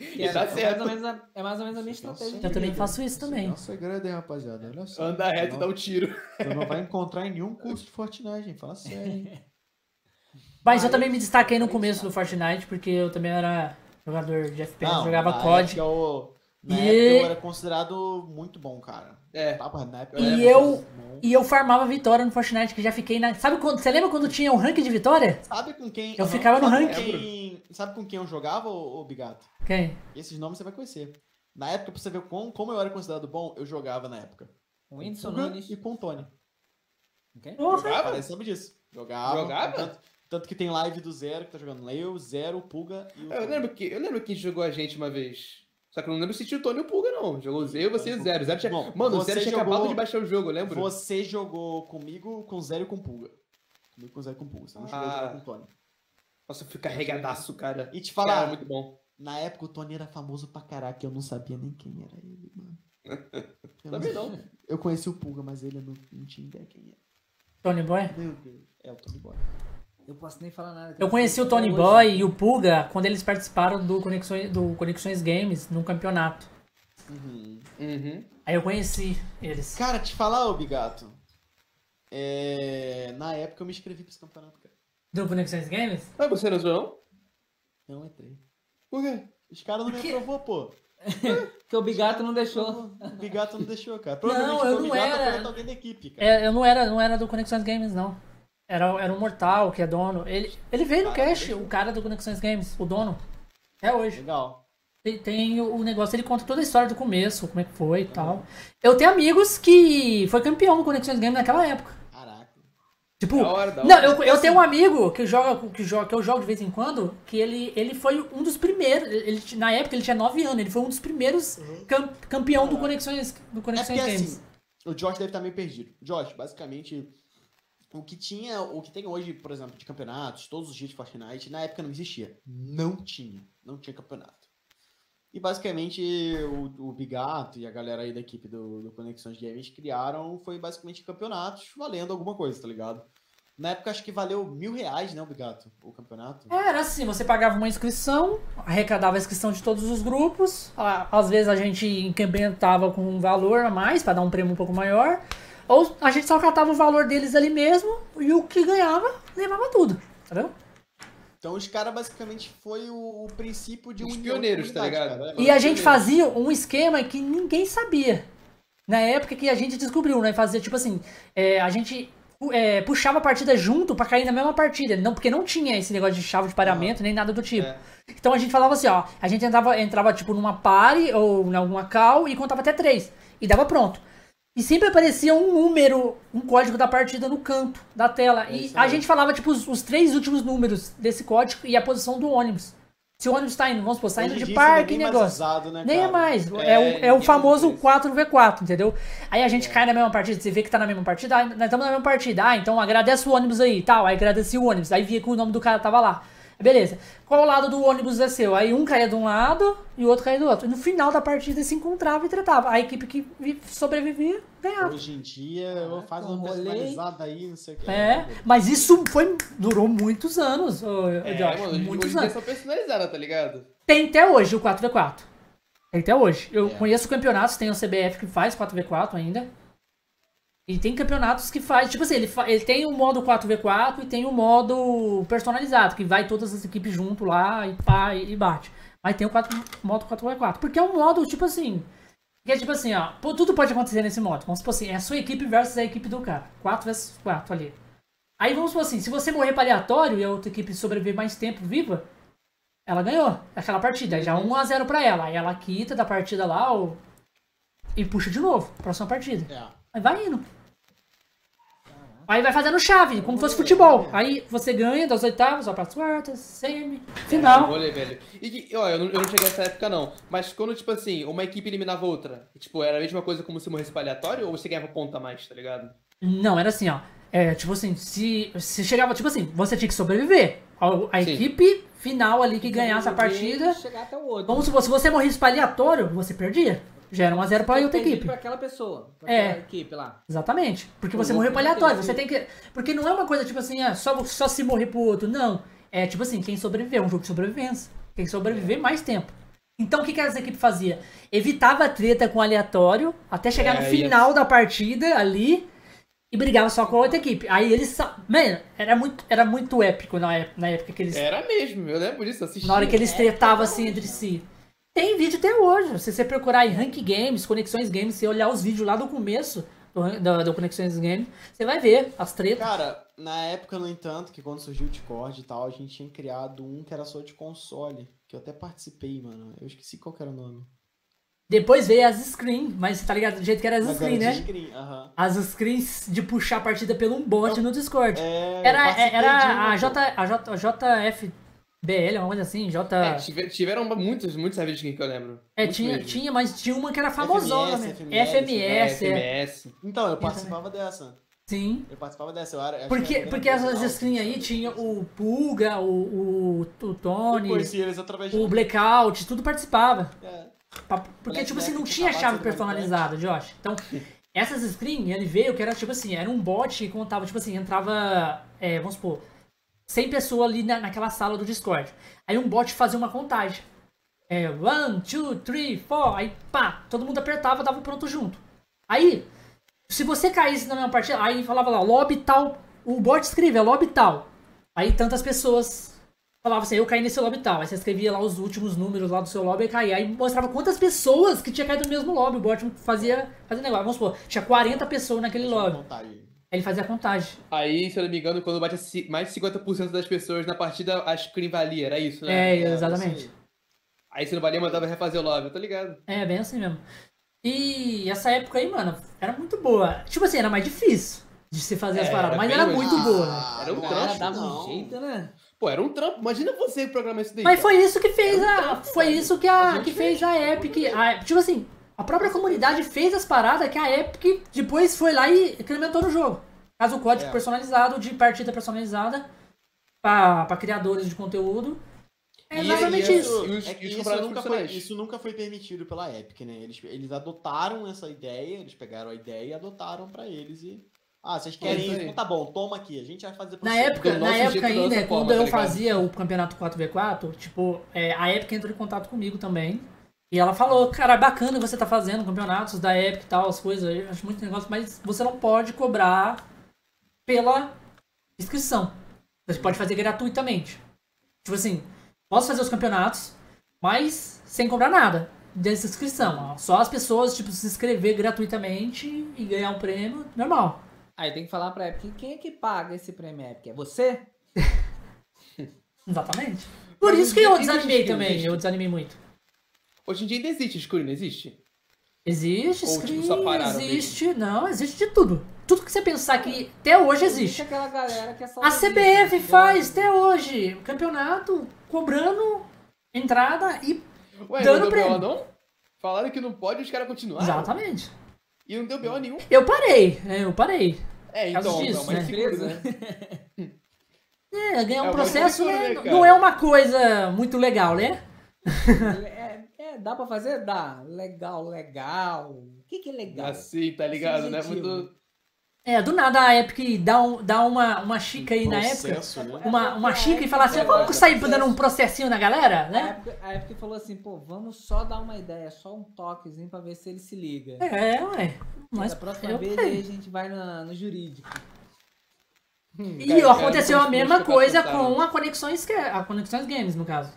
E é, dá é mais certo. ou menos a, é mais ou menos a minha estratégia. Eu também faço isso também. Nossa, segredo, hein, rapaziada. Olha só. Anda reto e dá o tiro. Tu não vai encontrar em nenhum curso de Fortnite, gente. Fala sério, hein? Mas eu também me destaquei no começo do Fortnite, porque eu também era jogador de FPS, Não, jogava COD. época eu- na E- época eu era considerado muito bom, cara. É. Na época E era eu- muito bom. E eu farmava vitória no Fortnite, que já fiquei na. Sabe quando. Você lembra quando tinha o rank de vitória? Sabe com quem. Eu ficava no com ranking. quem- Sabe com quem eu jogava, ô, Bigato? Quem? Esses nomes você vai conhecer. Na época, pra você ver como, como eu era considerado bom, eu jogava na época. O Whindersson Nunes. E com o Tony. Ok? Porra! Jogava? Parece sabe disso. Jogava. Jogava? Tanto, tanto que tem live do Zero que tá jogando. Eu, Zero, Puga e o Eu lembro que, eu lembro que jogou a gente uma vez. Só que eu não lembro se tinha o Tony e o Pulga, não. Jogou o Zé e você e o Zero. Zero tinha... Bom, Mano, o Zero tinha jogou- acabado de baixar o jogo, eu lembro. Você jogou comigo, com Zero e com Puga. Comigo com Zero e com Puga. Você não chegou a Ah. jogar com o Tony. Nossa, eu fui carregadaço, cara. E te Cara, falar, era muito bom. na época o Tony era famoso pra caraca, eu não sabia nem quem era ele, mano. Eu Também não. Eu conheci o Pulga, mas ele não, não tinha ideia quem era. Tony Boy? Meu Deus. É o Tony Boy. Eu posso nem falar nada. Eu conheci o Tony Boy hoje. e o Puga quando eles participaram do Conexões, do Conexões Games num campeonato. Uhum. Aí eu conheci eles. Cara, te falar, ô Bigato. É... Na época eu me inscrevi pra esse campeonato, cara. Do Conexões Games? Ah, você não entrou, não? Não entrei. Por quê? Os caras não me aprovou, pô. Porque o Bigato não deixou. O Bigato não deixou, cara. Não, Provavelmente eu não era. ou foi outro alguém da equipe, cara. É, eu não era, não era do Conexões Games, não. Era, era o Mortal, que é dono. Ele, ele veio no Cara, cast, deixa eu- o cara do Conexões Games, o dono. É hoje. Legal. Tem, tem o, o negócio, ele conta toda a história do começo, como é que foi e tal. Eu tenho amigos que foi campeão no Conexões Games naquela época. Caraca. Tipo, Da hora, da não, hora. eu, eu tenho um amigo que joga, que joga, que eu jogo de vez em quando, que ele, ele foi um dos primeiros. Ele, na época ele tinha 9 anos, ele foi um dos primeiros cam- campeão do Conexões, do É Conexões porque Games. assim, o Josh deve estar meio perdido. Josh, basicamente, o que tinha, o que tem hoje, por exemplo, de campeonatos, todos os dias de Fortnite, na época não existia. Não tinha. Não tinha campeonato. E basicamente o, o Bigato e a galera aí da equipe do, do Conexões Games criaram, foi basicamente campeonatos valendo alguma coisa, tá ligado? Na época acho que valeu mil reais, né, o Bigato, o campeonato. Era assim, você pagava uma inscrição, arrecadava a inscrição de todos os grupos, às vezes a gente incrementava com um valor a mais, pra dar um prêmio um pouco maior, ou a gente só catava o valor deles ali mesmo, e o que ganhava, levava tudo, entendeu? Então os caras basicamente foi o, o princípio de Os de pioneiros, tá ligado? cara. E a gente fazia um esquema que ninguém sabia. Na época que a gente descobriu, né? Fazia tipo assim, é, a gente é, puxava a partida junto pra cair na mesma partida. Não, porque não tinha esse negócio de chave de paramento, nem nada do tipo. É. Então a gente falava assim, ó, a gente entrava, entrava tipo numa party ou em alguma call e contava até três. E dava pronto. E sempre aparecia um número, um código da partida no canto da tela. e isso a gente falava, tipo, os, os três últimos números desse código e a posição do ônibus. Se o ônibus tá indo, vamos supor, saindo Hoje em de é parque e nem mais negócio. usado, né, Nem é mais. É, É, o, é o ninguém famoso usa isso. 4v4, entendeu? Aí a gente cai na mesma partida, você vê que tá na mesma partida, ah, nós estamos na mesma partida. Ah, então agradece o ônibus aí e tal. Aí agradeci o ônibus. Aí via que o nome do cara tava lá. Beleza. Qual lado do ônibus é seu? Aí um caía de um lado e o outro caía do outro. E no final da partida se encontrava e tratava. A equipe que vi- sobrevivia ganhava. Hoje em dia, eu faço um uma personalizada aí, não sei o que. É, mas isso foi, durou muitos anos, ô, É, Josh. mano, hoje, muitos hoje em dia anos. são personalizadas, tá ligado? Tem até hoje o 4v4. Tem até hoje. Eu É. conheço campeonatos, tem o CBF que faz 4v4 ainda. E tem campeonatos que faz, tipo assim, ele, fa- ele tem o modo 4v4 e tem o modo personalizado, que vai todas as equipes junto lá e pá, e, bate. Mas tem o 4, modo 4v4. Porque é um modo, tipo assim. Que é tipo assim, ó. tudo pode acontecer nesse modo. Vamos supor assim, é a sua equipe versus a equipe do cara. 4 versus 4 ali. Aí vamos supor assim, se você morrer para aleatório e a outra equipe sobreviver mais tempo viva, ela ganhou aquela partida. Já 1x0 pra ela. Aí ela quita da partida lá ou... e puxa de novo. Próxima partida. É. Aí vai indo. Aí vai fazendo chave, como fosse futebol. Aí você ganha das oitavas, vai pras quartas, semi, final. Vôlei, velho. E, que- ó, eu não, eu não cheguei nessa época, não. Mas quando, tipo assim, uma equipe eliminava outra, tipo, era a mesma coisa como se morresse aleatório ou você ganhava ponta a mais, tá ligado? Não, era assim, ó. É, tipo assim, se, se chegava, tipo assim, você tinha que sobreviver. A, a equipe final ali que ganhasse a partida. Chegar até o outro. Vamos supor, se você morresse pra aleatório, você perdia. Já era 1x0 pra outra Perdi equipe. Pra aquela pessoa. Pra É. aquela equipe lá. Exatamente. Porque você morreu pra aleatório. Você tem que. Porque não é uma coisa tipo assim, ah, só, só se morrer pro outro. Não. É tipo assim, quem sobreviver. É um jogo de sobrevivência. Quem sobreviver mais tempo. Então o que, que as equipes faziam? Evitava a treta com o aleatório até chegar É, no final da partida ali e brigava só com a outra equipe. Aí eles. sa- Mano, era muito, era muito épico na época, na época que eles. Era mesmo, eu lembro disso, assisti. Na hora que eles tretavam assim entre si. Tem vídeo até hoje. Se você procurar em Rank Games, Conexões Games, você olhar os vídeos lá do começo do, da- do Conexões Games, você vai ver as tretas. Cara, na época, no entanto, que quando surgiu o Discord e tal, a gente tinha criado um que era só de console. Que eu até participei, mano. Eu esqueci qual que era o nome. Depois veio as screens, mas tá ligado? Do jeito que era as screens, né? screen, aham. As screens de puxar a partida pelo um bot no Discord. É, eu Era, participei era a, J, a, J, a JFBL, uma coisa assim, J... É, tive- tiveram muitos, muitos servidores que eu lembro. É, tinha, mesmo. tinha, mas tinha uma que era famosona, FMS, né? FMS, É, é. FMS. Então, eu participava dessa. Sim. Eu participava dessa. Eu era, Porque, era porque essas screens aí tinha o Pulga, o, o, o Eu Tony, conheci eles através de. o Blackout, tudo participava. É. Porque, Black tipo assim, Death não tinha chave sendo personalizada, Josh. Então, essas screens, ele veio que era, tipo assim, era um bot que contava, tipo assim, entrava, é, vamos supor, 100 pessoas ali na, naquela sala do Discord. Aí um bot fazia uma contagem. É, one, two, three, four, aí pá, todo mundo apertava, dava pronto junto. Aí, se você caísse na mesma partida, aí falava lá, lobby tal, o bot escrevia lobby tal. Aí tantas pessoas falavam assim, eu caí nesse lobby tal. Aí você escrevia lá os últimos números lá do seu lobby e caía. Aí mostrava quantas pessoas que tinha caído no mesmo lobby. O bot fazia, fazia negócio. Vamos supor, tinha 40 pessoas naquele lobby. Ele fazia a contagem. Aí, se eu não me engano, quando bate mais de 50% das pessoas na partida, a screen valia, era isso, né? É, É, exatamente. isso Aí se não valia, mandava refazer o lobby, eu tô ligado. É, bem assim mesmo. E essa época aí, mano, era muito boa. Tipo assim, era mais difícil de se fazer as É, paradas, era mas era mais muito boa? Ah, Era um não trampo, Cara, dava não. um jeito, né? Pô, era um trampo. Imagina você programar isso daí. Mas cara. foi isso que fez É um a. trampo, Foi velho. isso que, A que fez a Epic. a- tipo assim, a própria comunidade fez as paradas que a Epic depois foi lá e incrementou no jogo. Faz o código É. personalizado de partida personalizada pra, pra criadores de conteúdo. É E- exatamente e isso. E É e que os isso, nunca foi, isso nunca foi permitido pela Epic, né? Eles, eles adotaram essa ideia, eles pegaram a ideia e adotaram pra eles e. Ah, vocês querem isso isso? Então tá bom, toma aqui, a gente vai fazer pra Na você. época, na época jeito, da aí, nossa né, forma, quando tá eu ligado? fazia o campeonato 4v4, tipo, é, a Epic entrou em contato comigo também. E ela falou, cara, bacana você tá fazendo campeonatos da Epic e tal, as coisas, eu acho muito negócio, mas você não pode cobrar pela inscrição. Você pode fazer gratuitamente. Tipo assim, posso fazer os campeonatos, mas sem cobrar nada dessa inscrição. Só as pessoas, tipo, se inscrever gratuitamente e ganhar um prêmio, normal. Aí tem que falar pra Epic, quem é que paga esse prêmio Epic? É você? Exatamente. Por isso que eu desanimei também, eu desanimei muito. Hoje em dia ainda existe screen, não existe? Existe, Ou, tipo, screen, existe, não, existe de tudo. Tudo que você pensar que até hoje existe. aquela galera que é só A CBF faz até hoje campeonato cobrando entrada e. Ué, Dando não prêmio. Não? Falaram que não pode os caras continuaram. Exatamente. E não deu BO nenhum. Eu parei, é, eu parei. É, então, disso, é mais né? seguro, né? É, ganhar um É, processo seguro, é- né, não é uma coisa muito legal, né? É, é, dá pra fazer? Dá. Legal, legal. O que, que é legal? Assim, tá ligado, né? Muito... É, do nada a Epic dá, um, dá uma, uma chica aí na época. Processo, né? Uma, uma chica e fala assim, É, vamos é, sair processo. dando um processinho na galera, A né? Epic, a Epic falou assim, pô, vamos só dar uma ideia, só um toquezinho pra ver se ele se liga. É, ué. Mas da próxima eu vez aí a gente vai na- no jurídico. Hum, E cara, aconteceu cara, a mesma coisa com a Conexões, a Conexões Games, no caso.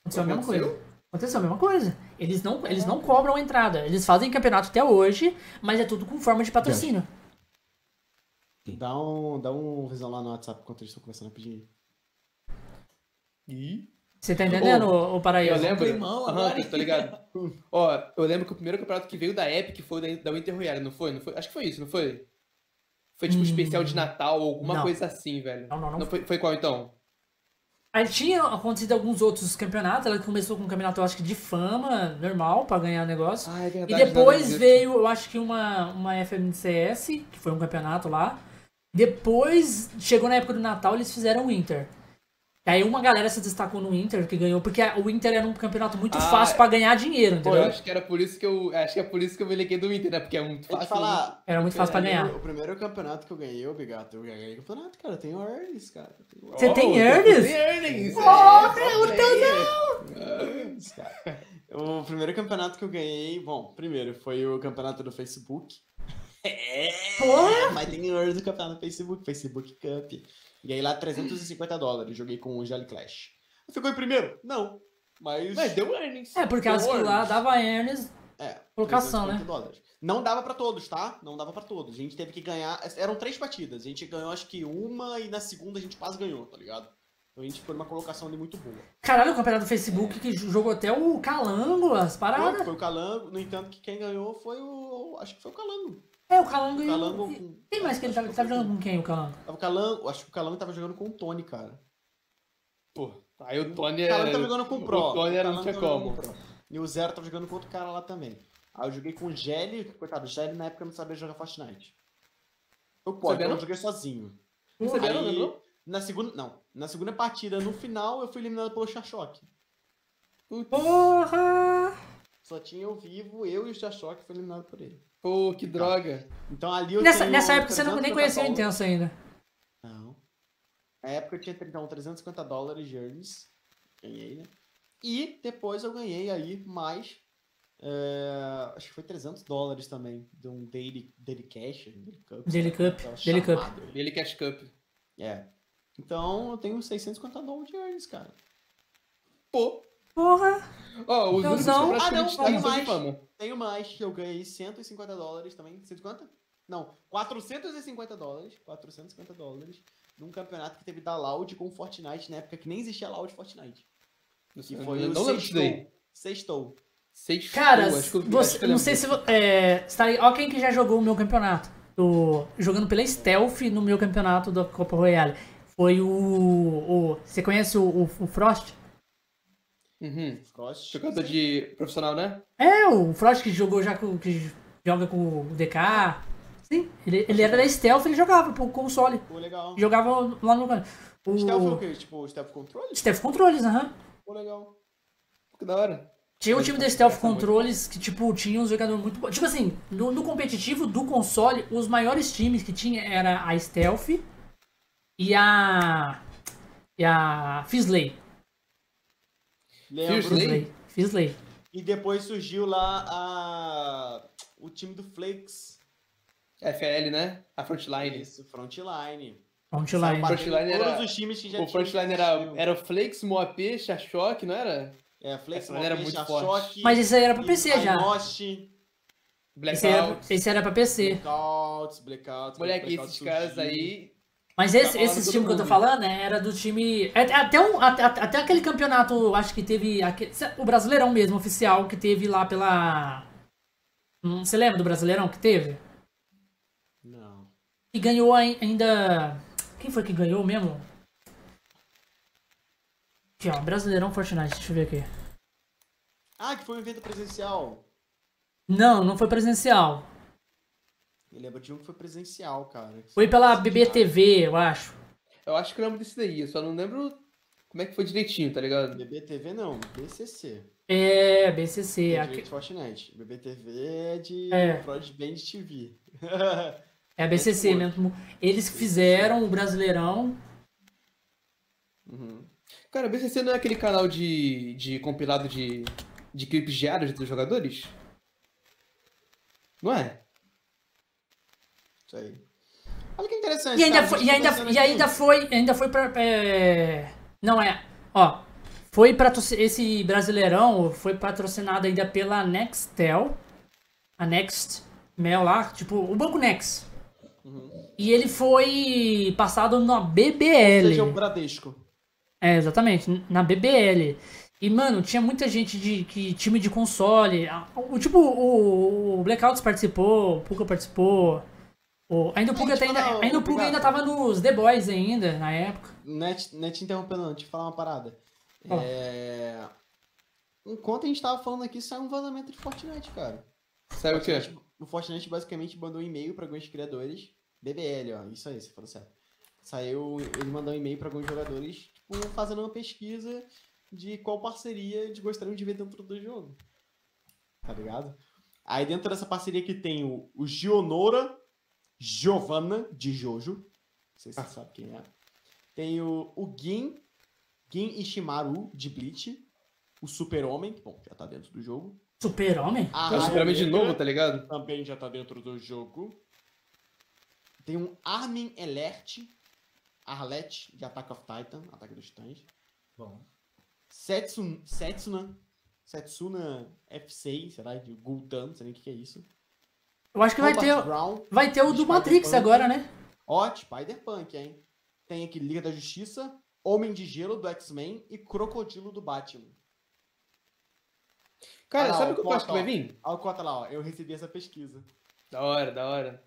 Aconteceu a mesma coisa. Aconteceu a mesma coisa. Eles não, eles não cobram entrada. Eles fazem campeonato até hoje, mas é tudo com forma de patrocínio. Dá um, dá um visão lá no WhatsApp enquanto eles estão conversando rapidinho. Ih, Você tá entendendo, ô, ô Paraíso? Eu lembro. agora. tá ligado? Ó, eu lembro que o primeiro campeonato que veio da Epic foi da, da Winter Royale, não foi? não foi? Acho que foi isso, não foi? Foi tipo Hum. especial de Natal ou alguma Não. coisa assim, velho. Não, não, não. foi, foi qual então? Aí tinha acontecido alguns outros campeonatos. Ela começou com um campeonato, eu acho que de fama, normal, pra ganhar negócio. Ah, é E verdade. depois nada disso. veio, eu acho que uma, uma FMCS, que foi um campeonato lá. Depois, chegou na época do Natal, eles fizeram o Inter. Aí uma galera se destacou no Inter, que ganhou, porque o Inter era um campeonato muito Ah, fácil pra ganhar dinheiro, Pô, entendeu? eu acho que era por isso que eu. Acho que é por isso que eu me liguei do Inter, né? Porque é muito fácil. te falar. Era muito fácil pra o ganhar. O primeiro campeonato que eu ganhei, ô Bigato, eu ganhei campeonato, cara. Eu tenho earnings, cara. Tenho Você Oh, tem earnings? Tem earnings! É, o teu. O primeiro campeonato que eu ganhei, bom, primeiro foi o campeonato do Facebook. É, Porra! mas tem earnings no campeonato do Facebook, Facebook Cup. Ganhei lá 350 dólares, joguei com o Jolly Clash. Ficou em primeiro? Não. Mas. Mas deu earnings. É, por Deu causa que lá dava earnings. É, Colocação, 350 né? dólares. Não dava pra todos, tá? Não dava pra todos. A gente teve que ganhar. Eram três partidas. A gente ganhou acho que uma e na segunda a gente quase ganhou, tá ligado? Então a gente ficou numa colocação ali muito boa. Caralho, o campeonato do Facebook que jogou até o Calango, as Foi, paradas. foi o Calango, no entanto que quem ganhou foi o. Acho que foi o Calango. É, o Calango O e Calango. o. com- Quem mais que ele tava, tava jogando com quem, o Calango? Tava o Calango. Acho que o Calango tava jogando com o Tony, cara. Pô, aí o Tony O é. Calango tava jogando com o Pro. O Tony era, Calango não tinha como. com o. E o Zero tava jogando com outro cara lá também. Aí eu joguei com o Gelli, coitado, o Gelli na época não sabia jogar Fortnite. Eu então eu joguei sozinho. Não sabia, não, lembrou? na segunda, não, na segunda partida, no final, eu fui eliminado pelo Chachok. Porra! Só tinha eu vivo, eu e o Chachok foi eliminado por ele. Pô, que droga. Então ali eu Nessa, tenho nessa época você não, 350 nem conhecia o. Intenso ainda. Não. Na época eu tinha então 350 dólares de earnings. Ganhei, né? E depois eu ganhei aí mais. é, acho que foi 300 dólares também. De um Daily, daily Cash. Daily Cup. Daily Cup, Daily Cup. Ele Cash Cup. É. Então eu tenho 650 dólares de earnings, cara. Pô. Porra! Ó, os únicos Deusão. campeonatos Ah, que não, tá de mais. fama. Tenho mais. Eu ganhei 150 dólares também. 150? Não, 450 dólares. 450 dólares. Num campeonato que teve da Loud com Fortnite na época que nem existia Loud Fortnite. Que Eu foi não o lembro disso daí. Sextou. Sextou. Seis Cara, que eu você, que eu não sei se. É, está aí, ó, quem que já jogou o meu campeonato. Do, jogando pela Stealth no meu campeonato da Copa Royale. Foi o. o você conhece o, o, o Frost? Uhum. Frost. Jogador de profissional, né? É, o Frost que jogou já com. que joga com o DK. Sim, ele, ele era da Stealth, ele jogava pro console. Pô, legal. Jogava lá no. O Stealth foi o quê? Tipo, Stealth Control? Stealth Controles, aham. Pô, legal. Que da hora. Tinha um time da Stealth é Controles que, tipo, tinha uns jogadores muito bons. Tipo assim, no, no competitivo do console, os maiores times que tinha era a Stealth e a. E a Fisley. Lembro. Fisley? Fisley. E depois surgiu lá a... o time do Flakes. FL, né? A Frontline. Isso, Frontline. Frontline. Frontline todos era- os times que já O frontline era, era o Flakes, Moapê, Chachok, não era? É, Flex, Essa era muito forte. Mas esse aí era pra PC já. Nost, Esse era, Blackout. esse era pra PC. Blackouts, Blackouts. Moleque, Blackouts esses caras surgiu. aí. Mas Tá esse, esse time que eu tô falando né, era do time. é- Até, um, até, até aquele campeonato, acho que teve. aque- O Brasileirão mesmo, oficial, que teve lá pela. Hum, Você lembra do Brasileirão que teve? Não. E ganhou ai- ainda. Quem foi que ganhou mesmo? Aqui, ó, Brasileirão Fortnite, deixa eu ver aqui. Ah, que foi um evento presencial. Não, não foi presencial. Eu lembro de um que foi presencial, cara. Foi pela BBTV, eu acho. Eu acho que eu lembro desse daí, eu só não lembro como é que foi direitinho, tá ligado? BBTV não, BCC. É, BCC. É aqui- Fortnite. BBTV é de É. Broadband TV. É a BCC mesmo. Eles fizeram o Brasileirão. Uhum. Cara, o BCC não é aquele canal de, de compilado de, de clipes diários dos jogadores? Não é? Isso aí. Olha que interessante. E ainda, cara, foi, e ainda, e ainda foi. Ainda foi pra. é, Não é. Ó. Foi patroci- esse Brasileirão foi patrocinado ainda pela Nextel. A Next Mel lá, tipo, o Banco Next. Uhum. E ele foi passado na Seja o BBL. Bradesco. É, exatamente, na BBL. E, mano, tinha muita gente de que time de console. O, tipo, o, o Blackouts participou, o Puka participou. O, ainda o tipo, ainda, não, ainda, o ainda tava nos The Boys ainda, na época. Net, net interrompendo, não, deixa eu falar uma parada. Ó. É... Enquanto a gente tava falando aqui, saiu um vazamento de Fortnite, cara. Sabe o quê? O Fortnite basicamente mandou um e-mail pra alguns criadores. BBL, ó, isso aí, você falou certo. Saiu, ele mandou um e-mail pra alguns jogadores, tipo, fazendo uma pesquisa de qual parceria eles gostariam de ver dentro do jogo. Tá ligado? Aí dentro dessa parceria que tem o, o Gionora Giovanna de Jojo. Não sei se você sabe quem é. Tem o, o Gin, Gin Ishimaru de Bleach. O Super-Homem, que bom, já tá dentro do jogo. Super-Homem? A É o Superman de novo, tá ligado? também já tá dentro do jogo. Tem um Armin Elert, Arlette de Attack of Titan, Ataque dos Titãs. Bom. Setsun, Setsuna, Setsuna F6, será? De Gul'dan, não sei nem o que que é isso. Eu acho que vai Robert ter, Brown, vai ter o do Matrix agora, né? ó, Spider-Punk, hein? Tem aqui Liga da Justiça, Homem de Gelo do X-Men e Crocodilo do Batman. Cara, Ah, sabe o que eu acho que vai vir? Olha o Cota lá, ó. Eu recebi essa pesquisa. Da hora, da hora.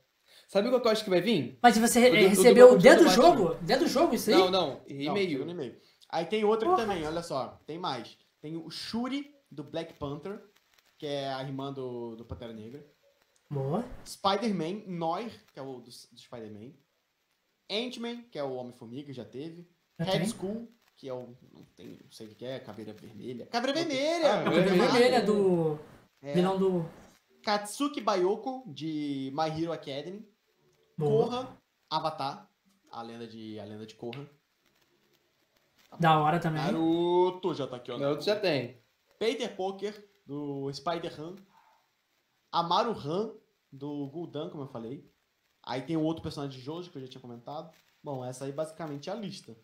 Sabe o que eu acho que vai vir? Mas você O do- eh, o do recebeu Crocodilo dentro do jogo? Dentro do jogo isso aí? Não, não, Não, e-mail. no e-mail. Aí tem outro Porra. também, olha só. Tem mais. Tem o Shuri, do Black Panther, que é a irmã do, do Pantera Negra. Boa. Spider-Man, Noir, que é o do, do Spider-Man. Ant-Man, que é o Homem-Formiga, já teve. Tem. Skull, que é o. Não, tem, não sei o que é, Caveira Vermelha. Caveira Vermelha! Ah, Caveira Vermelha. Vermelha do É. vilão do... Katsuki Bayoko, de My Hero Academy. Boa. Korra, Avatar, a lenda de, a lenda de Korra. Da hora também. Naruto, já tá aqui, ó. Naruto já tem. Peter Poker, do Spider-Han. Amaru Han, do Gul'dan, como eu falei. Aí tem o outro personagem de Jojo, que eu já tinha comentado. Bom, essa aí basicamente é a lista.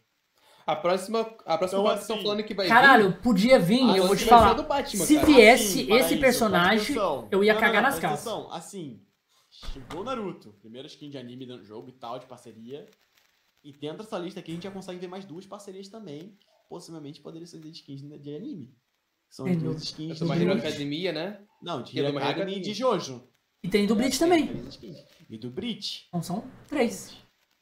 A próxima, a próxima Então, parte que estão assim, falando que vai vir. Caralho, podia vir, Ah, eu vou te falar. do Batman, Se cara. viesse Assim, esse isso, personagem, eu ia Não, cagar não, nas calças. atenção. Assim, chegou Naruto, primeira skin de anime no jogo e tal, de parceria. E dentro dessa lista aqui a gente já consegue ver mais duas parcerias também, que possivelmente poderiam ser de skins de anime. São as Sem duas skins Essa é uma Hero. Academia, né? Não, de é do Hero My Hero Academy e de Jojo. E tem do Bleach Tem também. E do Bleach. Então são três.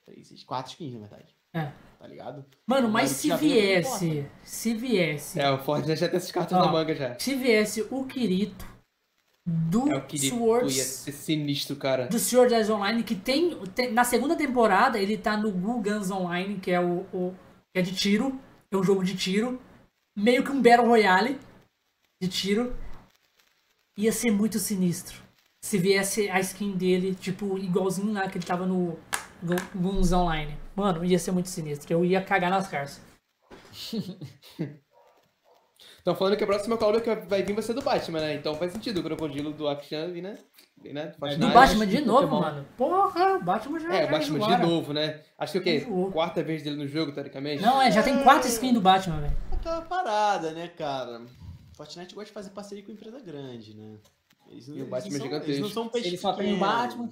Três, quatro skins, na verdade. É. Tá ligado? Mano, mas se viesse, se viesse, É, o Fortnite já tem esses cartões Ó. na manga já. se viesse o Kirito do É o ia Swords, ser sinistro, cara. do Sword Art Online, que tem, tem- na segunda temporada ele tá no Gu Guns Online, que é o, o- que é de tiro, é um jogo de tiro, meio que um Battle Royale de tiro. Ia ser muito sinistro. Se viesse a skin dele, tipo, igualzinho lá que ele tava no Gu- Guns Online. Mano, ia ser muito sinistro. Eu ia cagar nas carças. Estão falando que a próxima cobra que vai vir vai ser do Batman, né? Então faz sentido o crocodilo do Akshan vir, né? Vir, né? Do Fortnite. Batman de novo, Pokémon. mano. Porra, o Batman já É, o já Batman de novo, né? Acho que o quê? Quarta vez dele no jogo, teoricamente. Não, é, já tem quatro skins do Batman, velho. Aquela parada, né, cara? Fortnite gosta de fazer parceria com empresa grande, né? Eles, não- E o eles Batman não é gigantesco. Eles não são peixe Ele só tem o. Batman.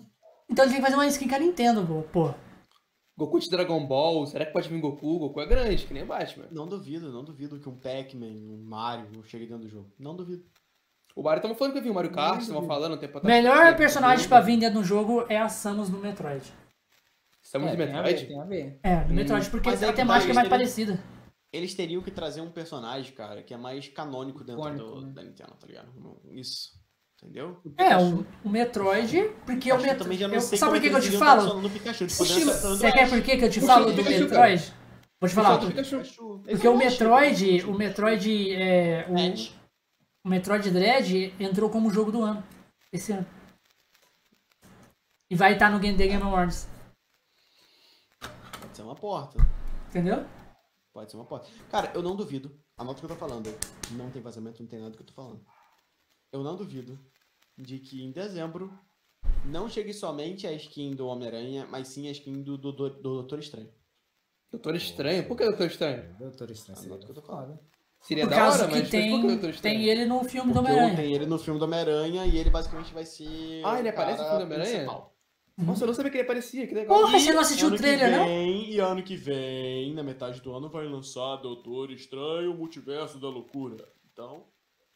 Então ele tem que fazer uma skin com a Nintendo, pô. pô. Goku de Dragon Ball, será que pode vir Goku? Goku é grande, que nem o Batman. Não duvido, não duvido que um Pac-Man, um Mario não chegue dentro do jogo. Não duvido. O Mario, estamos falando que vai vir o Mario Kart, estavam falando um tempo atrás. Melhor personagem pra vir dentro do jogo é a Samus do Metroid. Estamos É, de tem a ver, Metroid? tem a ver. É, do Hum. Metroid, porque Mas a que temática é mais eles parecida. Eles teriam que trazer um personagem, cara, que é mais canônico dentro Icônico, do- né? da Nintendo, tá ligado? Isso. Entendeu? É, o, o Metroid, porque o Pikachu Metroid. também já não eu- sei Sabe por que, é que eu te iriam falo? no Pikachu. Falando Você quer por que que eu te falo do Pikachu, Metroid? Vou te falar. Porque o Metroid, o Metroid, é, o, o Metroid Dread entrou como jogo do ano, esse ano. E vai estar no Game The Game Awards, Pode ser uma porta. entendeu? Pode ser uma porta. Cara, eu não duvido. Anota o que eu tô falando. Não tem vazamento, não tem nada do que eu tô falando. Eu não duvido de que em dezembro não chegue somente a skin do Homem-Aranha, mas sim a skin do, do, do, do Doutor Estranho. Doutor Estranho? Por que Doutor Estranho? Doutor Estranho. Anota o que eu tô falando. Seria Por da hora, que mas, mas por que tem, Doutor Estranho? tem ele no filme do Porque Homem-Aranha. tem ele no filme do Homem-Aranha e ele basicamente vai ser. Ah, ele aparece no filme do Homem-Aranha? Principal. Nossa, eu não sabia que ele aparecia, que legal. Porra, E você não assistiu o ano que trailer, não? vem, E ano que vem, na metade do ano, vai lançar Doutor Estranho, Multiverso da Loucura. Então,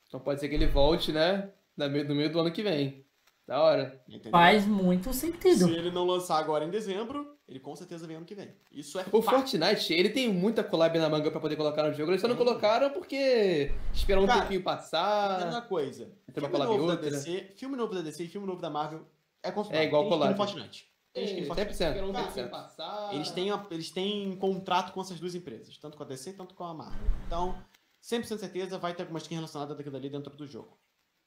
Então pode ser que ele volte, né? No meio, no meio do ano que vem. Da hora. entendeu? Faz muito sentido. Se ele não lançar agora em dezembro, ele com certeza vem ano que vem. Isso é O fato. Fortnite, ele tem muita collab na manga pra poder colocar no jogo. Eles só não colocaram porque esperaram um Cara, Mesma passar. coisa. Tem uma Filme collab novo da outra. DC, filme novo da DC e filme novo da Marvel é. É igual Tem collab. Fortnite. Tem skin no É, Fortnite. 100%. Cara, 100%. um Eles têm, a- eles têm contrato com essas duas empresas, tanto com a DC quanto com a Marvel. Então, 100% certeza vai ter alguma skin relacionada daquilo ali dentro do jogo.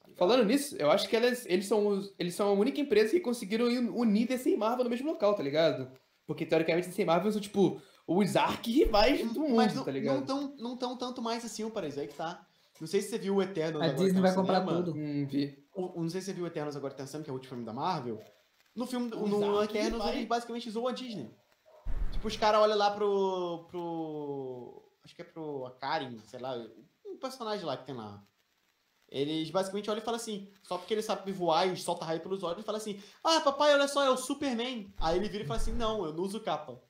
Tá? Falando nisso, eu acho que elas, eles, são os- eles são a única empresa que conseguiram unir DC e Marvel no mesmo local, tá ligado? Porque teoricamente DC e Marvel são tipo os arqui-rivais do mundo, Mas não, tá não, ligado? tão, não tão tanto mais assim, o Paris, aí que tá. Não sei se você viu o Eternos A agora Disney que tá vai comprar cinema. tudo. Hum, vi. O- não sei se você viu o Eternos agora que tá que é o último filme da Marvel. No filme, no. Eternos, ele basicamente zoou a Disney. Tipo, os caras olham lá pro. pro. Acho que é pro Akarin, sei lá, um personagem lá que tem lá. Eles basicamente olham e falam assim, só porque ele sabe voar e solta raio pelos olhos, ele fala assim, ah, papai, olha só, é o Superman. Aí ele vira e fala assim, não, eu não uso capa.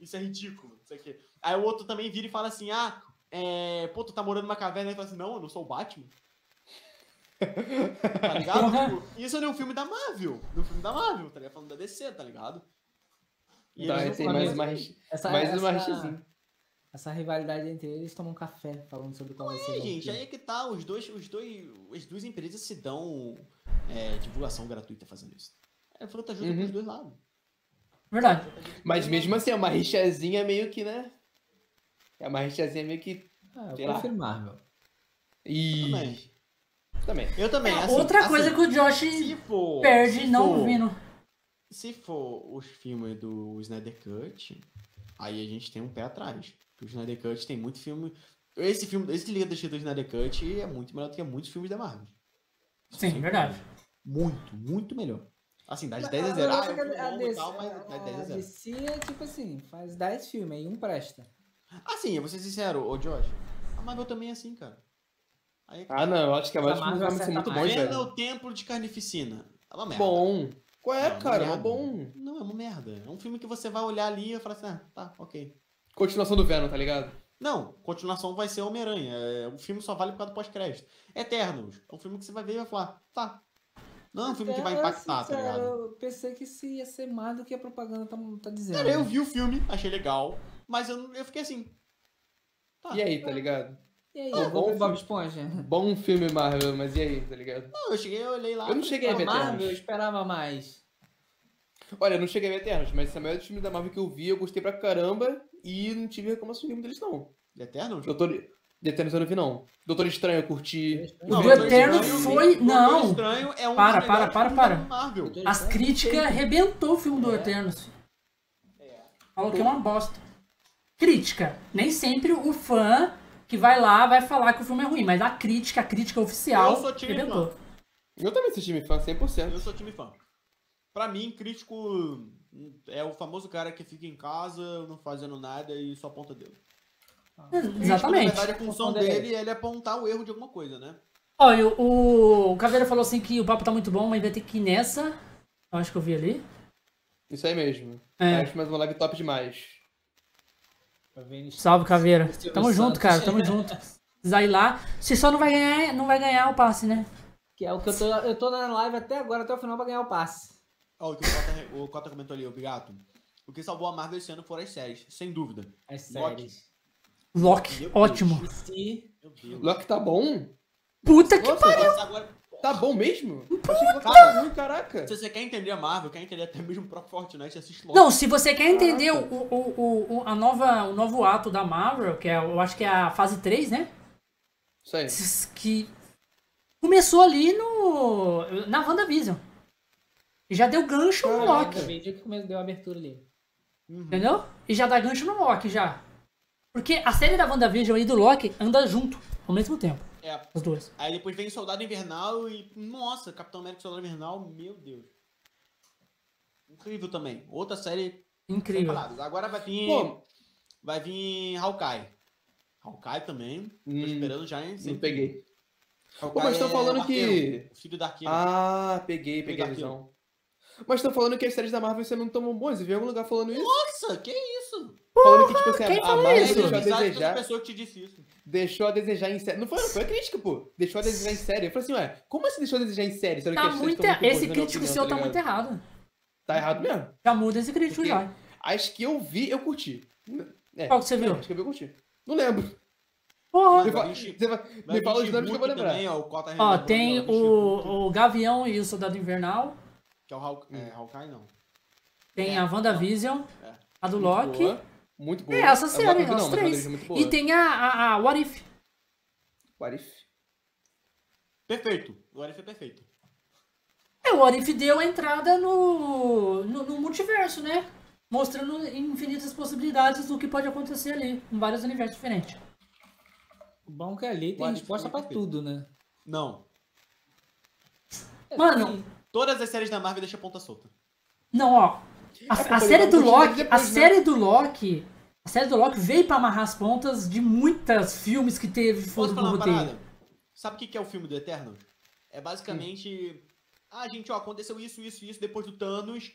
Isso é ridículo, isso aqui. Aí o outro também vira e fala assim, ah, é, pô, tu tá morando numa caverna, e fala assim, não, eu não sou o Batman. tá ligado? Tipo, isso é no filme da Marvel, no filme da Marvel, tá ligado? Falando da DC, tá ligado? E Tá, eles não mais uma, isso. rix- Essa, mais uma essa, essa rivalidade entre eles tomam um café falando sobre qual vai ser É, gente, aí é que tá, os dois, os dois, as duas empresas se dão é, divulgação gratuita fazendo isso. É fruta ajuda Uhum. pros dois lados. Verdade. Mas mesmo assim, é uma rixazinha meio que, né? É uma rixazinha meio que. Ah, eu lá. prefiro Marvel. Ih, Também. também. Eu também, assim, Outra assim, coisa que o Josh se for, perde se não for- vindo. Se for os filmes do Snyder Cut, aí a gente tem um pé atrás. O Snyder Cut tem muito filme. Esse filme, esse Liga da Justiça do Snyder Cut é muito melhor do que muitos filmes da Marvel. Sim, verdade. Muito, muito melhor. Assim, dá de 10 a Mas 0. eu Ah, é a e DC tal, mas dá de 10 a a 0. DC é tipo assim, faz 10 filmes aí um presta. Assim, eu vou ser sincero, ô Josh. A Marvel também é assim, cara. Aí, Ah, não, eu acho que a dos Marvel filmes são muito bons, mais. Venda velho. o Templo de Carnificina. É uma merda. Bom. Qual é, Não, cara? merda. É bom. Não, é uma merda. É um filme que você vai olhar ali e vai falar assim, ah, tá, ok. Continuação do Venom, tá ligado? Não, continuação vai ser Homem-Aranha. É, o filme só vale por causa do pós-crédito. Eternos. É um filme que você vai ver e vai falar, tá. Não é um filme que vai impactar, tá sincero, ligado? Eu pensei que isso ia ser mais do que a propaganda tá, tá dizendo. Cara, eu vi o filme, achei legal, mas eu, eu fiquei assim. Tá. E aí, tá ligado? E aí, vou bom Bob filme. Esponja. Bom filme Marvel, mas e aí, tá ligado? Não, eu cheguei, eu olhei lá. Eu não cheguei a ver Marvel, eu esperava mais. Olha, eu não cheguei a ver Eternos, mas a maioria dos filmes da Marvel que eu vi, eu gostei pra caramba e não tive reclamação nenhuma deles, não. Eternos? Doutor... De Eternos eu não vi, não. Doutor Estranho eu curti. O Não, do Doutor Eterno Estranho- foi- Doutor não. Estranho é um Para, para, para, para. Marvel. As críticas arrebentou o filme do Eternos. Falou que é uma bosta. Crítica. Nem sempre o fã que vai lá, vai falar que o filme é ruim, mas a crítica, a crítica oficial, Eu sou time arrebentou. Eu também sou time fã, 100%. Eu sou time fã. Pra mim, crítico é o famoso cara que fica em casa, não fazendo nada e só aponta dedo. Crítico, Na Exatamente. verdade, a função dele. é ele apontar o erro de alguma coisa, né? Ó, e o, o, o Caveira falou assim que o papo tá muito bom, mas vai ter que ir nessa. Eu acho que eu vi ali. Isso aí mesmo. É. Acho mais uma live top demais. Salve, Caveira. Tamo junto, cara, tamo junto. Precisa ir lá. Você só não vai ganhar, não vai ganhar o passe, né? Que é o que eu tô. Eu tô na live até agora, até o final pra ganhar o passe. Ó, o que o Cota, o Cota comentou ali, o Bigato. O que salvou a Marvel esse ano foram as séries, sem dúvida. As Loki. séries. Loki, Meu ótimo. Deus. Loki tá bom? Puta que Nossa, pariu. Agora, tá bom mesmo? Achei que tava ruim, caraca. se você quer entender a Marvel, quer entender até mesmo o próprio Fortnite, assiste Loki. Não, se você quer entender o, o, o, o- a nova, o novo ato da Marvel, que é, eu acho que é a fase 3, né? Isso aí. Que começou ali no. na WandaVision. E já deu gancho no. Loki. Vídeo que começou, deu a abertura ali. Uhum. Entendeu? E já dá gancho no Loki já. Porque a série da WandaVision e do Loki anda junto ao mesmo tempo. É, As duas. aí depois vem Soldado Invernal e. Nossa, Capitão América e Soldado Invernal, meu Deus. Incrível também. Outra série Incrível. Agora vai vir. Pô, Vai vir Hawkeye. Hawkeye também. Tô Hum, esperando já, hein? não peguei. Hawkeye Pô, mas tão é falando arqueiro, que- O filho da arqueiro. Ah, peguei, peguei a visão. Mas estão falando que as séries da Marvel você não tão bons. Eu vi em algum lugar falando isso. Nossa, que isso? Falando que, tipo assim, quem a, Marvel isso? deixou a desejar. pessoa que te disse isso. Deixou a desejar em série. Não foi, não foi a crítica, pô. Deixou a desejar em série. Eu falei assim, ué, como assim deixou a desejar em série? Tá muito. Esse crítico opinião, seu tá ligado? muito errado. Tá errado mesmo. Já muda esse crítico Porque- já. As que eu vi, eu curti. É, Qual que você viu? Acho que eu vi, eu curti. Não lembro. Porra. Me, Vai fa- vir- você vai- Vai me fala os nomes que eu vou lembrar. Também, ó, o Cota Ó, tem o, o Gavião e o Soldado Invernal. Que é o Haw- é, Hawkeye, não. Tem É, a WandaVision. É. A do Muito Loki. boa, Muito boa. É, essa A série, Loki as três. É muito boa. E tem a, a, a What If. What if? Perfeito. Agora foi perfeito. É, o What If deu a entrada no, no, no multiverso, né? Mostrando infinitas possibilidades do que pode acontecer ali, em vários universos diferentes. O bom que ali tem resposta perfeito. tudo, né? Não. Mano, Todas as séries da Marvel deixam a ponta solta. não, ó. A, É, a série do Loki, a né? série do Loki, a série do Loki veio pra amarrar as pontas de muitas filmes que teve no uma roteiro. Sabe o que é o filme do Eterno? É basicamente. Ah, gente, ó, aconteceu isso, isso, isso depois do Thanos.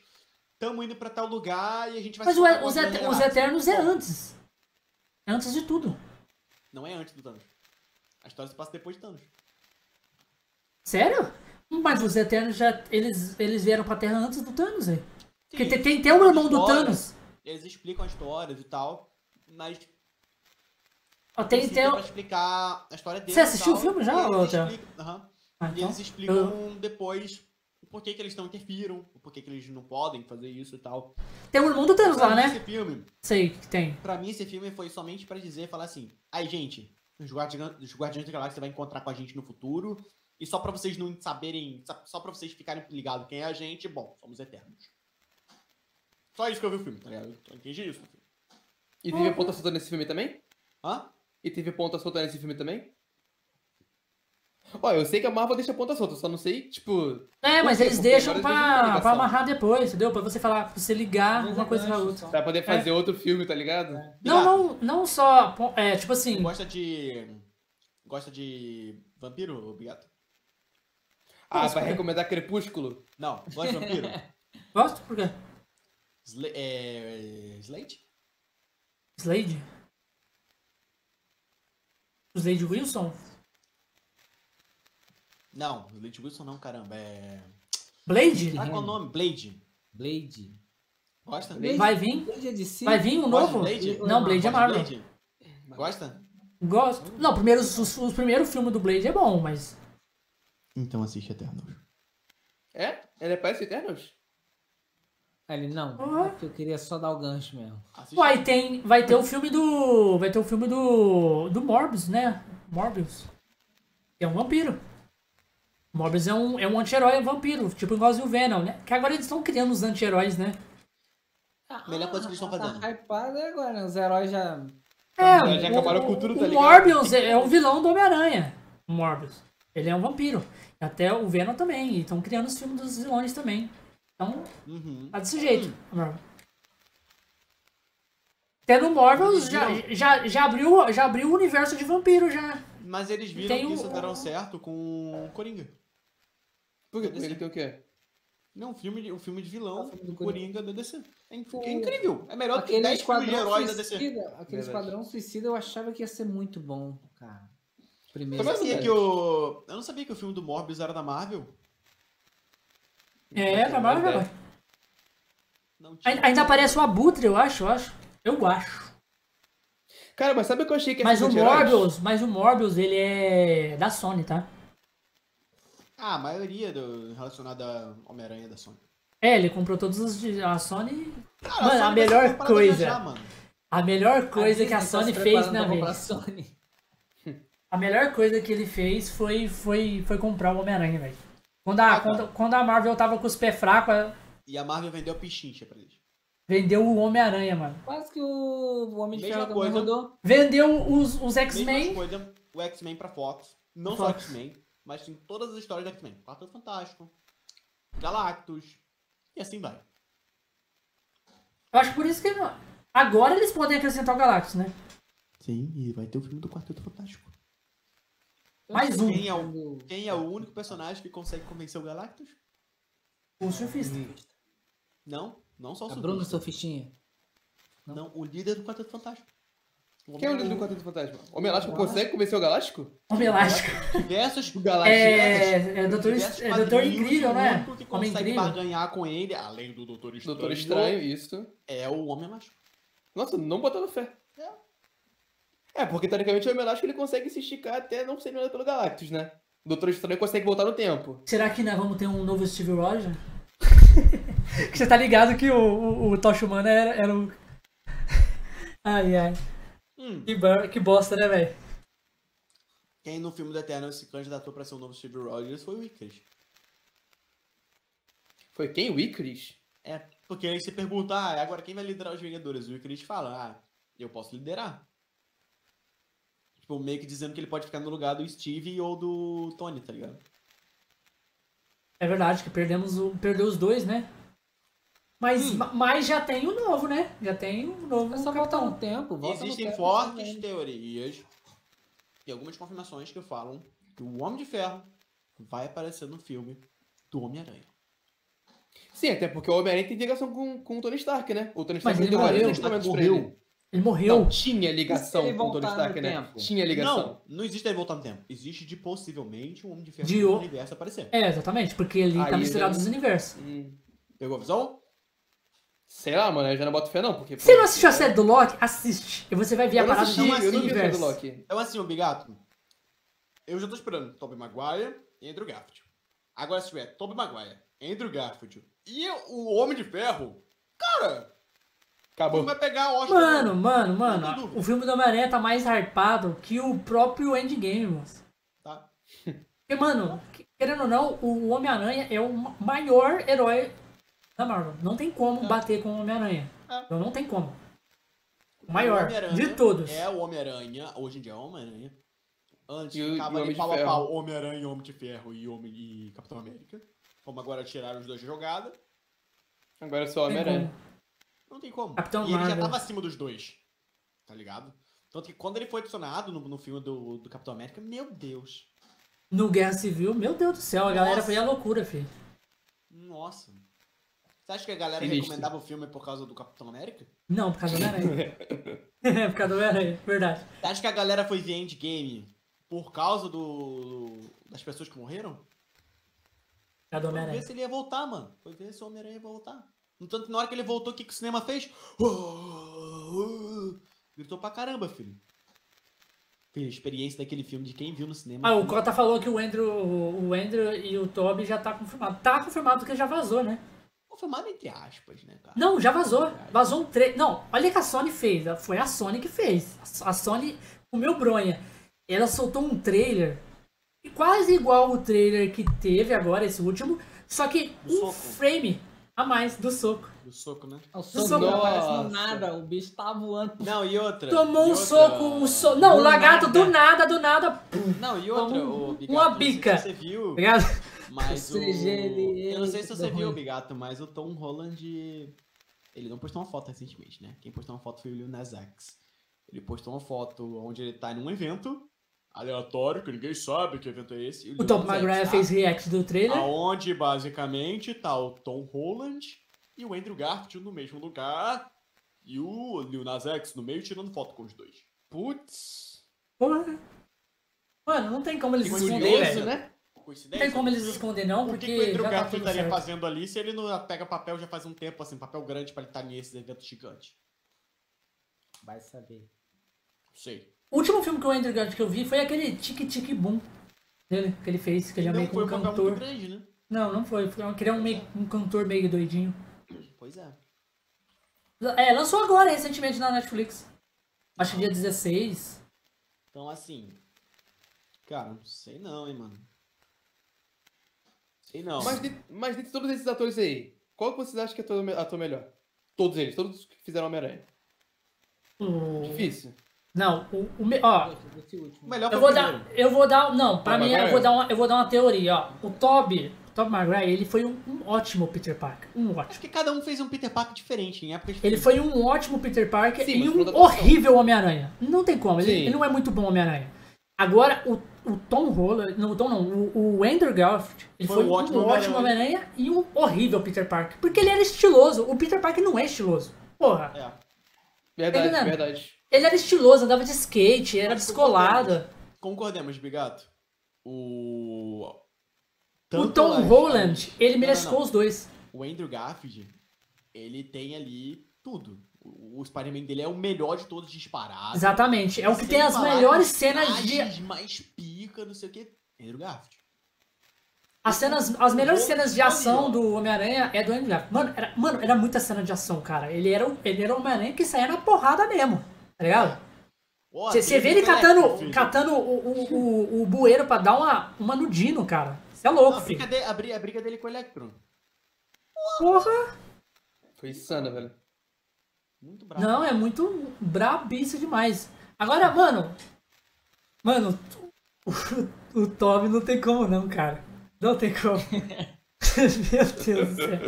Tamo indo pra tal lugar e a gente vai Mas se o- os, Et- os. Eternos é antes. É antes de tudo. Não é antes do Thanos. A história se passa depois de Thanos. Sério? Mas os Eternos já. Eles, eles vieram pra Terra antes do Thanos, velho. Porque tem, tem, tem o irmão do Thanos. Eles explicam as histórias e tal, mas Ó, tem, tem, pra explicar a história deles Você e assistiu tal, o filme já, e explicam- Aham. Ah, E então, eles explicam depois o porquê que eles não interfiram, o porquê que eles não podem fazer isso e tal. Tem o irmão do Thanos Pra lá, mim, né? Esse filme, Sei que tem. pra mim, esse filme foi somente pra dizer, falar assim, aí, gente, os Guardiões, os Guardiões da Galáxia vai encontrar com a gente no futuro, e só pra vocês não saberem, só pra vocês ficarem ligados quem é a gente, bom, somos eternos. Só isso que eu vi o filme, tá ligado? Eu entendi isso. no filme. E teve ponta solta nesse filme também? Hã? E teve ponta solta nesse filme também? Ó, eu sei que a Marvel deixa ponta solta, só não sei, tipo. É, mas eles Porque deixam agora eles pra, deixam pra pra amarrar depois, entendeu? Pra você falar, pra você ligar Mas uma é coisa na outra. Pra poder fazer outro filme, tá ligado? Não, não, não só. É, tipo assim. Gosta de. Gosta de vampiro, obrigado? Ah, vai cara. recomendar Crepúsculo? Não, gosta de vampiro? Gosto? Por quê? Sla é... Slade? Slade? Slade Wilson? Não, Slade Wilson não, caramba. É. Blade? Ah, qual é o nome? Blade. Blade. Gosta? Blade? Vai vir? Blade é de si? Vai vir um Gosta novo? de Blade? Não, Blade é Gosta de Marvel. Blade? Gosta? Gosto. Não, primeiro, os, os primeiros filmes do Blade é bom, mas. Então assiste Eternos. É? Ele parece Eternos? Aí ele, não, Uhum. porque eu queria só dar o gancho mesmo. Uai, tem. Vai ter o filme do. Vai ter o filme do. Do Morbius, né? Morbius. Que é um vampiro. Morbius é um, é um anti-herói é um vampiro, tipo igualzinho o Venom, né? Que agora eles estão criando os anti-heróis, né? Melhor coisa que eles estão Tá fazendo. hypado é agora, né? Os heróis já É, Já- já o- acabaram com o- tudo, tá o ligado? Morbius é, é um vilão do Homem-Aranha. O Morbius. Ele é um vampiro. Até o Venom também. E estão criando os filmes dos vilões também. Então, Uhum. tá desse jeito. Marvel. Até no Morbius já, já, já, abriu, já abriu o universo de vampiro já. Mas eles viram Tem que o- isso deram certo com o Coringa. Por quê? Porque ele tem o quê? Não, um filme de, um filme de vilão Ah, filme do do Coringa da DC. É, O- é incrível. É melhor que Aquele 10 filmes de heróis da DC. Suicida, aquele Verdade. Esquadrão Suicida eu achava que ia ser muito bom, cara. Primeiro. Ou Sabia que o... Eu não sabia que o filme do Morbius era da Marvel. É, tá é. Não tinha. Ainda, aparece o Abutre, eu acho, eu acho. Eu acho. Cara, mas sabe o que eu achei que ia Mas o? Morbius, mas o Morbius, ele é da Sony, tá? Ah, a maioria do... relacionada a Homem-Aranha da Sony. É, ele comprou todos os de a Sony. Cara, Mano, Sony a ser melhor coisa. já, mano. A melhor coisa que a tá Sony fez na vez. Sony. A melhor coisa que ele fez foi, foi, foi comprar o Homem-Aranha, velho. Quando a, Ah, quando, quando a Marvel tava com os pés fracos, ela E a Marvel vendeu pichincha pra eles. vendeu o Homem-Aranha, mano. Quase que o Homem de Ferro coisa. rodou. Vendeu os, os X-Men. coisa, o X-Men pra Fox. Não só Fox. X-Men, mas sim todas as histórias do X-Men. Quarteto Fantástico, Galactus, e assim vai. Eu acho por isso que. Agora eles podem acrescentar o Galactus, né? Sim, e vai ter o filme do Quarteto Fantástico. Mais um. Quem é o, quem é o único personagem que consegue convencer o Galactus? O surfista. Não, não só o A Bruna Surfista. Sofistinha. Não, o líder do Quarteto Fantástico. O Quem é o líder do Quarteto Fantasma? Homem Elástico consegue convencer o Galáctico? Homem Elástico. Diversos O Galáctico. É, é, Doutor, é Doutor Incrível, o né? único que Homem consegue Incrível. barganhar com ele, além do Doutor Estranho, Doutor Estranho, isso. é o Homem Elástico. Nossa, não botando fé. É, porque teoricamente o Homem Elástico ele consegue se esticar até não ser eliminado pelo Galactus, né? O Doutor Estranho consegue voltar no tempo. Será que nós vamos ter um novo Steve Rogers? que você tá ligado que o, o, o Tocha Humana era, era o. Ai, ai. Hum, Que, ba- que bosta, né, velho? quem no filme do Eterno se candidatou pra ser o novo Steve Rogers foi o Icarus. Foi quem? O Icris? É, porque aí você pergunta, ah, agora quem vai liderar os Vingadores? O Icarus fala, ah, eu posso liderar. Tipo, meio que dizendo que ele pode ficar no lugar do Steve ou do Tony, tá ligado? É verdade que perdemos o, perdeu os dois, né? Mas, ma- mas já tem o novo, né? Já tem o novo É só capitão. no tempo. Volta Existem tempo, fortes teorias e algumas confirmações que falam que o Homem de Ferro vai aparecer no filme do Homem-Aranha. Sim, até porque o Homem-Aranha tem ligação com, com o Tony Stark, né? O Tony Stark Mas ele morreu. pra Morreu. Ele. Ele morreu. Não, tinha ligação ele com o Tony Stark, né? tempo? Tinha ligação. Não, não existe ele voltar no tempo. Existe de possivelmente um Homem de Ferro De no universo aparecer. É, exatamente, porque ele tá Aí, misturado né? nos universos. Hum, Pegou a visão? sei lá, mano, eu já não boto fé não, porque... Você pô, não assistiu a série do Loki? Assiste. E você vai ver Eu a parada assisti, não eu não vi a série do universo. Loki. Então assim, ô Bigato, eu já tô esperando Tobey Maguire e Andrew Garfield. Agora se tiver Tobey Maguire, Andrew Garfield e o Homem de Ferro, cara, Acabou. vai pegar a Oscar. Mano, mano, Não mano, tem dúvida. o filme do Homem-Aranha tá mais hypado que o próprio Endgame, moço. Tá? Porque, mano, que- querendo ou não, o Homem-Aranha é o ma- maior herói da Marvel. Não tem como É. bater com o Homem-Aranha. É. Então não tem como. O O maior Homem-Aranha de todos. É o Homem-Aranha, hoje em dia é o Homem-Aranha. Antes E o- ficava o ali Homem de pau a Ferro. pau Homem-Aranha, Homem de Ferro e, Homem, e Capitão América. Como agora tiraram os dois de jogada, Agora o Tem Homem-Aranha. Não tem como. Capitão e ele já Marvel. tava acima dos dois. Tá ligado? Tanto que quando ele foi adicionado no, no filme do, do Capitão América, meu Deus. No Guerra Civil, meu Deus do céu, a galera Nossa. foi a loucura, filho. Nossa. Você acha que a galera Sinistro. recomendava o filme por causa do Capitão América? Não, por causa do Homem-Aranha. é, por causa do Homem-Aranha, verdade. Você acha que a galera foi ver Endgame por causa do das pessoas que morreram? Por causa do Foi ver Homem-Aranha. se ele ia voltar, mano. Foi ver se o Homem-Aranha ia voltar. No tanto, na hora que ele voltou, o que, que o cinema fez? Gritou pra caramba, filho. Filho, a experiência daquele filme de quem viu no cinema. Ah, o Cota falou que o Andrew, o Andrew e o Toby já tá confirmado. Tá confirmado porque já vazou, né? Confirmado entre aspas, né, cara? Não, já vazou. Vazou um trailer. Não, olha o que a Sony fez. Foi a Sony que fez. A Sony comeu bronha. Ela soltou um trailer quase igual o trailer que teve agora, esse último, só que um frame a mais do soco. Do soco, né? O soco soco. não aparece do nada, o bicho tá voando. Não, e outra. Tomou e um outra- soco, um soco. Não, o Do lagarto do nada. nada, do nada. Não, e outra, Tomou o um- Bigato, uma não sei se bica. Você viu, Obrigado. mas o... Ele- Eu não sei se você viu, ruim. Bigato, mas o Tom Holland... Ele não postou uma foto recentemente, né? Quem postou uma foto foi o Lil Nas X. Ele postou uma foto onde ele tá num evento aleatório, que ninguém sabe que evento é esse. O Tom McGrath tá? fez react do trailer. Aonde basicamente tá o Tom Holland e o Andrew Garfield no mesmo lugar e o Lil Nas X no meio tirando foto com os dois. Putz. Porra. Mano, não tem como eles esconder, velho. né? Não tem como eles esconder, não, Por que, porque que o Andrew tá Garfield estaria certo. fazendo ali se ele não pega papel já faz um tempo, assim, papel grande pra ele estar nesses eventos gigantes? Vai saber. Sei. O último filme que o Andrew Garfield que eu vi foi aquele Tic Tic Boom dele, que ele fez, que ele é meio que um cantor. grande, né? Não, não foi. foi que ele é um, meio, um cantor meio doidinho. Pois é. É, lançou agora, recentemente, na Netflix. Acho que dia 16. Então, assim. Cara, não sei não, hein, mano. Sei não. Mas, de, mas dentre todos esses atores aí, qual que vocês acham que é ator, ator melhor? Todos eles, todos que fizeram Homem-Aranha. O... Difícil. Não, o, o me- ó, melhor eu vou dar, eu vou dar, não, pra Tom mim eu vou dar uma, eu vou dar uma teoria, ó. O Toby, o Toby Maguire, ele foi um, um ótimo Peter Parker, um ótimo. Acho que cada um fez um Peter Parker diferente, em épocas Ele foi um ótimo Peter Parker Sim, e um horrível Homem-Aranha. Não tem como, ele, ele não é muito bom Homem-Aranha. Agora, o, o Tom Holland, não, o Tom não, o, o Andrew Garfield, ele Foi foi, um ótimo ótimo Homem-Aranha. Homem-Aranha e um horrível Peter Parker. Porque ele era estiloso, o Peter Parker não é estiloso. Porra, É. Verdade, é- verdade. Ele era estiloso, andava de skate, era descolado. Concordemos, Bigato. O. O Tanto Tom a- Holland, ele Não, me não, lescou não. os dois. O Andrew Garfield, ele tem ali tudo. O o Spider-Man dele é o melhor de todos disparado. Exatamente, é o que tem as melhores cenas de... mais pica, não sei o que. Andrew Garfield. As, cenas, as melhores cenas de ação do Homem-Aranha é do Andrew Garfield. Mano, era, mano, era muita cena de ação, cara. Ele era, o- ele era o Homem-Aranha que saía na porrada mesmo, tá ligado? Você vê ele catando, filho. catando o, o, o, o bueiro pra dar uma, uma no Dino, cara. Você é Não, louco, a, briga filho. dele, a, bri- a briga dele com o Electron. Porra! Foi insano, velho. Muito bravo. Não, é muito brabice demais. Agora, mano. Mano, o, o Toby não tem como não, cara. Não tem como. Meu Deus do céu.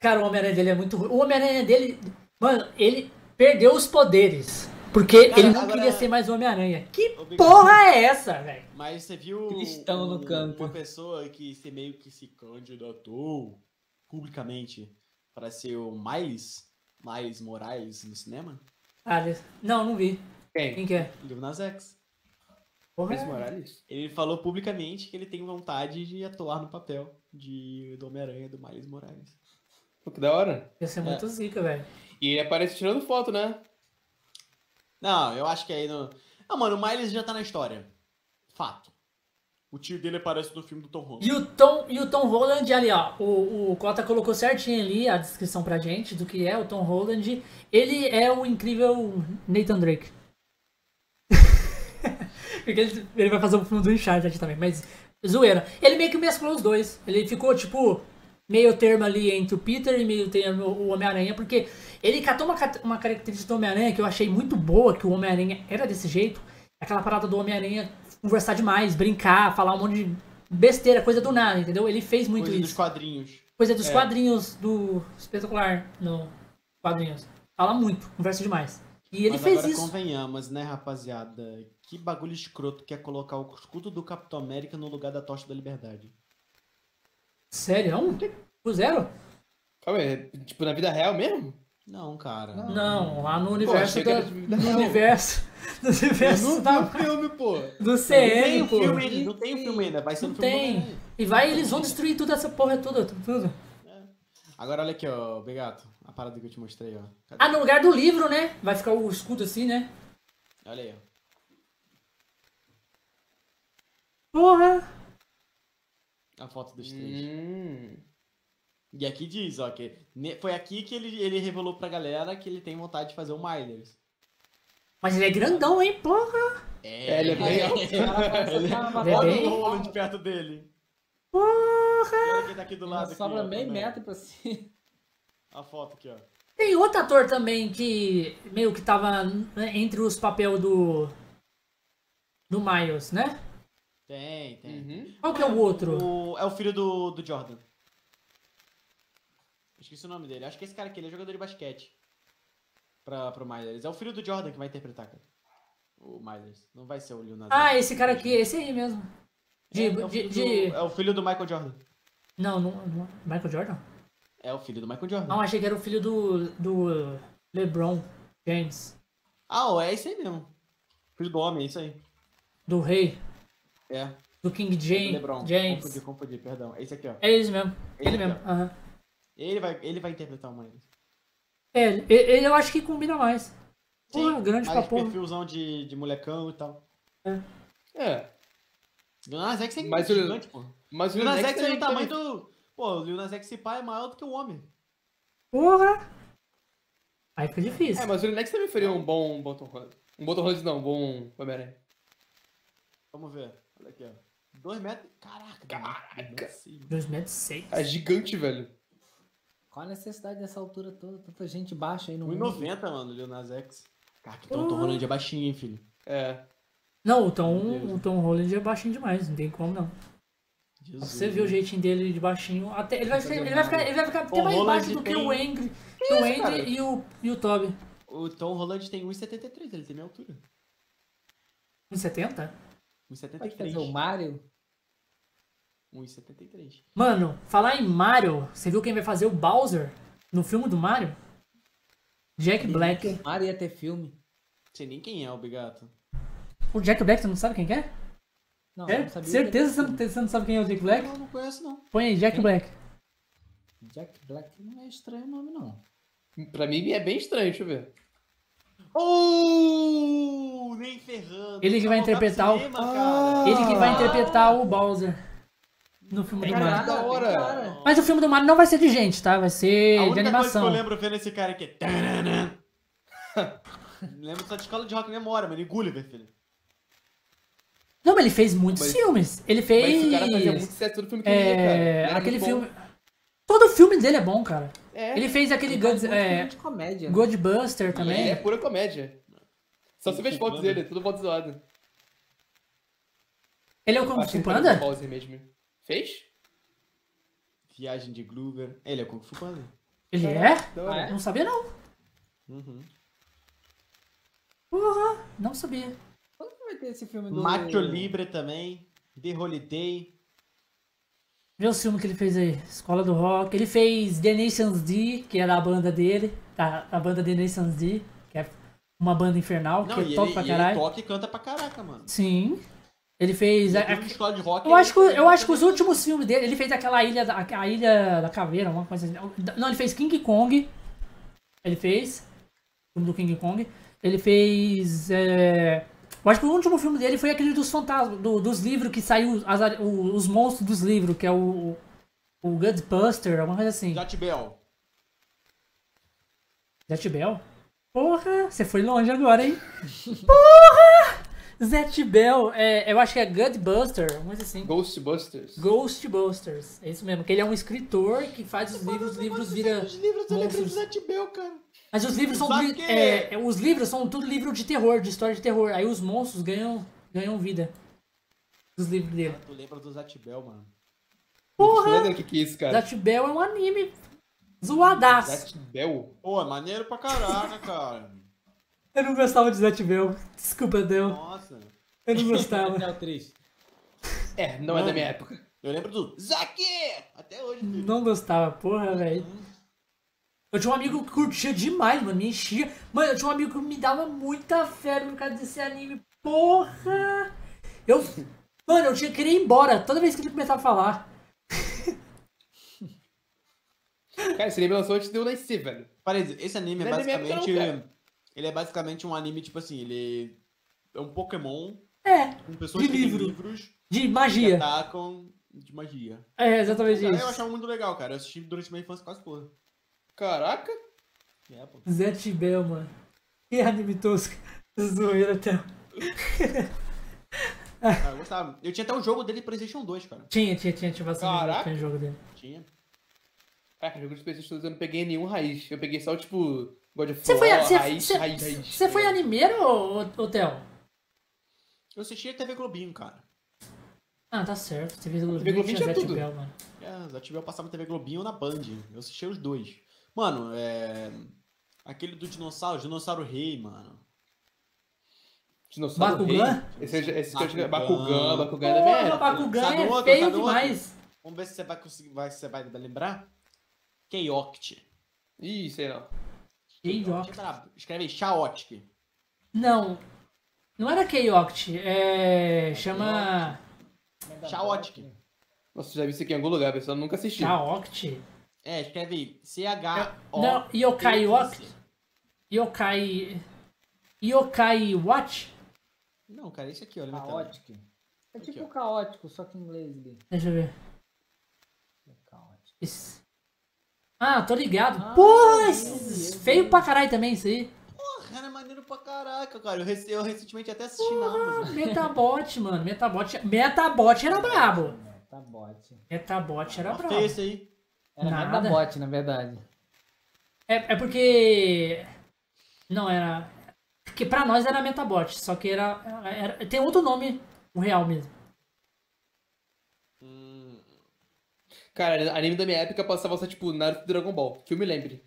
Cara, o Homem-Aranha dele é muito ruim. O Homem-Aranha dele. Mano, ele perdeu os poderes. Porque Cara, ele não agora- queria ser mais o Homem-Aranha. Que Obrigado. porra é essa, velho? Mas você viu Cristão no um- canto. uma pessoa que se meio que se candidatou publicamente para ser o mais Miles Morales no cinema? Ah, não, não vi. Quem? Quem que é? Lil Nas X. Porra, Miles é. Morales? Ele falou publicamente que ele tem vontade de atuar no papel de do Homem-Aranha do Miles Morales. Pô, que da hora. Ia ser muito zica, velho. E ele aparece tirando foto, né? Não, eu acho que aí no. Ah, mano, o Miles já tá na história. Fato. O tio dele aparece no filme do Tom Holland. E o Tom, e o Tom Holland ali, ó. O, o Cota colocou certinho ali a descrição pra gente do que é o Tom Holland. Ele é o incrível Nathan Drake. Porque ele, ele vai fazer um filme do Uncharted também, mas zoeira. Ele meio que mesclou os dois. Ele ficou, tipo, meio termo ali entre o Peter e meio termo o Homem-Aranha, porque ele catou uma, uma característica do Homem-Aranha que eu achei muito boa, que o Homem-Aranha era desse jeito. Aquela parada do Homem-Aranha conversar demais, brincar, falar um monte de besteira, coisa do nada, entendeu? Ele fez muito Coisa isso. dos quadrinhos. Coisa dos É. quadrinhos do espetacular no quadrinhos. Fala muito, conversa demais. E ele Mas fez agora isso. convenhamos, né, rapaziada? Que bagulho escroto que é colocar o escudo do Capitão América no lugar da tocha da liberdade. Sério? O zero? Calma aí, tipo, na vida real mesmo? Não, cara. Não, lá no universo que da, vida no universo no universo no da, filme, pô. do Não tem CM, o pô. filme ainda, não tem o filme ainda, vai ser Não no filme tem. E vai, eles vão destruir tudo essa porra toda, tudo. Agora olha aqui, ó, Begato, a parada que eu te mostrei, ó. Cadê? Ah, no lugar do livro, né? Vai ficar o escudo assim, né? Olha aí, ó. Porra! A foto dos três. Hum. E aqui diz, ó, que foi aqui que ele, ele revelou pra galera que ele tem vontade de fazer o Miles. Mas ele é grandão, hein, porra! É, ele é bem alto. Ele é Olha bem- o Roland perto dele. Porra! E olha quem tá aqui do lado. aqui, Sobra ó, meio também. metro pra cima. A foto aqui, ó. Tem outro ator também que meio que tava né, entre os papéis do. Do Miles, né? Tem, tem. Uhum. Qual que é o outro? O- é o filho do, do Jordan. Esqueci o nome dele. Acho que esse cara aqui, ele é jogador de basquete. Pra, pro Myers. É o filho do Jordan que vai interpretar, cara. O Myers. Não vai ser o Leonardo. Ah, esse cara aqui, esse aí mesmo. De. é, é, o de, filho de- do, é o filho do Michael Jordan. Não, não, não. Michael Jordan? É o filho do Michael Jordan. Não, achei que era o filho do. do. LeBron James. Ah, ó, é esse aí mesmo. Filho do homem, é isso aí. Do rei. É. Do King James. LeBron. James. Confundi, confundi, perdão. É esse aqui, ó. É esse mesmo. Esse Ele aqui, mesmo. aham. Ele vai, ele vai interpretar o Myers. É, ele, ele eu acho que combina mais. Porra, grande pra mais porra. perfilzão de, de molecão e tal. É. Lil Nas X é Mas o- gigante, pô. Mas o Lil Nas Lil X é do tamanho do... Pô, o Lil Nas X se pá é maior do que o homem. Porra! Aí fica difícil. É, mas o Lil Nas também faria um bom, um bom Tom Holland. Um bom Tom Holland não, um bom Homem-Aranha. Vamos ver. Olha aqui, ó. Dois metros... Caraca. Caraca. dois metros e- 2 metros e seis. É gigante, velho. Qual a necessidade dessa altura toda? Tanta gente baixa aí no mundo. 1,90, mano, o Lil Nas X. Cara, que Tom Tom Holland é baixinho, hein, filho. É. Não, o Tom, o Tom Holland é baixinho demais, não tem como não. Jesus. Você viu o jeitinho dele de baixinho. Até, ele, vai ficar, ele vai ficar, ele vai ficar até mais Holland baixo do que tem- o Angry, que o? Andy e o, e o Toby. O Tom Holland tem 1,73, ele tem minha altura. 1,70? Pode fazer o 1,73. Mario? 1,73. Mano, falar em Mario, você viu quem vai fazer o Bowser no filme do Mario? Jack Black. O Mario ia ter filme. Sei nem quem é o Bigato. O Jack Black, você não sabe quem que é? Não, é? não sabia Certeza que ia você não, não sabe quem é o Jack Black? Não, não conheço, não. Põe aí, Jack Quem? Black. Jack Black não é estranho o nome, não. Pra mim é bem estranho, deixa eu ver. Oh, nem ferrando. Ele que vai Chamou pra interpretar o- cinema, cara. Ele que vai interpretar o Bowser no filme do Mario. da hora. cara. Mas o filme do Mario não vai ser de gente, tá? Vai ser A de única coisa que animação. eu lembro vendo esse cara aqui é... Lembro só de escola de rock memória, mano. E Gulliver, filho. Não, mas ele fez muitos Mas- filmes. Ele Mas fez. esse cara fazia muito sucesso todo filme que ele ia, cara. Ele é, aquele bom. filme. Todo filme dele é bom, cara. É. Ele fez aquele muito é, de comédia. Godbuster Ele também. é pura comédia. Só você vê as fotos dele, tudo foto zoado. Ele é o Kung Fu Panda? o Bowser mesmo. Fez? Viagem de Gulliver. Ele é Kung Fu Panda. Ele é? Ah, é? Não sabia, não. Uhum. Porra, não sabia. Quando que vai ter esse filme do... Macho Libre também. The Holiday. Vê o filme que ele fez aí. Escola do Rock. Ele fez The Nations D, que era a banda dele. A, a banda The Nations D, que é uma banda infernal, Não, que top ele, pra e ele caralho. toca e canta pra caraca, mano. Sim. Ele fez. A- a- de rock, eu, acho que, eu acho que os últimos filmes dele. Ele fez aquela ilha da, a ilha da caveira, uma coisa assim. Não, ele fez King Kong. Ele fez. O filme do King Kong. Ele fez. é, eu acho que o último filme dele foi aquele dos fantasmas, do- dos livros que saiu as o- os monstros dos livros, que é o. O Ghostbuster, alguma coisa assim. Jot Bell. Zet Bell? Porra, você foi longe agora, hein? Porra! Zet Bell, é, eu acho que é Ghostbuster, alguma coisa assim. Ghostbusters. Ghostbusters, é isso mesmo, que ele é um escritor que faz os livros, os livros vira... Os livros eu lembrei do monstros. Zet Bell, cara. Mas os livros são... Que- é, é, os livros são tudo livro de terror, de história de terror. Aí os monstros ganham, ganham vida. Dos livros dele. Tu lembra do Zet Bell, mano. Porra! O que, que é isso, cara? Zet Bell é um anime zoadaço. Zat Bell? Pô, é maneiro pra caraca, cara. Eu não gostava de Zet Bell. Desculpa, Del. Nossa. Eu não gostava. É triste. É, não é Mano. da minha época. Eu lembro do Zaque! Até hoje, filho. Não gostava, porra, velho. Eu tinha um amigo que curtia demais, mano, me enchia. Mano, eu tinha um amigo que me dava muita febre por causa desse anime. Porra! Eu. Mano, eu tinha que ir embora toda vez que ele começava a falar. Cara, esse anime lançou antes de eu nascer, velho. Parece, esse anime é Não é basicamente. Ele é basicamente um anime, tipo assim, ele é um Pokémon É, com pessoas De que têm livro. livros de que magia. atacam de magia. É, exatamente Cara, eu isso. achava muito legal, cara. Eu assisti durante minha infância quase toda. Caraca. É, pô. Zé Tibel, mano. Que anime tosco. Zoeira até. Ah, eu gostava. Eu tinha até o jogo dele PlayStation 2, cara. Tinha, tinha, tinha, tinha bastante Caraca. tinha jogo dele. Tinha. Cara, jogo de Playstation 2 eu não peguei nenhum raiz. Eu peguei só, tipo, God of Você War, foi, você, raiz, você, raiz, raiz. você foi animeiro, ô, Theo? Eu assisti a TV Globinho, cara. Ah, tá certo. Você fez o TV Globinho tinha Zé tudo. Bell, mano. É, a TV eu passava na TV Globinho ou na Band. Eu assisti os dois. Mano, é. Aquele do dinossauro, Dinossauro Rei, mano. Dinossauro Bakugan? Rei. Esse, esse, esse que eu joguei. Bakugan. Bakugan, Bakugan é Porra, época. Bakugan Sabe é outro? feio Sabe outro? demais. Vamos ver se você vai conseguir. Vai, você vai lembrar? Keyokt. Ih, sei não. Keyokt. Escreve aí, Chaotic. Não. Não era Keyokt. É. Chama. Chaotic. Nossa, já vi isso aqui em algum lugar, pessoal. Nunca assisti. Chaokt. É, escreve aí. C-H-O. Não, Yokai Oct. Yokai. Yokai Watch? Não, cara, esse aqui, olha. Caótico. É Aqui, tipo ó. caótico, só que em inglês ali. Deixa eu ver. Caótico. Isso. Ah, tô ligado. Ah, Porra, feio pra caralho também isso aí. Cara, é maneiro pra caraca, cara. Eu, rec- eu recentemente até assisti na Amazon. Metabot, mano. Metabot. Metabot era brabo. Tá bot. Metabot era brabo. feio esse aí. Era Nada. Nada. bot, na verdade. É, é porque. Não, era. Porque pra nós era Metabot, só que era, era- Tem outro nome, o real mesmo. Cara, anime da minha época passava só, tipo, Naruto e Dragon Ball. Que eu me lembre.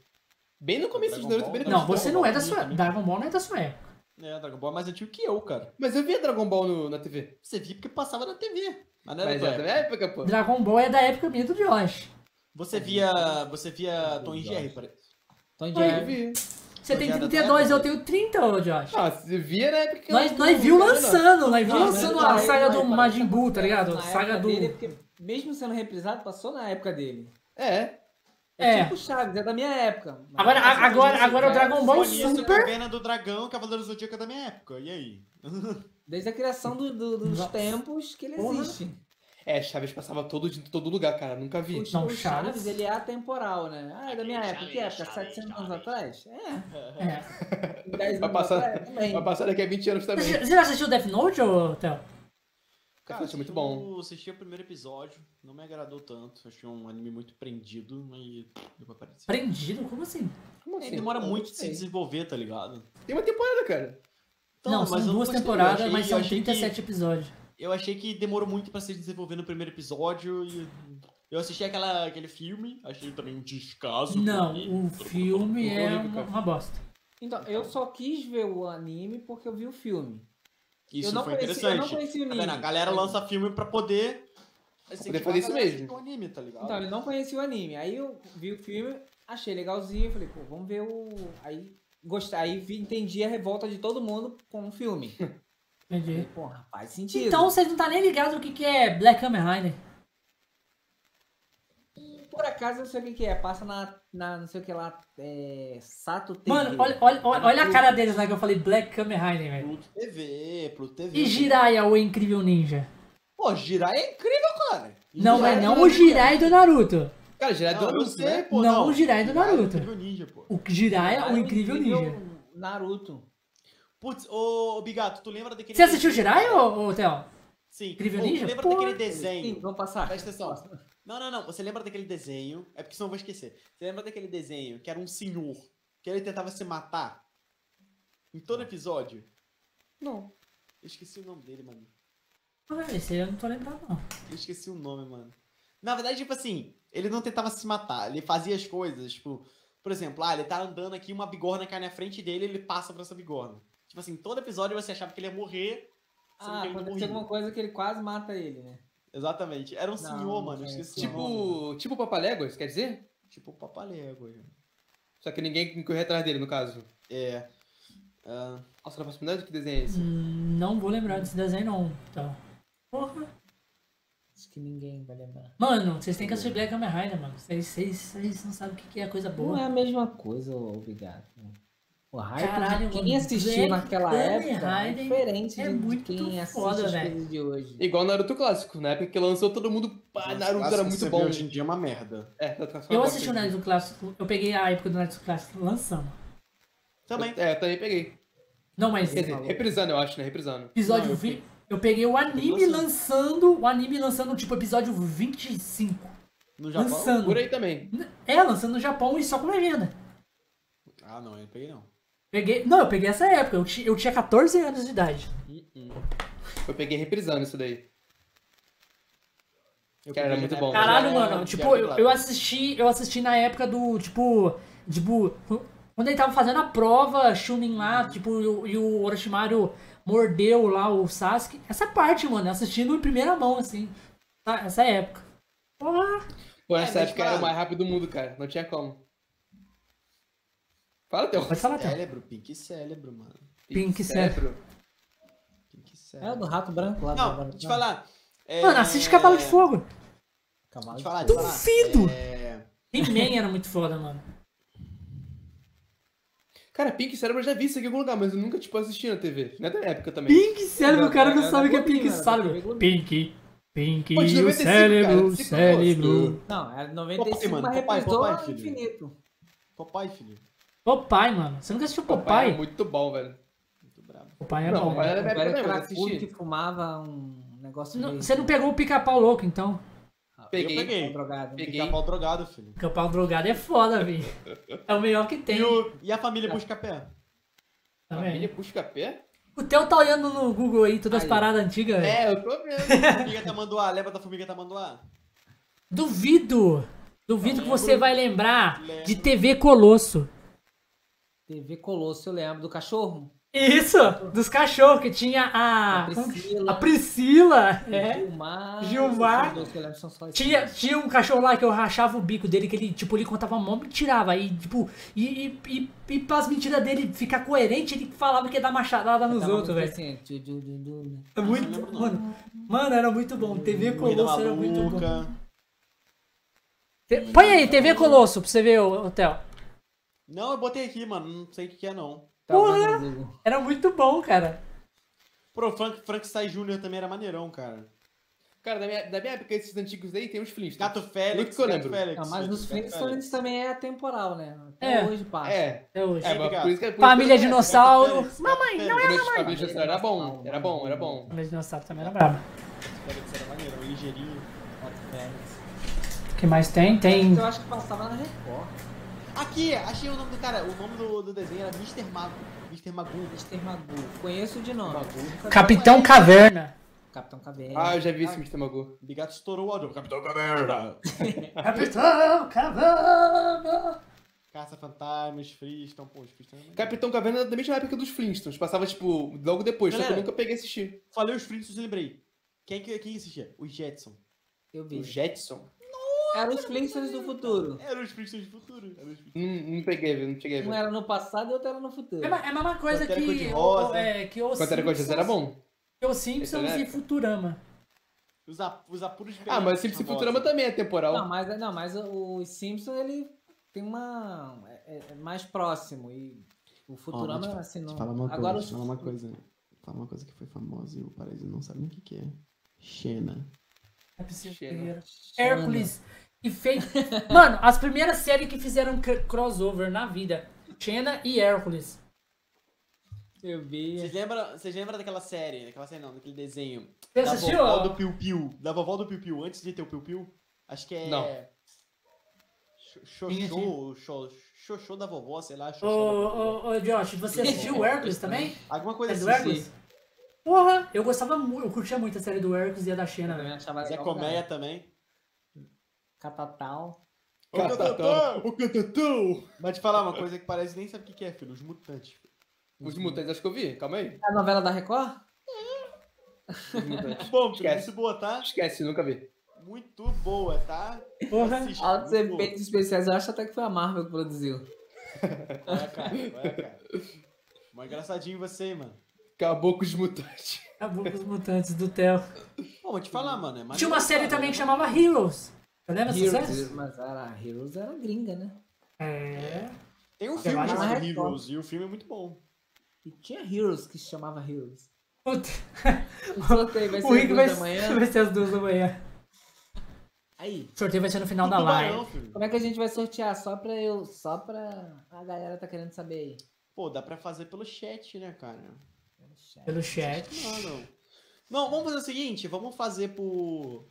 Bem no começo de Dragon Naruto, bem no Ball, Não, começo. você Dragon não é Ball da sua. Dragon Ball não é da sua época. é, Dragon Ball é mais antigo que eu, cara. Mas eu via Dragon Ball no- na TV. Você via porque passava na TV. Mas não era Mas da é época. minha época, pô. Dragon Ball é da época minha do Josh. Você via. Você via Tom e Jerry, parece. Tom e Eu Jerry. vi. Você tem Já é da 32, tua eu tenho 30, ô Josh. Ah, você via na época que eu Nós, nós viu não. lançando, nós viu Não, lançando a saga do Majin Buu, tá ligado? Na Saga do. Mesmo sendo reprisado, passou na época dele. É. É. É tipo Chaves, é da minha época. Agora, a- agora, agora o é Dragon Ball Super. Caverna do Dragão, Cavaleiro do Zodíaco é da minha época. E aí? Desde a criação do- do- dos Nossa. tempos que ele Porra. existe. É, Chaves passava todo, em todo lugar, cara. Nunca vi. O, Não, o Chaves, Chaves. ele é atemporal, né? Ah, é da minha época. Que época? 700 anos atrás? É. É. 10 Vai anos passar, atrás vai passar daqui a 20 anos também. Você você já assistiu Death Note, ô Theo? Cara, é muito assisti bom. o- Assisti o primeiro episódio, não me agradou tanto. Achei um anime muito prendido, mas depois apareceu. Prendido? Como assim? Como assim? demora Eu muito de se desenvolver, tá ligado? Tem uma temporada, cara. Então, não, mas são eu duas eu temporadas, achei- mas eu são achei que- 37 episódios. Eu achei que demorou muito pra se desenvolver no primeiro episódio e eu assisti aquela, aquele filme, achei também um descaso. Não, porque- o filme é uma, uma bosta. Então, eu só quis ver o anime porque eu vi o filme. Isso eu não foi conheci, interessante. Eu não conheci o Tá anime. vendo? A galera lança filme pra poder. incentivar fazer a isso galera a mesmo. O anime, tá ligado? Então, eu não conheci o anime. Aí eu vi o filme, achei legalzinho. Falei, pô, vamos ver o. Aí gostei. Aí vi- entendi a revolta de todo mundo com o filme. Entendi. Porra, faz sentido. Então vocês não tá nem ligados o que, que é Black Kamen Rider. Por acaso eu sei o que, que é. Passa na, na não sei o que lá. É, Sato TV. Mano, olha, olha, olha, olha a cara deles lá que eu falei Black Kamen Rider, velho. Pluto TV, Pluto TV. E Jiraiya, o incrível ninja. Pô, Jirai é incrível, cara. Não, Jirai mas é não o maravilhoso. Jirai do Naruto. Cara, já é do Não, Naruto, sei, né? pô. Não, o Jirai do Jirai é Naruto. incrível ninja, pô. O Jiraiya, o incrível ninja. Naruto. Putz, ô, ô Bigato, tu lembra daquele. Você assistiu desenho, Jiraiya, ô, ô Theo? Sim. Incrível Ninja? lembra Pô, daquele Sim, desenho? vamos passar. Presta atenção. Não, não, não. Você lembra daquele desenho? É porque senão eu vou esquecer. Você lembra daquele desenho que era um senhor que ele tentava se matar? Em todo episódio? Não. Eu esqueci o nome dele, mano. Ah, esse aí eu não tô lembrando, não. Eu esqueci o nome, mano. Na verdade, tipo assim, ele não tentava se matar, ele fazia as coisas, tipo, por exemplo, ah, ele tá andando aqui, uma bigorna cai na frente dele, ele passa pra essa bigorna. Tipo assim, todo episódio você achava que ele ia morrer, Ah, aconteceu alguma coisa que ele quase mata ele, né? Exatamente. Era um Não, senhor, não mano, esqueci o nome. Tipo, tipo Papaléguas, quer dizer? Tipo papalégua. Só que ninguém correu atrás dele, no caso. É. Ah, Nossa, na possibilidade que desenho é esse? Hum, Não vou lembrar desse desenho, não. Então. Porra. Acho que ninguém vai lembrar. Mano, vocês têm que assistir Black Kamen Rider, mano. Vocês, vocês, vocês não sabem o que é coisa Não boa. é a mesma coisa, obrigado. O hype Caralho, de quem mano, assistiu Black naquela época é Rider diferente é de, de muito quem assiste foda, as velho. de hoje. Igual Naruto clássico. Na época que lançou, todo mundo. Pá, Naruto clássico era muito bom. Hoje em dia é uma merda. É, clássico Eu eu assisti o. Naruto Clássico. Eu peguei a época do Naruto Clássico lançando. Também. É, eu também peguei. Não, mas Quer dizer, reprisando, eu acho, né? Reprisando. episódio Não, eu 20. Eu peguei o anime lançando. lançando. O anime lançando, tipo, episódio 25. No Japão? Lançando. Por aí também. É, lançando no Japão e só com legenda. Ah, não, eu não peguei não. Peguei. Não, eu peguei essa época. Eu, eu tinha 14 anos de idade. Eu peguei reprisando isso daí. Eu Cara, era muito bom. Caralho, mano. já Tipo, era eu, eu assisti. Eu assisti na época do. Tipo. Tipo. Quando ele tava fazendo a prova, Chunin lá, tipo, e o, e o Orochimaru mordeu lá o Sasuke. Essa parte, mano, eu assistindo em primeira mão, assim. tá? Essa época. Porra! Pô, É, nessa mas, época era o mais rápido do mundo, cara. Não tinha como. Fala, Teu. Pode falar, Théo. Cérebro, Pink Cérebro, mano. Pink Cérebro. Pink É o Cérebro. do rato branco lá. Não, do- deixa eu falar. é- Mano, assiste Cavalo de Fogo. Cavalo de Fogo. Duvido! É... He-Man era muito foda, mano. Cara, Pink Cérebro eu já vi isso aqui em algum lugar, mas eu nunca, tipo, assisti na TV. Não é da época também. Pink Cérebro, o cara não sabe o que é Globinho, Pink Cérebro. Globinho. Pink. Pink, Pô, de o 95, cérebro, cara, o cinco cérebro. Não, era 95, Papai, mano, mas papai, filho. infinito. Papai, filho. Popeye, mano. Você nunca assistiu Papai Popeye? era muito bom, velho. Muito brabo. Popeye é Não, bom. Popeye era da minha Era eu cracudo assisti. que fumava um negócio Não, você não pegou o pica-pau louco, então. Peguei. Eu peguei. drogado. Peguei. Pica-pau drogado, filho. Pica-pau drogado é foda, velho. É o melhor que tem. E, o- e a família Busca-Pé? Também. Família Puxa Pé? O Theo tá olhando no Google aí todas as Aí. paradas antigas, velho. É, eu tô vendo. Formiga Tamanduá, lembra da Formiga Tamanduá? Duvido. Duvido que você vai lembrar Lembro. de TV Colosso. TV Colosso, eu lembro do cachorro. Isso, dos cachorros, que tinha a. A Priscila. A Priscila, é. Gilmar. Gilmar. dois lembro Tinha, tinha um cachorro lá que eu rachava o bico dele, que ele, tipo, ele contava mó mentirava. E, tipo, e, e, e, e pras mentiras dele ficar coerente, ele falava que ia dar machadada nos outros, velho. assim? É muito. não. Mano, mano, era muito bom. TV Colosso era muito bom. Põe aí, TV Colosso, pra você ver, o Hotel. Não, eu botei aqui, mano. Não sei o que que é, não. Tá Porra! Era muito bom, cara. Pô, Frank, Frankenstein Jr. também era maneirão, cara. Cara, da minha, da minha época, esses antigos aí, tem os Flintstones. Gato Félix, que eu lembro. Félix. Não, mas nos Flintstones Félix. também é temporal, né? Até É. hoje passa. É. Até hoje. É, Obrigado. por isso que por isso Família eu- Dinossauro. Félix, Mamãe, não é Félix. Família Família Dinossauro era bom, era bom, era bom. Família Dinossauro também era brabo. Félix era maneirão, ligeirinho. Gato Félix. O que mais tem? Tem. Eu acho que passava na Record. Aqui, achei o nome do cara. O nome do, do desenho era Mr. Mago. Mr. Magu. Mr. Magu. Conheço de nome. Capitão Caverna. Capitão Caverna. Ah, eu já vi esse Mr. Magu. Bigato estourou o áudio. Capitão Caverna. Capitão Caverna. Caça-fantasmas, Freestone. Pô, os Freestone... é Capitão Caverna era da mesma época dos Flintstones. Passava, tipo, logo depois, só que eu Galera. nunca peguei a assistir. Falei os Flintstones e lembrei. Quem, que- quem assistia? Os Jetson. Eu vi. O Jetson? Eram os Flintstones do futuro. Eram os Flintstones do futuro. Não, não peguei, viu? não cheguei Um era no passado e outro era no futuro. É, a- é a mesma coisa Pantera que, o, é, que os Quanto era coisa, era bom. Que os Simpsons é e Futurama. Os, ap- os apuros de Ah, mas Simpsons e Futurama também é temporal. Não, mas, não, mas o Simpsons ele tem uma. É, é mais próximo. E o Futurama, Ó, assim, não. Fala uma coisa, Agora falar uma coisa. Fala uma coisa que foi famosa e o Paraíso não sabe nem o que, que é. Xena. É possível. Hércules. E fez. Mano, as primeiras séries que fizeram cr- crossover na vida. Xena e Hércules. Eu vi. Vocês lembram, vocês lembram daquela série? Daquela série não, daquele desenho. Você da assistiu? vovó do Piu Piu. Da vovó do Piu Piu, antes de ter o Piu Piu. Acho que é. Não. Xoxô, xo- Xoxô da vovó, sei lá. Ô, ô, ô, Josh, você assistiu o Hércules também? Alguma coisa É assim. Porra, eu gostava muito, eu curtia muito a série do Hércules e a da Xena, velho. achava Zé Colmeia também. Catatal. Catatão. Catatão! Ô, Catatão! Mas te falar uma coisa que parece nem sabe o que é, filho. Os mutantes. filho. Os Mutantes, acho que eu vi. Calma aí. A novela da Record? Os Mutantes. Bom, Esquece. boa, tá? Esquece, nunca vi. Muito boa, tá? Porra. Altos efeitos especiais, eu acho até que foi a Marvel que produziu. É, cara? É, cara? Mó engraçadinho você, hein, mano. Acabou com os Mutantes. Acabou com os mutantes do Theo. Pô, vou te falar, mano. É Tinha uma série cara. também que chamava Heroes. Lembra dessa Heroes, série? mas era, Heroes era gringa, né? É. Tem um Eu filme chamado é Heroes e o filme é muito bom. E tinha Heroes que se chamava Heroes. Puta, O sorteio vai ser o Rick às vai, duas da manhã. vai ser às duas da manhã. Aí, O sorteio vai ser no final da Tubarão, live. filho. como é que a gente vai sortear? Só pra eu, só pra a galera tá querendo saber aí. Pô, dá pra fazer pelo chat, né, cara? Pelo chat. Não, não. Não, vamos fazer o seguinte, vamos fazer por...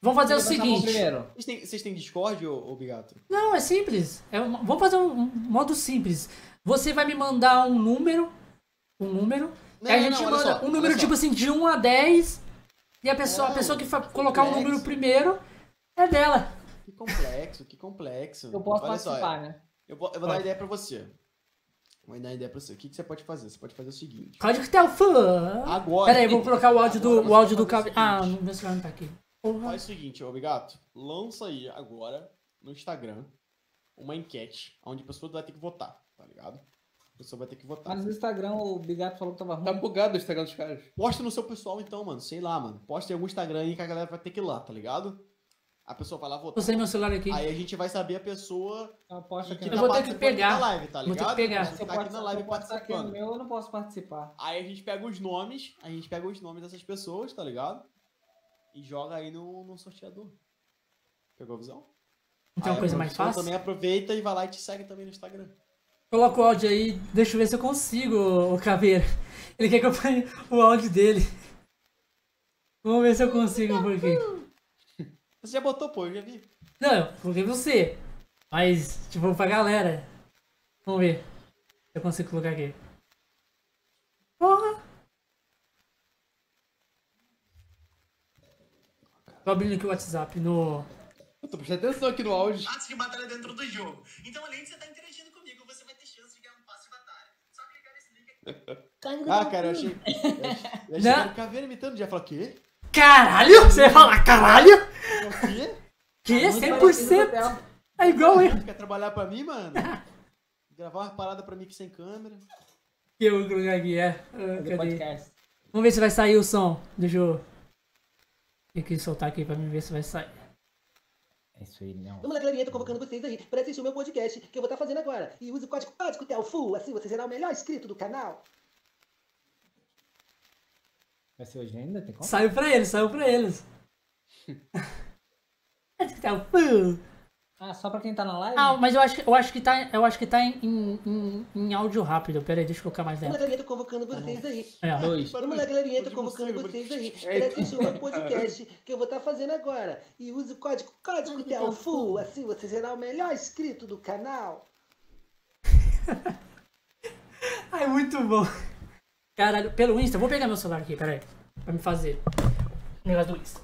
Vamos fazer o seguinte. Vocês têm, vocês têm Discord, ô, ô Bigato? Não, é simples. É um- vamos fazer um, um modo simples. Você vai me mandar um número. Um número. Não, aí a gente não, manda só, um número tipo só. assim, de 1 a 10. E a pessoa, a pessoa que fa- colocar o complexo. número primeiro é dela. Que complexo, que complexo. Eu posso Olha só, participar, né? Eu vou, eu vou dar uma ideia pra você. Vou dar uma ideia pra você. O que, que você pode fazer? Você pode fazer o seguinte. Código Telfã. Agora. Pera aí, vou colocar o áudio do, o áudio do o Ah, meu celular não tá aqui. Porra. Faz o seguinte, ô Bigato. Lança aí agora no Instagram uma enquete onde a pessoa vai ter que votar, tá ligado? A pessoa vai ter que votar. Mas no Instagram o Bigato falou que tava ruim. Tá bugado o Instagram dos caras. Posta no seu pessoal então, mano. Sei lá, mano. Posta em algum Instagram aí que a galera vai ter que ir lá, tá ligado? A pessoa vai lá votar. Usei meu celular aqui. Aí a gente vai saber a pessoa Eu aposto que, no Eu tá vou ter que pegar. live, tá Vou ter que ligado? pegar. Que tá aqui na live no participando. meu, eu não posso participar. Aí a gente pega os nomes, a gente pega os nomes dessas pessoas, tá ligado? E joga aí no, no sorteador. Pegou a visão? Uma Aí a coisa mais fácil? também aproveita e vai lá e te segue também no Instagram. Coloca o áudio aí, deixa eu ver se eu consigo, o Caveira. Ele quer que eu ponha o áudio dele. Vamos ver se eu consigo por aqui. Você já botou, pô, eu já vi. Não, eu coloquei você. Mas, tipo, pra galera. Vamos ver se eu consigo colocar aqui. Porra! Tô abrindo aqui o WhatsApp no. Eu tô prestando atenção aqui no áudio. Antes de batalha dentro do jogo. Então, além de você estar interagindo comigo, você vai ter chance de ganhar um passe de batalha. Só clicar nesse link aqui. Ah, cara, eu achei. Eu achei que Não. era o Caveira imitando. Já falou, quê? Caralho! Você ia falar caralho? O quê? Que? Muito parecido com o 100%? Theo. É igual eu. Tu quer trabalhar pra mim, mano? Gravar uma parada pra mim aqui sem câmera. Que colocar aqui, é. Ah, Do cadê? podcast. Vamos ver se vai sair o som. Deixa eu. Tem que soltar aqui pra mim ver se vai sair. É isso aí, não. Vamos lá, galerinha, tô convocando vocês aí para assistir o meu podcast que eu vou estar fazendo agora. E use o código código TELFU, assim você será o melhor inscrito do canal. Vai ser hoje ainda? Tem como? Saiu pra eles, saiu pra eles. Tá. Ah, só pra quem tá na live? Ah, mas eu acho, que- eu acho que tá, eu acho que tá em, em, em- áudio rápido. Pera aí, deixa eu colocar mais dentro. galerinha, tô convocando vocês aí. É, Dois. Vamos lá, galerinha, tô de convocando vocês aí para assistir o meu podcast que eu vou estar fazendo agora. E use o código código TELFU, assim você será o melhor inscrito do canal. Ai, muito bom. Caralho, pelo Insta, eu vou pegar meu celular aqui, pera aí. Pra me fazer. O negócio do Insta.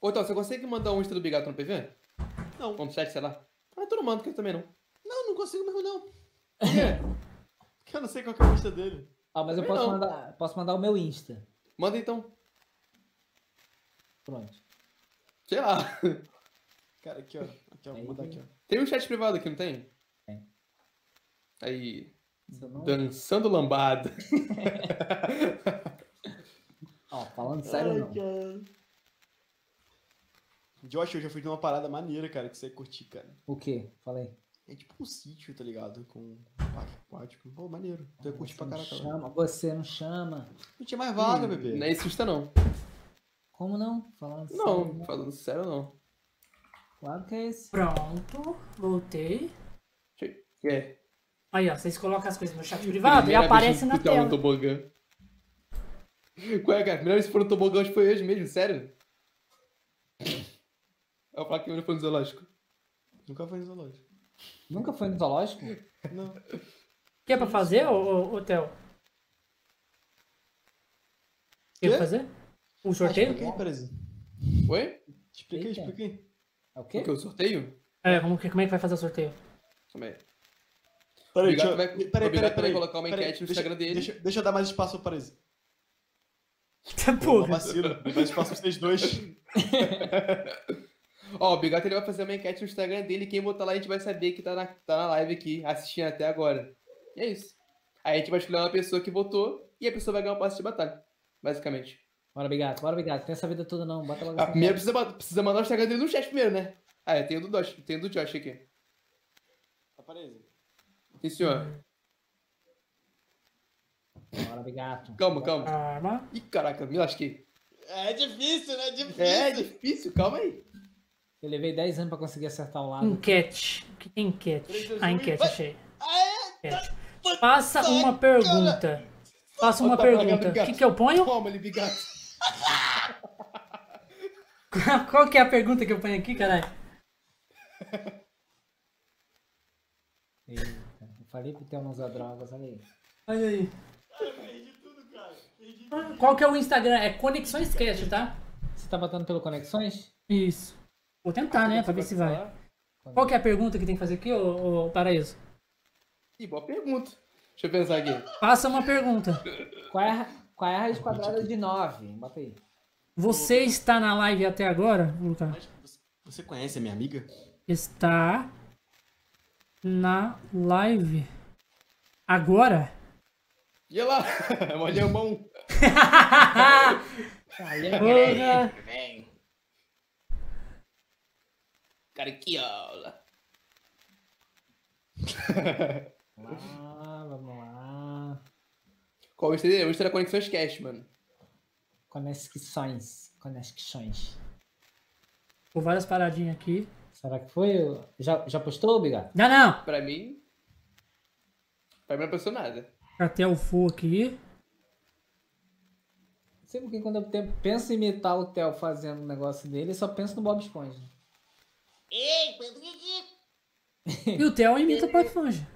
Ô, então, você consegue mandar um Insta do Bigato no PV? Não. No chat, sei lá. Ah, tu não manda, que eu também não. Não, não consigo mesmo, não. Por quê? Porque eu não sei qual que é a lista dele. Ah, mas eu posso não. mandar, posso mandar o meu Insta. Manda então. Pronto. Sei lá. Cara, aqui, ó. Aqui, ó. Vou mandar tem- aqui, ó. Tem um chat privado aqui, não tem? Tem. Aí. Não- Dançando lambada. Ó, falando sério não. Josh, eu já fui de uma parada maneira, cara, que você ia curtir, cara. O quê? Falei. É tipo um sítio, tá ligado? Com um parque aquático. Pô, maneiro. Tu ia curtir Você pra não caraca. chama, você não chama. Não tinha mais vaga, bebê. Não é não. Como não? Falando sério. Não, falando sério, não. Claro que é esse. Pronto, voltei. É. Aí, ó, vocês colocam as coisas no chat privado e aparece na que tá no tela. tobogã. Qual é, cara? Primeira vez que for no tobogã, acho que foi hoje mesmo, sério? Eu falar que eu foi no zoológico. Nunca foi no zoológico. Nunca foi no zoológico? Não. O que é pra fazer, ô, ô, ô Theo? O que é pra fazer? Um Ah, sorteio? explica aí, Perez. Oi? Explica aí, Eita. explica aí. É o O quê? que? O sorteio? É, como, que- como é que vai fazer o sorteio? Calma aí. Peraí, deixa, vai- eu- peraí, peraí, peraí. colocar uma enquete no Instagram dele. Deixa, deixa eu dar mais espaço Perez. Pô, Porra. vacilo. Mais espaço pra vocês dois. Ó, o Bigato ele vai fazer uma enquete no Instagram dele. Quem botar lá a gente vai saber que tá na, tá na live aqui, assistindo até agora. E é isso. Aí a gente vai escolher uma pessoa que votou e a pessoa vai ganhar um passe de batalha. Basicamente. Bora, Bigato, bora, Bigato. Tem essa vida toda não. Bota logo Ah, essa primeiro foto. precisa, precisa mandar o Instagram dele no chat primeiro, né? Ah, é, tem o do, Josh, tem o do Josh aqui. Perez. Sim, senhor. Bora, Bigato. Calma, calma. Arma. Ih, caraca, me lasquei. É difícil, né? Difícil. É difícil, calma aí. Eu levei 10 anos pra conseguir acertar o lado. Enquete. O que é enquete? A um, enquete, vai. achei. Enquete. Faça uma pergunta. Faça uma tá, tá, pergunta. O que, que eu ponho? Toma, ele Bigato. Qual que é a pergunta que eu ponho aqui, caralho? Falei pro não usar drogas, olha aí. Olha aí. Ai, eu perdi tudo, cara. Perdi Qual que é o Instagram? É Conexões Cast, tá? Você tá botando pelo Conexões? Isso. Vou tentar, né? Pra ver se vai. Qual que é a pergunta que tem que fazer aqui, ô, ô Paraíso? Ih, boa pergunta. Deixa eu pensar aqui. Faça uma pergunta. Qual é, a- qual é a raiz quadrada de 9? Bota aí. Você está na live até agora, Lucas? Você conhece a minha amiga? Está na live agora? E lá, molhão bom. Porra. Vem. Cariquiola. Ah, vamos lá. Qual o Instagram? O Instagram é Conexões Cast, mano. Conexões. Conexões. Por várias paradinhas aqui. Será que foi? Já, já postou, Biga? Não, não. Pra mim. Pra mim não pensou nada. Até o full aqui. Não sei porque quando eu penso em imitar o Theo fazendo o negócio dele, eu só penso no Bob Esponja. Ei, Pedro, E o Theo imita o Bob Esponja.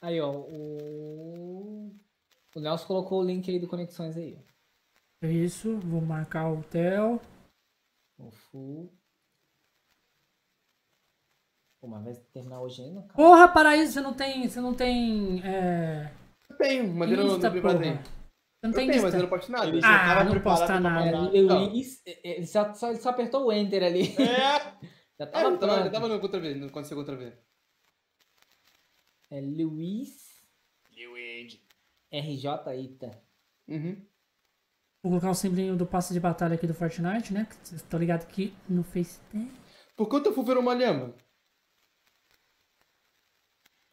Aí, ó, o. O Nelson colocou o link aí do Conexões aí. ó. Isso, vou marcar o Theo. O full. Pô, mas vai terminar hoje ainda, cara? Porra, Paraíso, você não tem. Você não tem. É. Eu tenho, mas eu não, não porra. aí. Você não Eu tem tenho, mas eu não posto nada. Ele já Ah, não preparado posta pra nada. É, Luiz, ele só, só, ele só apertou o Enter ali. É! Já É, tava eu tava, eu tava no contra V, não aconteceu contra V. É Luiz Luigi. RJ Ita. Uhum. Vou colocar o símbolo do passe de batalha aqui do Fortnite, né? Vocês estão ligados que no Face tem. Por quanto eu fui ver uma lhama?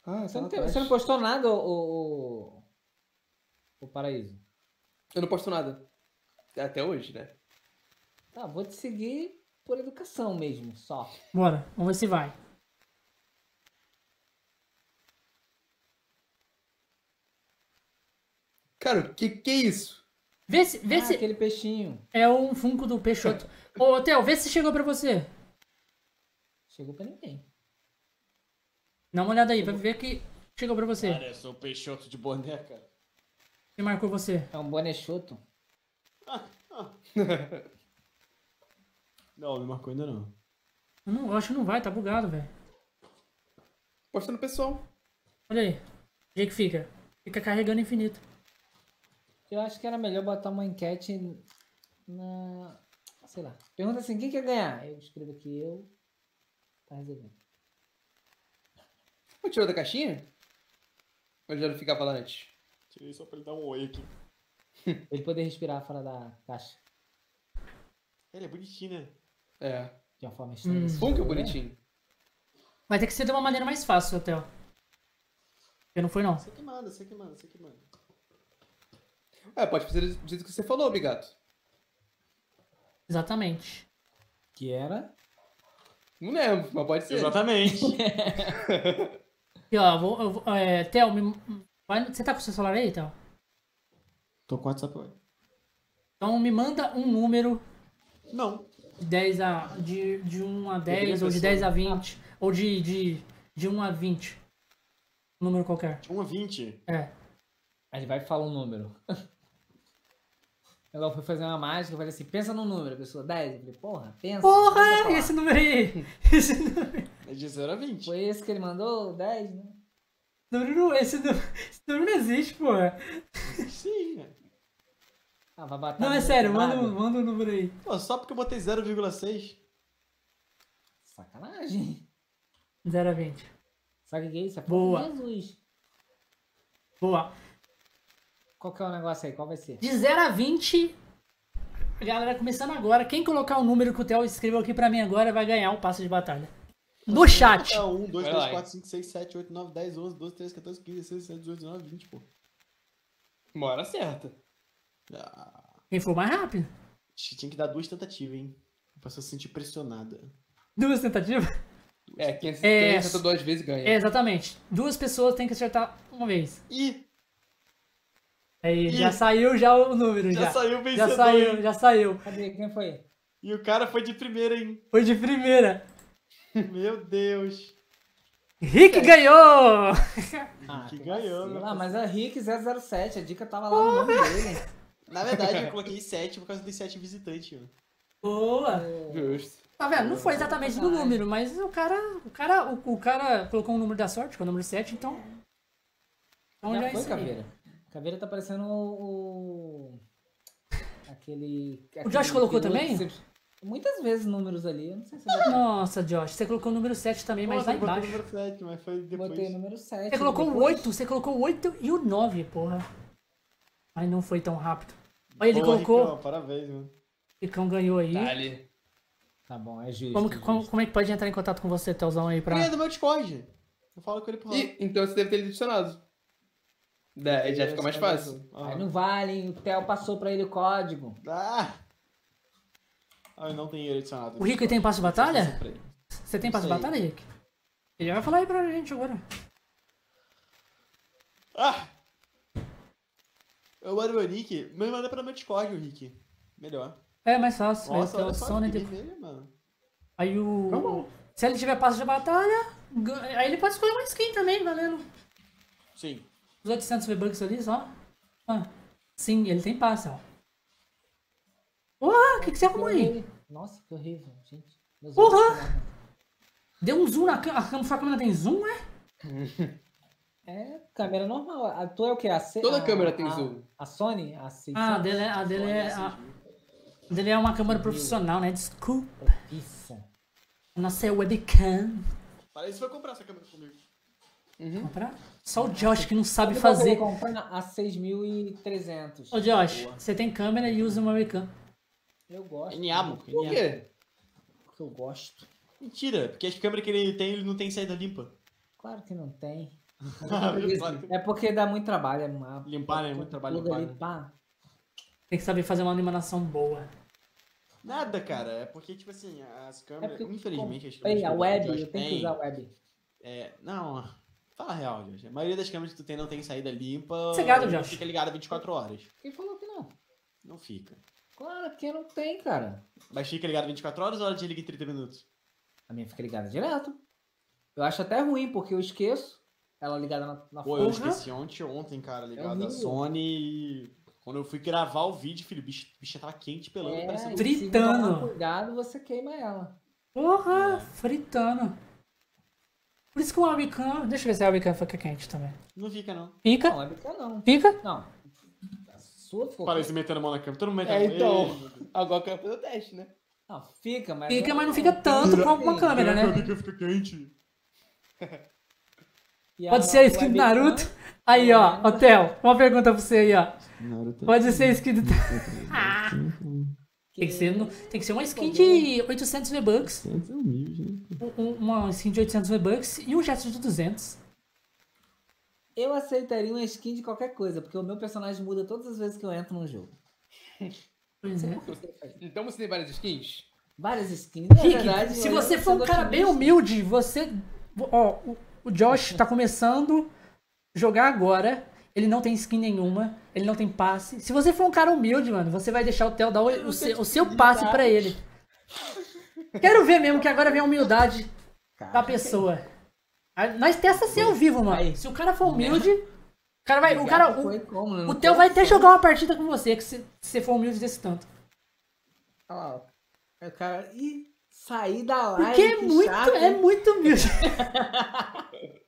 Ah, Você tá não, tem- você não postou nada, o, o, o Paraíso? Eu não posto nada. Até hoje, né? Tá, vou te seguir por educação mesmo, só. Bora, vamos ver se vai. Cara, o que que é isso? Vê se, vê ah, se aquele peixinho. é um Funko do Peixoto. Ô, Theo, vê se chegou pra você. Chegou pra ninguém. Dá uma olhada aí, pra ver que chegou pra você. Cara, eu sou peixoto de boné, cara. Quem marcou você? É um bonechoto. Não, me marcou ainda não. Eu, não, eu acho que não vai, tá bugado, velho. Posta no pessoal. Olha aí. O jeito que fica. Fica carregando infinito. Eu acho que era melhor botar uma enquete na. Sei lá. Pergunta assim: quem quer ganhar? Eu escrevo aqui, eu. Tá resolvido. Pô, tirou da caixinha? Ou já não ficava lá antes? Tirei só pra ele dar um oi aqui. Pra ele poder respirar fora da caixa. Ele é bonitinho, né? É. De uma forma estranha. Hum. desse Bom que é bonitinho. Vai ter que ser de uma maneira mais fácil, Theo. Porque não foi, não. Você que manda, você que manda, você que manda. É, pode fazer do jeito que você falou, Bigato. Exatamente. Que era. Não lembro, mas pode ser. Exatamente. Aqui, ó, eu vou, eu vou, é, Theo, me, vai- você tá com o seu celular aí, Theo? Tô com WhatsApp hoje. Então me manda um número Não. de 10 a. de, de 1 a 10, ou de pessoa. 10 a 20, ou de, de, de 1 a 20. Um número qualquer. 1 a 20. É. Aí ele vai e fala um número. Ela foi fazer uma mágica, eu falei assim, pensa no número, a pessoa 10. Eu falei, porra, pensa. Porra, pensa esse número aí! Esse número, É de 0 a 20. Foi esse que ele mandou? 10, né? número não, esse, número, esse número não existe, porra. Sim, né? Ah, vai bater. Não, é sério, manda, um- manda um número aí. Pô, só porque eu botei 0,6. Sacanagem. 0 a 20. Sabe o que é isso? É Boa. Jesus. Boa. Qual que é o negócio aí? Qual vai ser? De 0 a 20. Galera, começando agora. Quem colocar o número que o Theo escreveu aqui pra mim agora vai ganhar o passo de batalha. No chat. É 1, 2, Vai 3, lá, 4, 5, 6, 7, 8, 9, 10, 11, 12, 13, 14, 15, 16, 17, 18, 19, 20, pô. Uma hora certa. Ah, Quem for mais rápido. tinha que dar duas tentativas, hein? A pessoa se sentir pressionada. Duas tentativas. É, quem, É. quem duas vezes ganha. É, exatamente. Duas pessoas têm que acertar uma vez. Ih! Aí, já saiu já o número, Já já. saiu o Já vencedor. saiu, hein? já saiu. Cadê? Quem foi? E o cara foi de primeira, hein? Foi de primeira. Meu Deus. Rick ganhou! Ah, Que que ganhou, Ah, mas é Rick 007, a dica tava lá no nome dele. Na verdade, eu coloquei 7 por causa dos 7 visitantes, mano. Boa! Justo. Tá vendo? Não foi exatamente do número, mas o cara. O cara, o, o cara colocou um número da sorte, que é o número 7, então. Então já, Já é foi, isso aí. Caveira. Caveira tá parecendo o... Aquele... O Josh aquele colocou também? você- Muitas vezes números ali, eu não sei se eu botei, Nossa, Josh, você colocou o número 7 também, mas lá você botou o embaixo. número 7, mas foi depois. botei o número 7. Você colocou o depois- 8, você colocou o 8 e o 9, porra. Mas não foi tão rápido. Olha, ele Pô, colocou. Ricão, parabéns, mano. O Ricão ganhou aí. Tá ali. Tá bom, é justo. Como, é como, justo. como é que pode entrar em contato com você, Telzão, aí pra. Ele é do meu Discord. Eu falo com ele por lá. E, então você deve ter adicionado. É, já fica mais fácil. Ah. Aí não vale, hein? o Theo passou pra ele o código. Ah! Ah, eu não tenho ele adicionado. O Rico tem passo de batalha? Pra. Você tem passo de batalha, Rick? Ele vai falar aí pra gente agora. Ah! Eu mando meu nick. Me manda pelo meu Discord, o Rick. Melhor. É mais fácil. aí Nossa, tem olha o só que de- vermelho, mano. Aí o. Como? Se ele tiver passo de batalha, aí ele pode escolher uma skin também, valendo. Sim. Os 800 V-Bucks ali só. Ah, sim, ele tem passe, ó. Porra, o que, que você arrumou aí? Nossa, que horrível, gente. Meus Porra! Deu um zoom na câmera. A câmera- sua câmera tem zoom, é? É, câmera normal. A tua é o quê? A C... Toda a- câmera tem a- zoom. A Sony? A 600? Ah, a dele é, a dele é, a, a dele é uma câmera profissional, né? Desculpa. Isso. A nossa é webcam. Parece que vai comprar essa câmera comigo. Comprar? Só o Josh que não sabe eu fazer. vou comprar? A 6.300. Ô Josh, você tem câmera e usa uma webcam. Eu gosto. NA, Por quê? Porque eu gosto. Mentira, porque as câmeras que ele tem, ele não tem saída limpa. Claro que não tem. É porque dá muito trabalho. É uma... Limpar, né? Muito trabalho limpar, né? pá. Tem que saber fazer uma animação boa. Nada, cara. É porque, tipo assim, as É câmeras. eu infelizmente, as câmeras. a web, eu tenho que usar a web. É, não, fala a real, Josh. A maioria das câmeras que tu tem não tem saída limpa. Cegado, Josh. Fica ligada 24 horas. Quem falou que não? Não fica. Claro que não tem, cara. Mas fica ligado 24 horas ou ela desliga em 30 minutos? A minha fica ligada direto. Eu acho até ruim, porque eu esqueço ela ligada na, na Pô, eu porra. esqueci ontem, ontem, cara, ligado a horrível. Sony. Quando eu fui gravar o vídeo, filho, o bicho, o bicho tava quente, pelando, É, parecendo... Fritando. Se não cuidado, você queima ela. Porra, fritando. Por isso que uma webcam. Deixa eu ver se a webcam fica quente também. Não fica, não. Fica? Não, webcam não. Fica? Não. A sua ficou. Parece metendo a mão na câmera. Todo mundo metendo É, a mão. então. Ei. Agora eu quero fazer o teste, né? Não, fica, mas. Fica, mas não fica tanto com uma câmera, né? Fica, fica quente. E a Pode ser a skin do Naruto. Aí, ó, Hotel, uma pergunta pra você aí, ó. Pode ser a skin do. Tem que ser, no- tem que ser uma skin de 800 V-Bucks. Um- um- Uma skin de 800 V-Bucks e um gesto de 200. Eu aceitaria uma skin de qualquer coisa, porque o meu personagem muda todas as vezes que eu entro num jogo. Pois é. Então você tem várias skins? Várias skins. Na Rick, verdade, se você for um cara bem humilde, você. Ó, o- o Josh tá começando a jogar agora. Ele não tem skin nenhuma. Ele não tem passe. Se você for um cara humilde, mano, você vai deixar o Theo dar o, o seu, o seu passe pra ele. Quero ver mesmo que agora vem a humildade da pessoa. Nós testa assim ao vivo, mano. Aí. Se o cara for humilde, o cara vai. O, cara, o, né? o Theo vai até jogar uma partida com você, que se você for humilde desse tanto. Olha lá, ó. Aí o cara. Ih, sair da live. Porque é muito, chato, é muito humilde.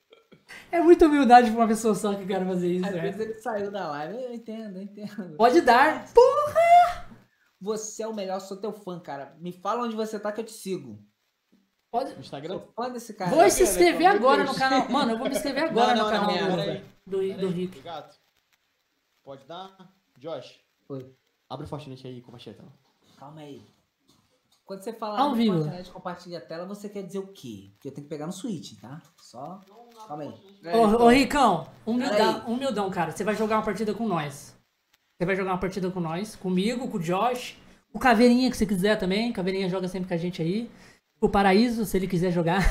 é muita humildade pra uma pessoa só que quer fazer isso, Às né? vezes ele saiu da live. Eu entendo, eu entendo. Pode dar. Você é o melhor, sou teu fã, cara. Me fala onde você tá que eu te sigo. Pode. No Instagram? Sou fã desse cara. Vou se inscrever agora no canal. Mano, eu vou me inscrever agora Não, no não, canal não, do, peraí. do, Rick. Gato. Pode dar? Josh, Oi. abre o Fortnite aí e compartilha a tela. Calma aí. Quando você fala Ao no vivo. Fortnite, compartilha a tela, você quer dizer o quê? Porque eu tenho que pegar no Switch, tá? Só. Calma aí. É, Ô, então, ô Ricão, humildão, humildão, cara. Você vai jogar uma partida com nós. Você vai jogar uma partida com nós, comigo, com o Josh, o Caveirinha, que você quiser também. Caveirinha joga sempre com a gente aí. O Paraíso, se ele quiser jogar.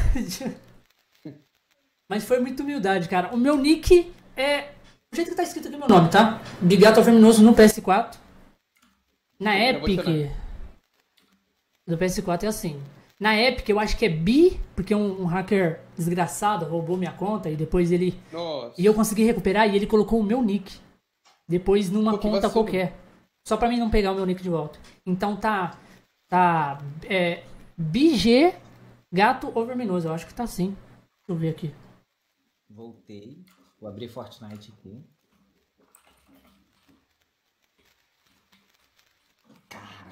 Mas foi muita humildade, cara. O meu nick é Do jeito que tá escrito aqui meu nome, tá? Bigato Verminoso no PS4. Na Epic. Do PS4 é assim. Na Epic eu acho que é bi, porque um, um hacker desgraçado roubou minha conta e depois ele. Nossa. E eu consegui recuperar e ele colocou o meu nick. Depois numa Pô, conta vacilo. qualquer. Só pra mim não pegar o meu nick de volta. Então tá. Tá. É. BG Gato ou Verminoso. Eu acho que tá assim. Deixa eu ver aqui. Voltei. Vou abrir Fortnite aqui.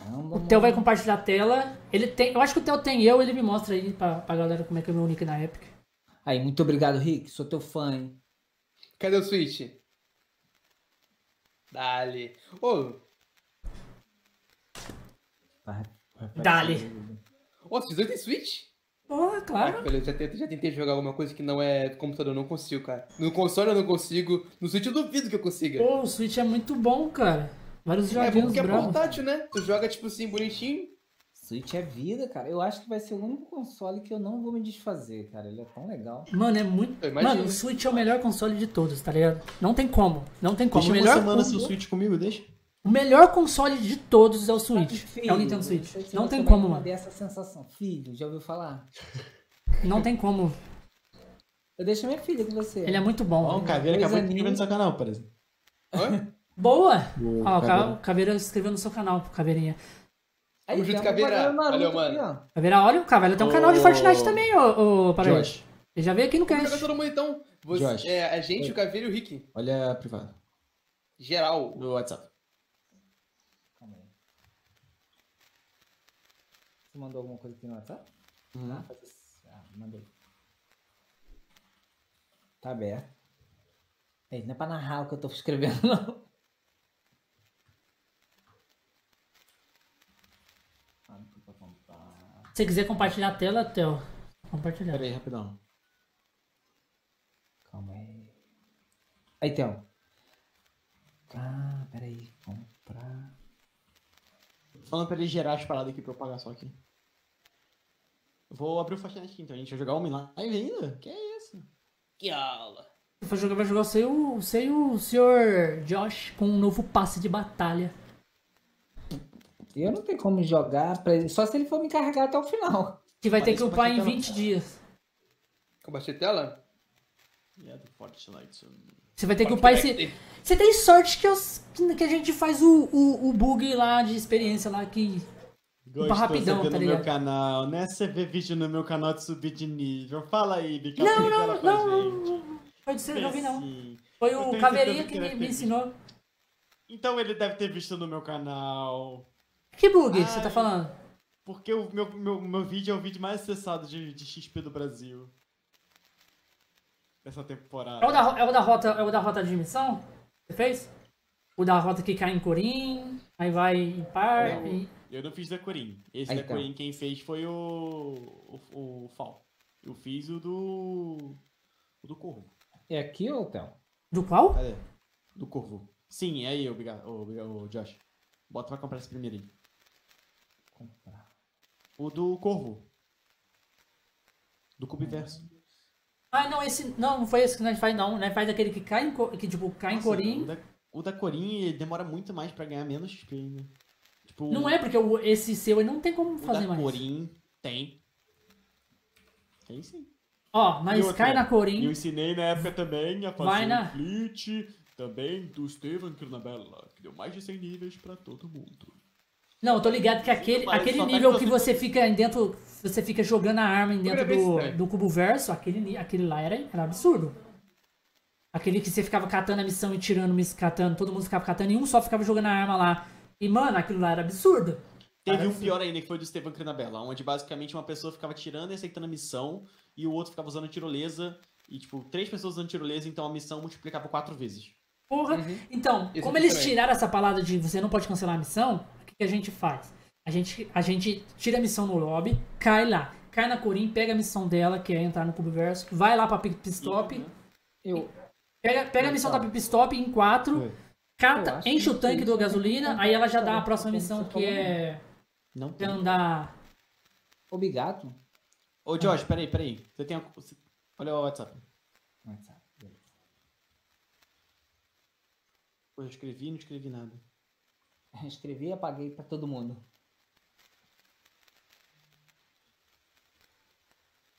Caramba, O Theo vai compartilhar a tela. Ele tem. Eu acho que o Theo tem eu, ele me mostra aí pra, pra galera como é que é o meu nick na Epic. Aí, muito obrigado, Rick. Sou teu fã, hein? Cadê o Switch? Dali. Ô, aparecer. Dali. ô, vocês dois têm Switch? Pô, Ah, claro. velho, eu já tentei, já tentei jogar alguma coisa que não é do computador, eu não consigo, cara. No console eu não consigo, no Switch eu duvido que eu consiga. Pô, o Switch é muito bom, cara. Vários é bom joguinhos porque é portátil, né? Tu joga, tipo assim, bonitinho. Switch é vida, cara. Eu acho que vai ser o único console que eu não vou me desfazer, cara. Ele é tão legal. Mano, é muito. Mano, o Switch é o melhor console de todos, tá ligado? Não tem como. Não tem como. Deixa o melhor, você manda o, seu Switch comigo, deixa. o melhor console de todos é o Switch. Filho, é o Nintendo não Switch. se Não tem como, mano. essa sensação. Filho, já ouviu falar? Não tem como. Eu deixo minha filha com você. Ele é muito bom. Ó, o Caveira acabou de inscrever no seu canal, por exemplo. Hã? Boa! O Ó, Caveira. o Caveira se inscreveu no seu canal, Caveirinha. Aí, tem uma Caveira. Valeu, aqui, mano. ó. Caveira, olha, o Caveira tem um canal de Fortnite também, ô, ô. Josh, Ele já veio aqui no cast. jogar todo mundo então. Você, Josh. é, a gente, o Caveiro e o Rick. olha a privada. Geral. No WhatsApp. Calma aí. Você mandou alguma coisa aqui no WhatsApp? Uhum. Ah. Ah, mandei. Tá aberto. Não é pra narrar o que eu tô escrevendo, não. Ah, não tô pra contar. Se você quiser compartilhar a tela, Theo. Compartilhar. Pera aí, rapidão. Calma aí. Aí, Theo. Ah, peraí. Comprar. Falando pra ele gerar as paradas aqui pra eu pagar só aqui. Eu vou abrir o Fortnite aqui, então a gente vai jogar homem lá. Aí ainda? Que é isso? Que aula. For jogar, vai jogar e o, e o senhor Josh com um novo passe de batalha. Eu não tenho como jogar pra ele, só se ele for me carregar até o final. Que vai ter que upar em bastante 20 dias. Compartilha a tela? Yeah, do Fortnite. Você vai ter que upar esse. Você tem sorte que, os, que a gente faz o, o, o bug lá de experiência lá que. Gostou rapidão, você ver tá no ligado? meu canal, né? Você vê vídeo no meu canal de subir de nível. Fala aí, Bica. Não, não, não, não. Que eu não vi, não. Foi o Caveirinha que que ele me, me ensinou. Então ele deve ter visto no meu canal. Que bug você tá falando? Porque o meu, meu, meu vídeo é o vídeo mais acessado de, de XP do Brasil. Dessa temporada. É o, da, é, o da rota, é o da rota de missão? Você fez? O da rota que cai em Corim, aí vai em par. Não. e- Eu não fiz da Corim. Esse Ah, da então. Corim quem fez foi o. o, o Fal. Eu fiz o do. O do Corvo. É aqui, ô Theo? Do qual? Cadê? Do Corvo. Sim, é aí, obrigado, o, Josh. Bota pra comprar esse primeiro aí. O do Corvo. Do Cubiverso. Ah, não, esse. Não, não foi esse que nós faz, não. Nós faz aquele que cai em, que, tipo, cai em Nossa, Corim. O da, o da Corim demora muito mais pra ganhar menos XP ainda. Tipo, Não é porque o- esse seu não tem como o fazer da mais. Corim tem. Tem sim. Ó, outra, cai na E eu Corim. ensinei na época também a fazer Vai um na- também do Steven Cronabella, que deu mais de 100 níveis pra todo mundo. Não, eu tô ligado que aquele, aquele tá nível que que você- fica dentro. Você fica jogando a arma em dentro do, do cubo verso, aquele, aquele lá era, era absurdo. Aquele que você ficava catando a missão e tirando, catando, todo mundo ficava catando e um só ficava jogando a arma lá. E, mano, aquilo lá era absurdo. Teve um pior ainda, que foi do Steven Cronabella, onde basicamente uma pessoa ficava tirando e aceitando a missão, e o outro ficava usando tirolesa, e tipo, três pessoas usando tirolesa, então a missão multiplicava quatro vezes. Porra. Uhum. Então, Isso como eles também. tiraram essa palavra de você não pode cancelar a missão, que, que a gente faz? A gente, a gente tira a missão no lobby, cai lá, cai na Corim, pega a missão dela, que é entrar no Cubo Verso, vai lá pra Pit Stop, Uhum. Eu, pega, pega a missão da Pit Stop em quatro, Oi. Eu cata, acho enche o que tanque do não gasolina, aí ela já como, dá a próxima missão que é Não de tem. andar. obrigado. Ô, Josh, peraí, peraí. Você tem Olha o WhatsApp. WhatsApp, beleza. Pô, eu escrevi e não escrevi nada. Escrevi e apaguei pra todo mundo.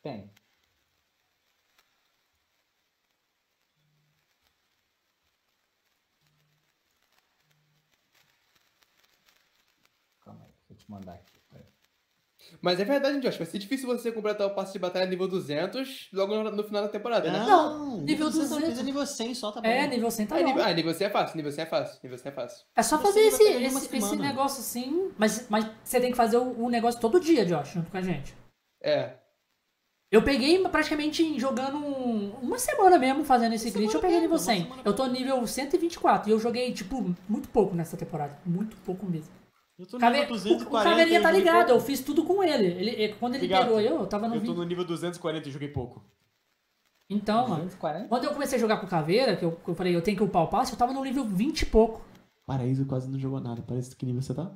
Tem. Calma aí, vou te mandar aqui. Mas é verdade, Josh. Vai ser difícil você completar o passe de batalha nível 200 logo no, no final da temporada, né? Não, nível você 200. Precisa nível 100 só, tá bom. É, nível 100 tá Ah, bom. nível, ah, nível 100 é fácil. Nível 100 é fácil. Nível 100 é fácil. É só fazer esse, esse, esse negócio assim, mas, mas você tem que fazer o, o negócio todo dia, Josh, junto com a gente. É. Eu peguei praticamente jogando um- uma semana mesmo fazendo esse glitch, eu peguei mesmo, nível uma 100. semana Eu tô nível 124 e eu joguei, tipo, muito pouco nessa temporada. Muito pouco mesmo. Eu tô O, no Cave... nível o, 240. o Caveirinha tá ligado, eu fiz tudo com ele. ele quando ele Obrigado. pegou eu, eu tava no Eu tô 20. no nível 240 e joguei pouco. Então, mano. 240? Quando eu comecei a jogar com o Caveira, que eu, que eu falei, eu tenho que upar o passe, eu tava no nível 20 e pouco. Paraíso quase não jogou nada. Parece que nível você tá?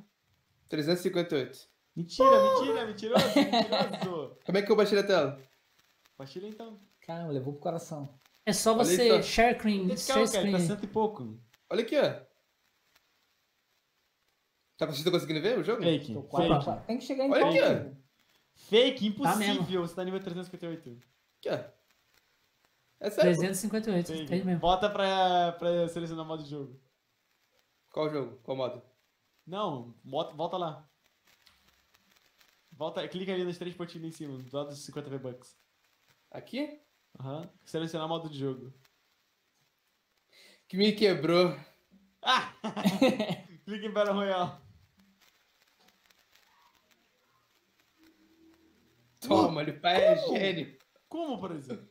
358. Mentira, mentira, mentiroso, mentiroso. Como é que eu baixei a tela? Compartilha então. Caramba, levou pro coração. É só Olha você isso. share screen, share tá screen. cento e pouco. Olha aqui, ó. Tá, vocês estão conseguindo ver o jogo? Fake, Tô fake. quase- Tem que chegar em Olha aqui, ponto. Fake, Tá impossível. Você tá nível 358. Aqui, ó. É sério? 358, Fake. tem mesmo. Bota pra, pra selecionar modo de jogo. Qual jogo? Qual modo? Não, bota, volta lá. Volta, clica ali nos três pontinhos em cima, do lado dos 50 V-Bucks. Aqui? Aham. Selecionar modo de jogo. Que me quebrou. Ah! clica em Battle Royale. Toma, ele pai é gênio. Como, por exemplo?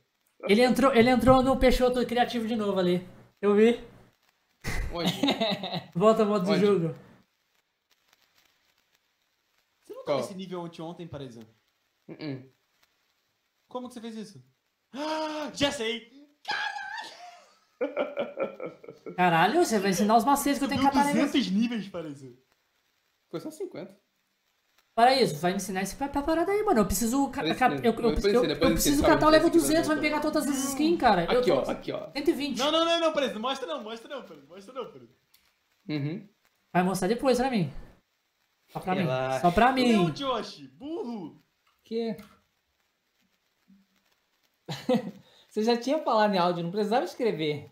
Ele entrou, ele entrou no Peixoto criativo de novo ali. Eu vi. Onde? Volta modo de Onde? jogo. Você não tá Qual? nesse nível ontem, ontem, por exemplo? Uh-uh. Como que você fez isso? Ah, já sei! Caralho, você vai ensinar os macetes que eu tenho que nele. 200 níveis, parece. Foi só 50. Para isso, vai me ensinar esse pra, parada aí, mano. Eu preciso. ca- ca- eu, eu, eu- eu preciso catar o level ensina, 200 pra me pegar todas as skins, cara. Aqui, ó, aqui, ó. 120. Não, não, não, não. Não mostra não, mostra não, Pedro. Mostra não, Pedro. Uhum. Vai mostrar depois pra mim. Só pra Relaxa. mim. Só pra mim. Não, Josh, burro. Que? Você já tinha falado em áudio, não precisava escrever.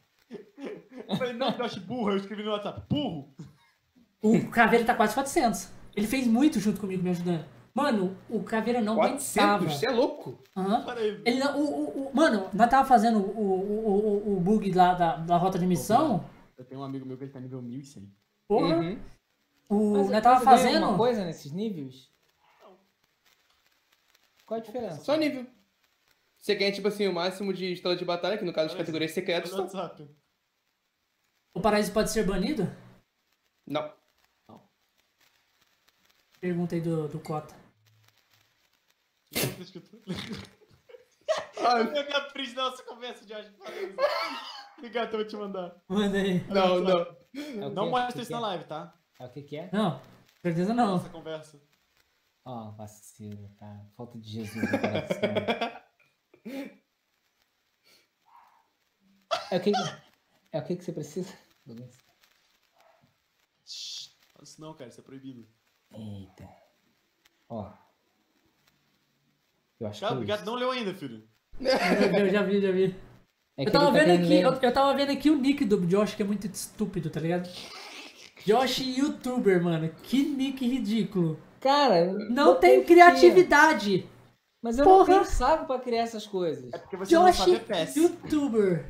Eu falei, não, Josh, burro. Eu escrevi no WhatsApp, burro. O Caveira tá quase 400. Ele fez muito junto comigo me ajudando. Mano, o Caveira não aguentava. 400? Você é louco? Aí. Ele não, o, o, o- mano, nós tava fazendo o, o, o, o bug lá da, da rota de missão. Eu tenho um amigo meu que ele tá nível 1100. Porra. Uhum. O, Mas, nós tava fazendo. alguma coisa nesses níveis? Qual a diferença? Só nível. Você ganha, tipo assim, o máximo de estrela de batalha, que no caso de Olha categorias secretas. Só- WhatsApp. O paraíso pode ser banido? Não. Pergunta aí do, do Cota. Meu capricho da nossa conversa. Para isso. Obrigado, eu vou te mandar. Manda aí. não, não. É Não mostra isso que na é? live, tá? É o que que é? Não, certeza não. Nossa conversa. Ó, vacilo, tá? Falta de Jesus no coração. É o que que, é o que que você precisa? Shhh. Fala isso não, cara. Isso é proibido. Eita. Ó. Eu acho Cara, que é. Não leu ainda, filho. Eu já vi, já vi. É Eu tava tá vendo aqui, eu, eu tava vendo aqui o nick do Josh, que é muito estúpido, tá ligado? Josh YouTuber, mano. Que nick ridículo. Cara, Não tem criatividade. Mas eu não Porra. tenho saco pra criar essas coisas. É porque você não Josh sabe é PES. YouTuber.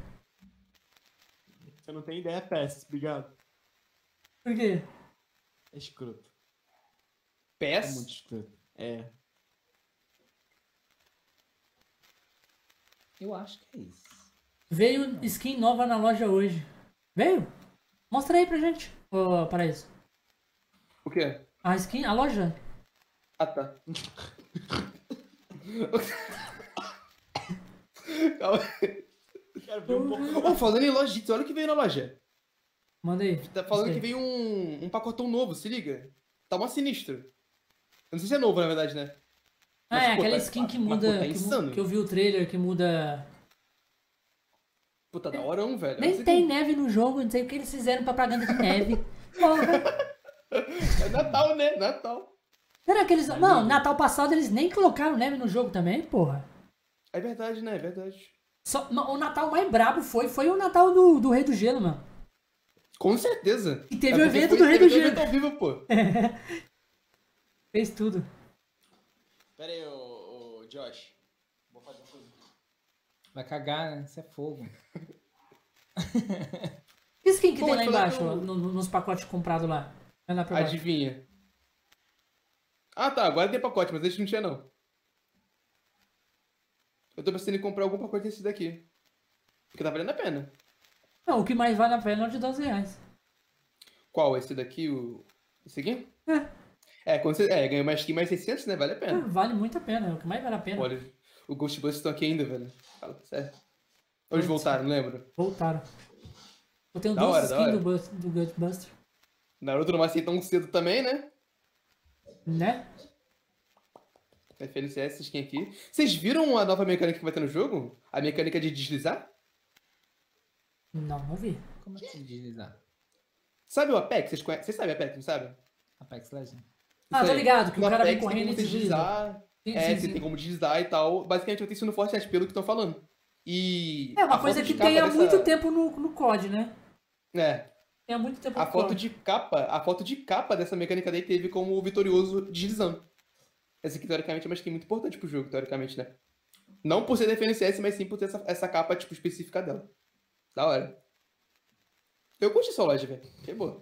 Você não tem ideia é PES. Obrigado. Por quê? É escroto. É PES? muito escroto. É. Eu acho que é isso. Veio skin nova na loja hoje. Veio? Mostra aí pra gente. Ô, Paraíso. O quê? A skin, a loja? Ah, tá. Calma. Quero ver um pouco. Oh, falando em lojitsu, olha o que veio na loja. Manda aí. Tá falando Sei. que veio um, um pacotão novo, se liga. Tá mó sinistro. Eu não sei se é novo, na verdade, né? Ah, Mas, é pô, aquela tá- skin que mas, muda. pô, tá insano. que eu vi o trailer que muda. Puta, da hora um, velho. Nem tem que- neve no jogo, não sei o que eles fizeram propaganda de neve. Porra. É Natal, né? Natal. Será que eles. Não, Natal passado eles nem colocaram neve no jogo também, porra. É verdade, né? É verdade. Só, o Natal mais brabo foi, foi o Natal do, do Rei do Gelo, mano. Com certeza. E teve É o evento do Rei teve do Gelo. evento ao vivo, pô. Fez tudo. Pera aí, ô, ô, Josh. Vou fazer uma coisa. Vai cagar, né? Isso é fogo. Que skin que Pô, tem lá embaixo, eu- no- no- nos pacotes comprados lá? Vai lá. Adivinha. Ah, tá. Agora tem pacote, mas antes não tinha, não. Eu tô pensando em comprar algum pacote desse daqui. Porque tá valendo a pena. Não, o que mais vale a pena é o de 12 reais. Qual? Esse daqui? O... Esse aqui? É. É, quando você... é ganhou mais skin mais 600, né? Vale a É, pena. vale muito a pena, é o que mais vale a pena. Olha, o Ghostbusters estão aqui ainda, velho. Fala sério. Hoje voltaram, não lembro. Voltaram. Eu tenho Da duas skins do, Bust- do Ghostbuster, Naruto não vai sair tão cedo também, né? né? Essa skin aqui. Vocês viram a nova mecânica que vai ter no jogo? A mecânica de deslizar? Não, não vi. Como é que se deslizar? Sabe o Apex? Vocês, conhecem? Vocês sabem Apex, não sabem? Apex Legends. Ah, tô ligado, que o cara vem correndo e desliza. deslizar. É, sim, você sim. tem como deslizar e tal. Basicamente vai ter isso no Fortnite, pelo que estão falando. E. É uma coisa que tem há muito tempo no, no COD, né? É. Tem há muito tempo A no foto COD. de capa, a foto de capa dessa mecânica daí teve como o vitorioso deslizando. Essa aqui, teoricamente, é uma skin muito importante pro jogo, teoricamente, né? Não por ser da FNCS, mas sim por ter essa, essa capa, tipo, específica dela. Da hora. Eu curti essa loja, velho. Que boa.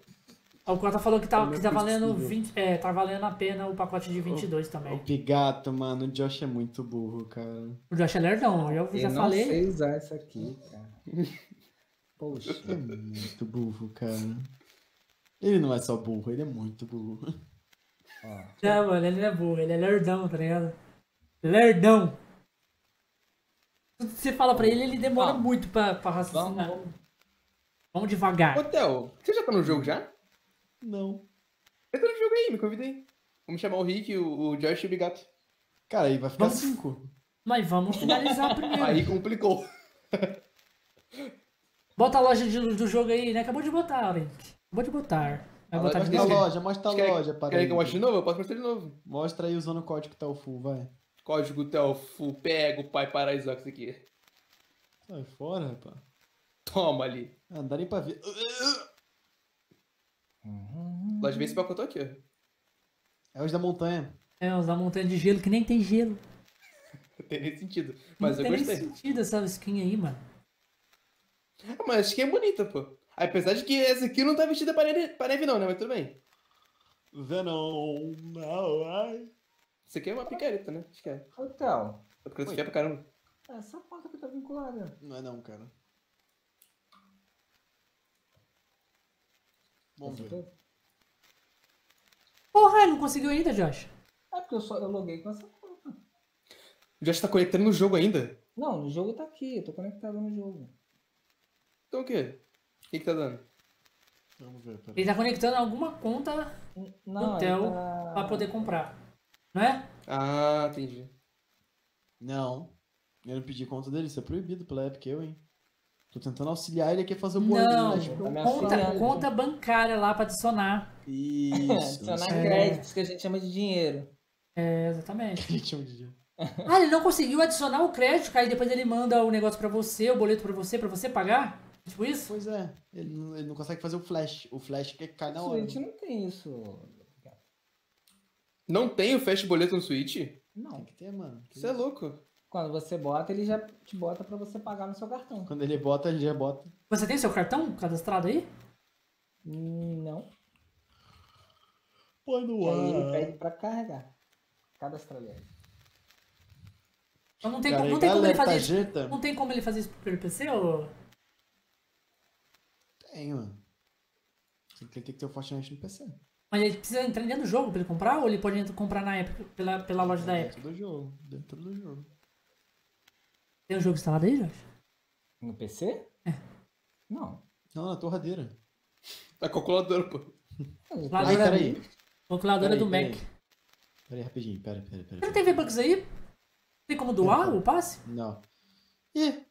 O Cota falou que tá, É que tá valendo possível. 20, é, tá valendo a pena o pacote de 22 Ô, também. Pigato, mano, o Josh é muito burro, cara. O Josh é lerdão, eu já Eu não falei. sei usar isso aqui, cara. Poxa. É muito burro, cara. Ele não é só burro, ele é muito burro. Ó. Não, mano, ele não é burro, ele é lerdão, tá ligado? Lerdão. Tudo que você fala pra ele, ele demora Ó. muito pra, pra raciocinar. Vamos, Vamos devagar. Ô, Theo, você já tá no jogo já? Não. Entra no jogo aí, me convidei. Vamos chamar o Rick, o, o Josh e o Bigato. Cara, aí vai ficar Vamos- cinco. Mas vamos finalizar primeiro. Aí complicou. Bota a loja de- do jogo aí, né? Acabou de botar, Link. Acabou de botar. Vai A botar loja de Mostra a loja, mostra a Quer- loja, para Querem aí. que eu mostre de novo? Eu posso mostrar de novo. Mostra aí usando o código Telfu, vai. Código Telfu, pega o pai Paraísox aqui. Sai fora, rapaz. Toma ali. Ah, não dá nem pra ver. Loja vê esse pacote aqui, ó. É os da montanha. É, usar montanha de gelo que nem tem gelo. Não tem nem sentido. Mas não eu tem nem gostei. sentido essa skin aí, mano. Ah, Mas a skin é bonita, pô. Apesar de que essa aqui não tá vestida para neve, pra neve não, né? Mas tudo bem. Venom, não, ai. Isso aqui é uma picareta, né? Acho que é. Hotel. É porque eu feia pra caramba. Essa porta que tá vinculada. Não é não, cara. Vamos ver. Porra, ele não conseguiu ainda, Josh. É porque eu, só, eu loguei com essa conta. O Josh tá conectando no jogo ainda? Não, no jogo tá aqui, eu tô conectado no jogo. Então o quê? O que que tá dando? Vamos ver, peraí. Ele tá conectando alguma conta N- Não, Hotel ele tá... pra poder comprar. Não é? Ah, entendi. Não. Eu não pedi conta dele, isso é proibido pela Epic, eu, hein. Tô tentando auxiliar ele aqui a fazer o board Não, né? Tá conta, conta bancária lá pra adicionar. Isso. Adicionar É. créditos que a gente chama de dinheiro. É, exatamente. A gente chama de dinheiro. Ah, ele não conseguiu adicionar o crédito, aí depois ele manda o negócio pra você, o boleto pra você, pra você pagar? Tipo isso? Pois é, ele não, ele não consegue fazer o flash. O flash que cai na hora. Switch não tem isso. Não tem o Fast Boleto no Switch? Tem Não. que ter, mano. Que Isso é louco. Quando você bota, ele já te bota pra você pagar no seu cartão. Quando ele bota, ele já bota. Você tem seu cartão cadastrado aí? Hum, Não. Põe no Aí ele pede pra carregar. Cadastrar ele. Então não tem, não tem como ele fazer isso. Não tem como ele fazer isso pelo PC ou. Tem, mano. Ele tem que ter o Fortnite no PC. Mas ele precisa entrar dentro do jogo pra ele comprar ou ele pode entrar- comprar na Epic, pela, pela loja da Epic? Dentro do jogo. Dentro do jogo. Tem o jogo instalado aí, Josh? No PC? Não. Não, na torradeira. A calculadora, pô. Lá Ai, peraí. Calculadora Peraí, do peraí. Mac. Peraí, rapidinho. Pera, pera, pera. Você não tem V-Bucks aí? Tem como doar o passe? Não. Ih,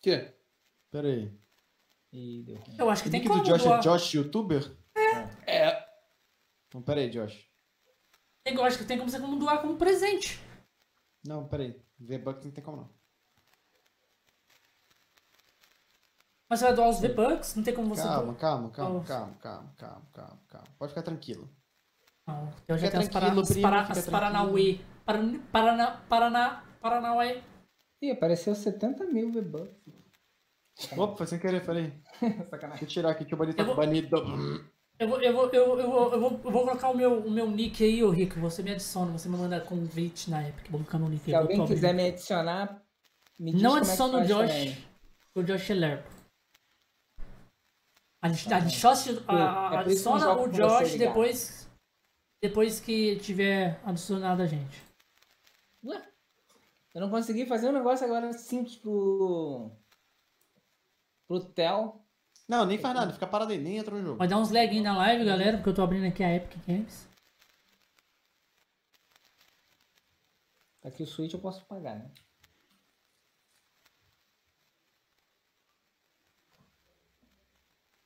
Que? Pera aí. Ih, deu ruim. Eu acho que O tem como do Josh doar. é Josh Youtuber? É. Então, pera aí, Josh. Eu acho que tem como você como doar como presente. Não, pera aí. V-Bucks não tem como não. Mas você vai doar os V-Bucks, não tem como você Calma, doar. calma, calma, Oh. calma, calma, calma, calma, calma. Pode ficar tranquilo. Não, eu já tenho as, para, as, para, as Paranauê. Paraná, Paraná, Paraná, Paranauê. Ih, apareceu 70 mil V-Bucks. Opa, foi sem querer, peraí. Sacanagem. Deixa eu tirar aqui que o tá Eu vou- banido. Eu vou, eu, vou, eu, eu, vou, eu, vou, eu vou colocar o meu, o meu nick aí, ô Rico. Você me adiciona, você me manda convite na Epic. Vou colocar meu nick Se aí. eu alguém quiser me adicionar, me diz Não é adiciona o faz Josh. também. O Josh é lerdo. A gente, a gente só se- a- É adiciona o Josh depois, depois que tiver adicionado a gente. Ué? Eu não consegui fazer um negócio agora simples pro. pro Theo. Não, nem faz nada, fica parado aí, nem entra no jogo. Vai dar uns lag na live, galera, porque eu tô abrindo aqui a Epic Games. Aqui o Switch eu posso pagar, né?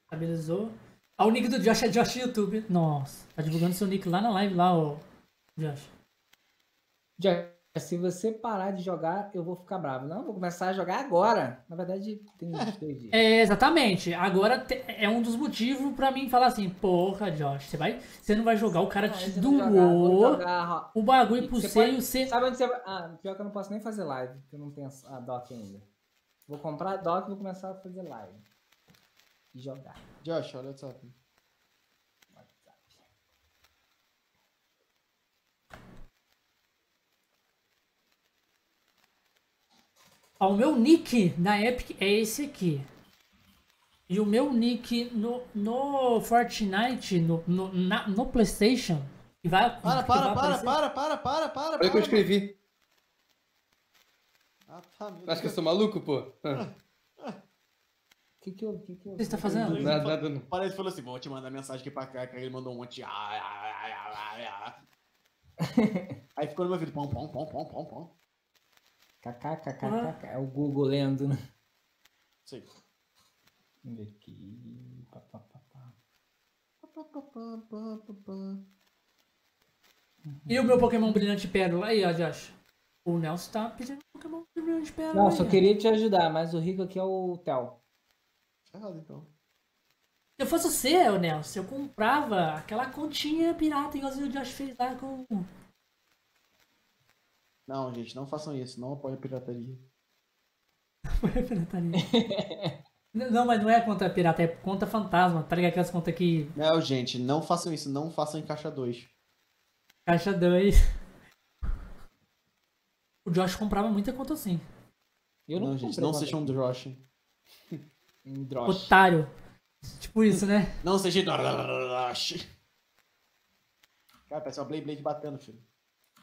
Estabilizou. Ah, o nick do Josh é Josh YouTube. Nossa, tá divulgando seu nick lá na live, lá, ô Josh. Já, se você parar de jogar, eu vou ficar bravo. Não, vou começar a jogar agora. Na verdade, tem uns dois dias. É, exatamente. Agora te- é um dos motivos pra mim falar assim, porra, Josh, você vai, você não vai jogar, o cara Ah, te doou jogar o bagulho pro Você e pode- você... Sabe onde você vai. Ah, pior que eu não posso nem fazer live, porque eu não tenho a doc ainda. Vou comprar a doc e vou começar a fazer live. E jogar. Josh, olha o WhatsApp. Ó, o meu nick na Epic é esse aqui. E o meu nick no, no Fortnite, no, no, na- no Playstation, que vai, Para, que para, vai para, aparecer- para, para, para, para, Olha o que eu para. escrevi. Ah, tá, Acho que eu sou maluco, pô. Ah, O que que eu. Que que eu O que você tá fazendo? Nada, nada não. Parece que falou assim, vou te mandar mensagem aqui pra cá, que ele mandou um monte de... ah, ah, ah, ah, ah, ah. Aí ficou no meu ouvido, pom, pom, pom, pom, pom, pom. KKKKK. É o Google lendo, né? Aí. Vamos ver aqui. Pá, pá, pá, pá. E o meu Pokémon Brilhante Pérola aí, ó, Josh. O Nelson tá pedindo Pokémon Brilhante Pérola. Não, aí, só queria te ajudar, mas o rico aqui é o Theo. Tá errado, então. Se eu fosse você, ô Nelson, eu comprava aquela continha pirata igualzinho o Josh fez lá com. Não, gente, não façam isso, não apoiem a pirataria. Foi a pirataria. Não, mas não é conta pirata, é conta fantasma, tá ligado? Aquelas contas que. Não, gente, não façam isso, não façam em caixa 2. Caixa 2. O Josh comprava muita conta assim. Eu não, Não, gente, não sejam um Josh. em Drosh. Otário. Tipo isso, né? Não seja Josh. Cara, parece uma Blade Blade batendo, filho.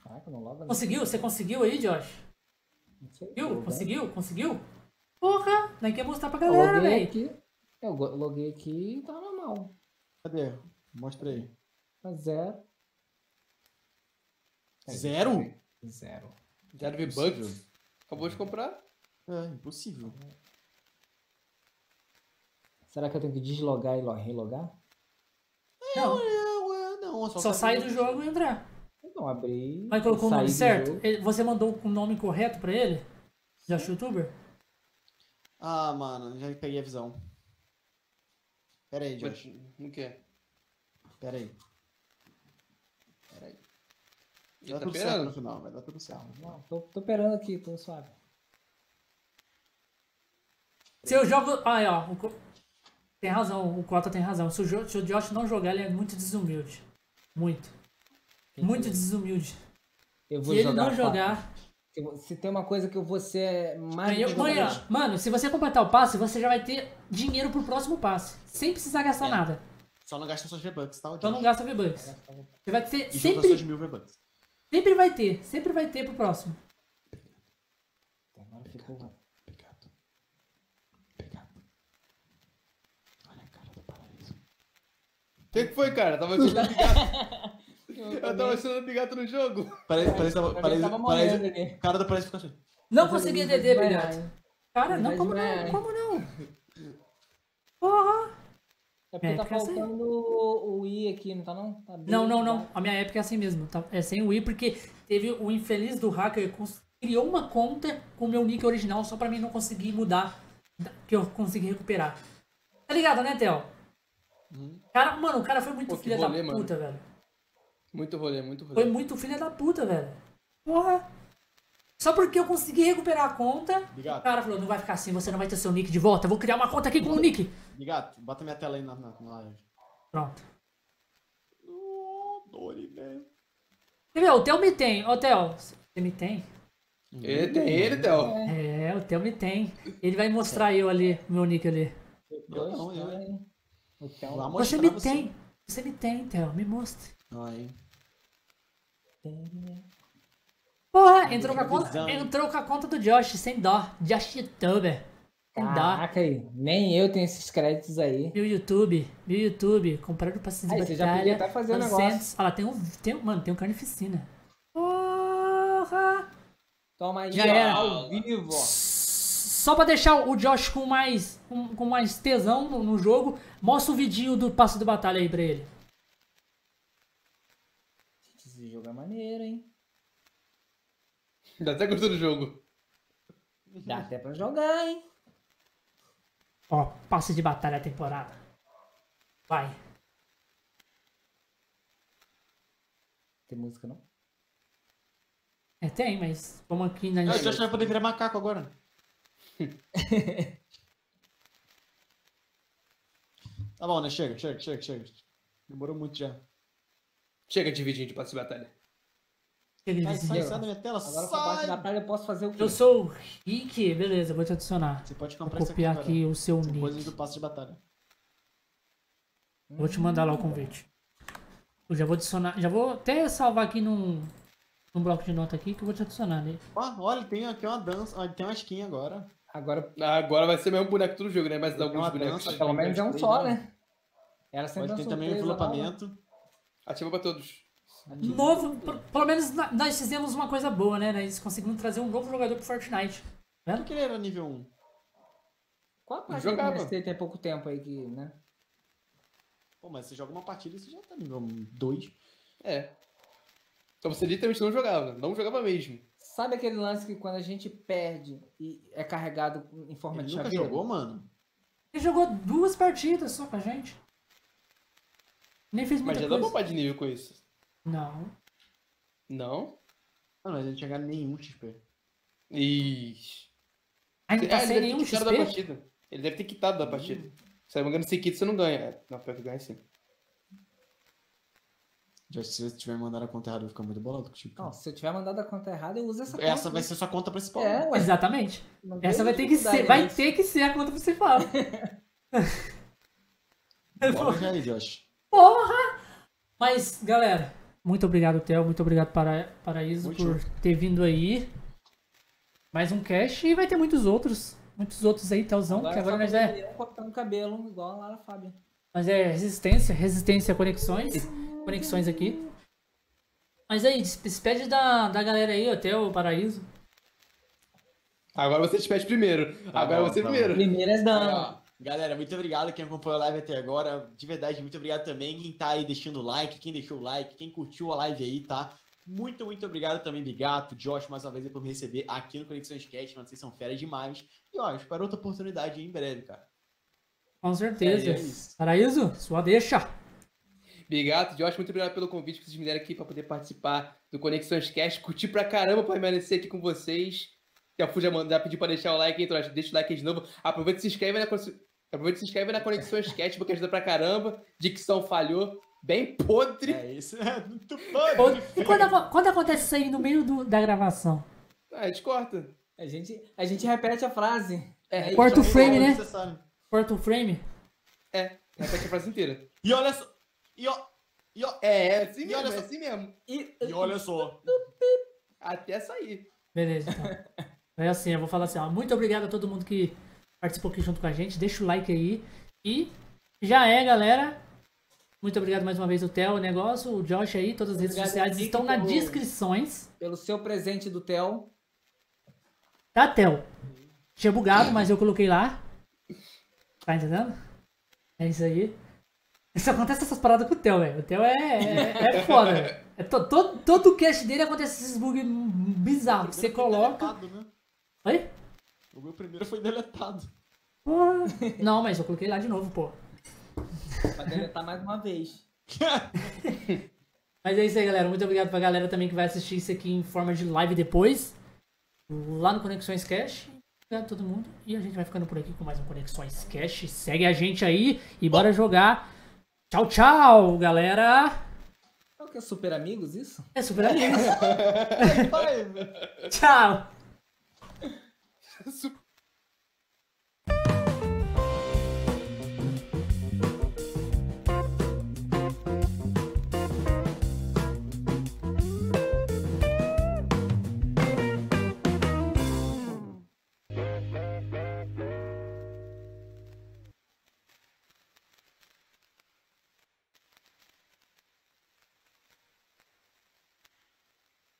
Caraca, não. Conseguiu? Você conseguiu aí, Josh? Conseguiu? Conseguiu? Conseguiu? Porra! Nem quer mostrar pra Eu galera, loguei velho. aqui. Eu loguei aqui e tá normal. Cadê? Mostra aí. Tá zero. Zero? Zero. Zero V-Bucks. Acabou de comprar. É, impossível. Será que eu tenho que deslogar e lo- relogar? Não, Não, é, não. só tá sai do jogo e entrar. Não, abri. Mas colocou o nome certo? jogo. Você mandou o nome correto pra ele? Josh Youtuber? Ah, mano, já peguei a visão. Pera aí, Josh. O quê? Pera aí. Pera aí. Já Vai tá tudo certo no esperando? final, vai dar tudo certo. Não, tô, tô operando aqui, tô suave. Se eu jogo. Ah, ó. o Tem razão, o Cota tem razão. Se o, Jo- se o Josh não jogar, ele é muito desumilde. Muito. Muito desumilde. Eu Se vou ele jogar. não fácil. jogar. Se Se tem uma coisa que eu vou ser mais. Eu- Mano, mano, se você completar o passe, você já vai ter dinheiro pro próximo passe. Sem precisar gastar É. nada. Só não gasta suas V-Bucks, tá? Então não gasta V-Bucks. Você vai ter. E Sempre, sempre vai ter. Sempre vai ter pro próximo. Agora ficou. Obrigado. Obrigado. Olha a cara do paraíso. O que, que foi, cara? Tava ensinando Eu tava ensinando bigato no jogo. Parece, parece, parece, tava parece, cara do fica assim. Não consegui DD, hein? Cara, não, como não é-? Como não? Porra! É porque É, tá fica assim. faltando o I aqui, não tá não? Tá bem Não, não, não. A minha época é assim mesmo. tá? É sem o i, porque teve o infeliz do hacker criou uma conta com o meu nick original só pra mim não conseguir mudar, da- que eu consegui recuperar. Tá ligado, né, Theo? Cara, mano, o cara foi muito Pô, filha rolê, da mano. puta, velho. Muito rolê, muito rolê. Foi muito filha da puta, velho. Porra. Só porque eu consegui recuperar a conta, o Obrigado. cara falou, não vai ficar assim, você não vai ter seu nick de volta. Eu vou criar uma conta aqui com o nick. Obrigado. Bota minha tela aí na, na, na live. Pronto. Oh, Dori, velho. Quer ver? O Theo me tem. Ô, Theo, você me tem? Ele tem ele, Theo. É, o Theo me tem. Ele vai mostrar eu ali, meu nick ali. Dois, não, eu-. O Vou Você me você. tem. Você me tem, Theo. Me mostre. Aí. Porra, entrou com, a conta, entrou com a conta do Josh, sem dó. Josh Youtuber. Sem dó. Caraca aí, nem eu tenho esses créditos aí. Meu YouTube, meu YouTube, compraram pra se Aí, você já podia até fazer o negócio. Olha lá, tem um, tem, um- mano, tem um carnificina. Porra! Toma aí, Já era. ao vivo, ó. Só pra deixar o Josh com mais, com, com mais tesão no, no jogo, mostra o vidinho do passo de batalha aí pra ele. Esse jogo é maneiro, hein? Ainda até gostou do jogo. Dá até pra jogar, hein? Ó, passe de batalha temporada. Vai. Tem música, não? É, tem, mas como aqui na Ah, o Josh vai poder virar macaco agora. tá bom, né? Chega, chega, chega, chega. Demorou muito já. Chega de vidinho de passe de batalha. Sai, sai, sai da minha tela, Agora com a parte da sai! praia eu posso fazer o quê? Eu sou o Rick, beleza, vou te adicionar. Você pode Vou comprar isso copiar aqui, aqui o seu coisas nick. do passo de batalha. Vou te mandar lá o convite. Eu já vou adicionar, já vou até salvar aqui num, num bloco de nota aqui que eu vou te adicionar né? Ó, olha, tem aqui uma dança, tem uma skin agora. Agora, Ah, Agora vai ser mesmo boneco todo jogo, né? Mas Tem alguns bonecos. dança. pelo menos é um só, né? Era sempre Pode ter também o envelopamento. Ativa pra todos. Novo, p- pelo menos na- nós fizemos uma coisa boa, né? Nós conseguimos trazer um novo jogador pro Fortnite. Por que ele era nível 1? Qual a parte Jogava. que tem pouco tempo aí que, né? Pô, mas você joga uma partida e você já tá nível 2. É. Então você literalmente não jogava. Não jogava mesmo. Sabe aquele lance que quando a gente perde e é carregado em forma Ele de nunca chaveiro? jogou, mano? Ele jogou duas partidas só com a gente. Nem fez Mas muita já dá pra coisa. upar de nível com isso. Não. Não? Mano, mas ele não tinha ganhado nenhum XP. Ixi. Ainda tá Ah, ele sem deve nenhum ter quitado da XP? partida. Ele deve ter quitado da partida. Se eu não me engano, se quita, você não ganha. É, Não, pior que ganha sim. Já se você tiver mandado a conta errada, eu vou ficar muito bolado contigo. Não, se eu tiver mandado a conta errada, eu uso essa conta. Essa vai ser sua conta principal. É, ué. Exatamente. Não Essa vai ter que ser, vai nisso. ter que ser a conta principal. Bora já aí, Josh. Porra! Mas, galera, muito obrigado, Theo. Muito obrigado, para, Paraíso, Muito por ter vindo aí. Mais um cast e vai ter muitos outros. Muitos outros aí, Theozão. que agora nós é, cortando cabelo, igual a Lara Fábio. nós é resistência, resistência conexões. Conexões aqui. Mas aí, des- despede da, da galera aí, ó, Theo, Paraíso. Agora você despede primeiro. Agora bom, você tá primeiro. Primeiras Aí, damas. Galera, muito obrigado quem acompanhou a live até agora. De verdade, muito obrigado também quem tá aí deixando o like, quem deixou o like, quem curtiu a live aí, tá? Muito, muito obrigado também, Bigato, Josh, mais uma vez aí por me receber aqui no Conexão Sketch, mano. Vocês são férias demais. E ó, espero outra oportunidade aí em breve, cara. Com certeza. É, é isso. Paraíso, sua deixa. Bigato, Josh, muito obrigado pelo convite que vocês me deram aqui para poder participar do Conexões Cast. Curti pra caramba pra permanecer aqui com vocês. Já fui já mandar pedir pra deixar o like, então deixa o like aí de novo. Aproveita e se inscreve na, aproveita e se inscreve na Conexões Cast, porque ajuda pra caramba. Dicção falhou. Bem podre. É isso. muito Ô, bom. E quando, quando acontece isso aí no meio do- da gravação? Ah, a gente corta. A gente, a gente repete a frase. É, Corta o frame, né? Corta o frame? É, repete a frase inteira. E olha só. E, ó, e, ó, É, é assim E mesmo, olha é só- assim mesmo. E, e olha só. Até sair. Beleza, então. É assim, eu vou falar assim, ó. Muito obrigado a todo mundo que participou aqui junto com a gente. Deixa o like aí. E já é, galera. Muito obrigado mais uma vez o Theo, o negócio, o Josh aí, todas as redes Obrigado, sociais estão pelo- descrições. pelo seu presente do Theo. Tá, Theo? Tinha bugado, mas eu coloquei lá. Tá entendendo? É isso aí. Isso acontece essas paradas com o Theo, velho. O Theo é, é, é foda, velho. É to, to- todo o cast dele acontece esses bugs bizarros. que Você coloca. deletado, né? Oi? O meu primeiro foi deletado. Não, mas eu coloquei lá de novo, pô. Pra deletar mais uma vez. Mas é isso aí, galera. Muito obrigado pra galera também que vai assistir isso aqui em forma de live depois. Lá no Conexões Cash. Obrigado a todo mundo. E a gente vai ficando por aqui com mais um Conexões Cash. Segue a gente aí e bora jogar. Tchau, tchau, galera. É o que é Super Amigos isso? É super amigos. Velho. tchau. Super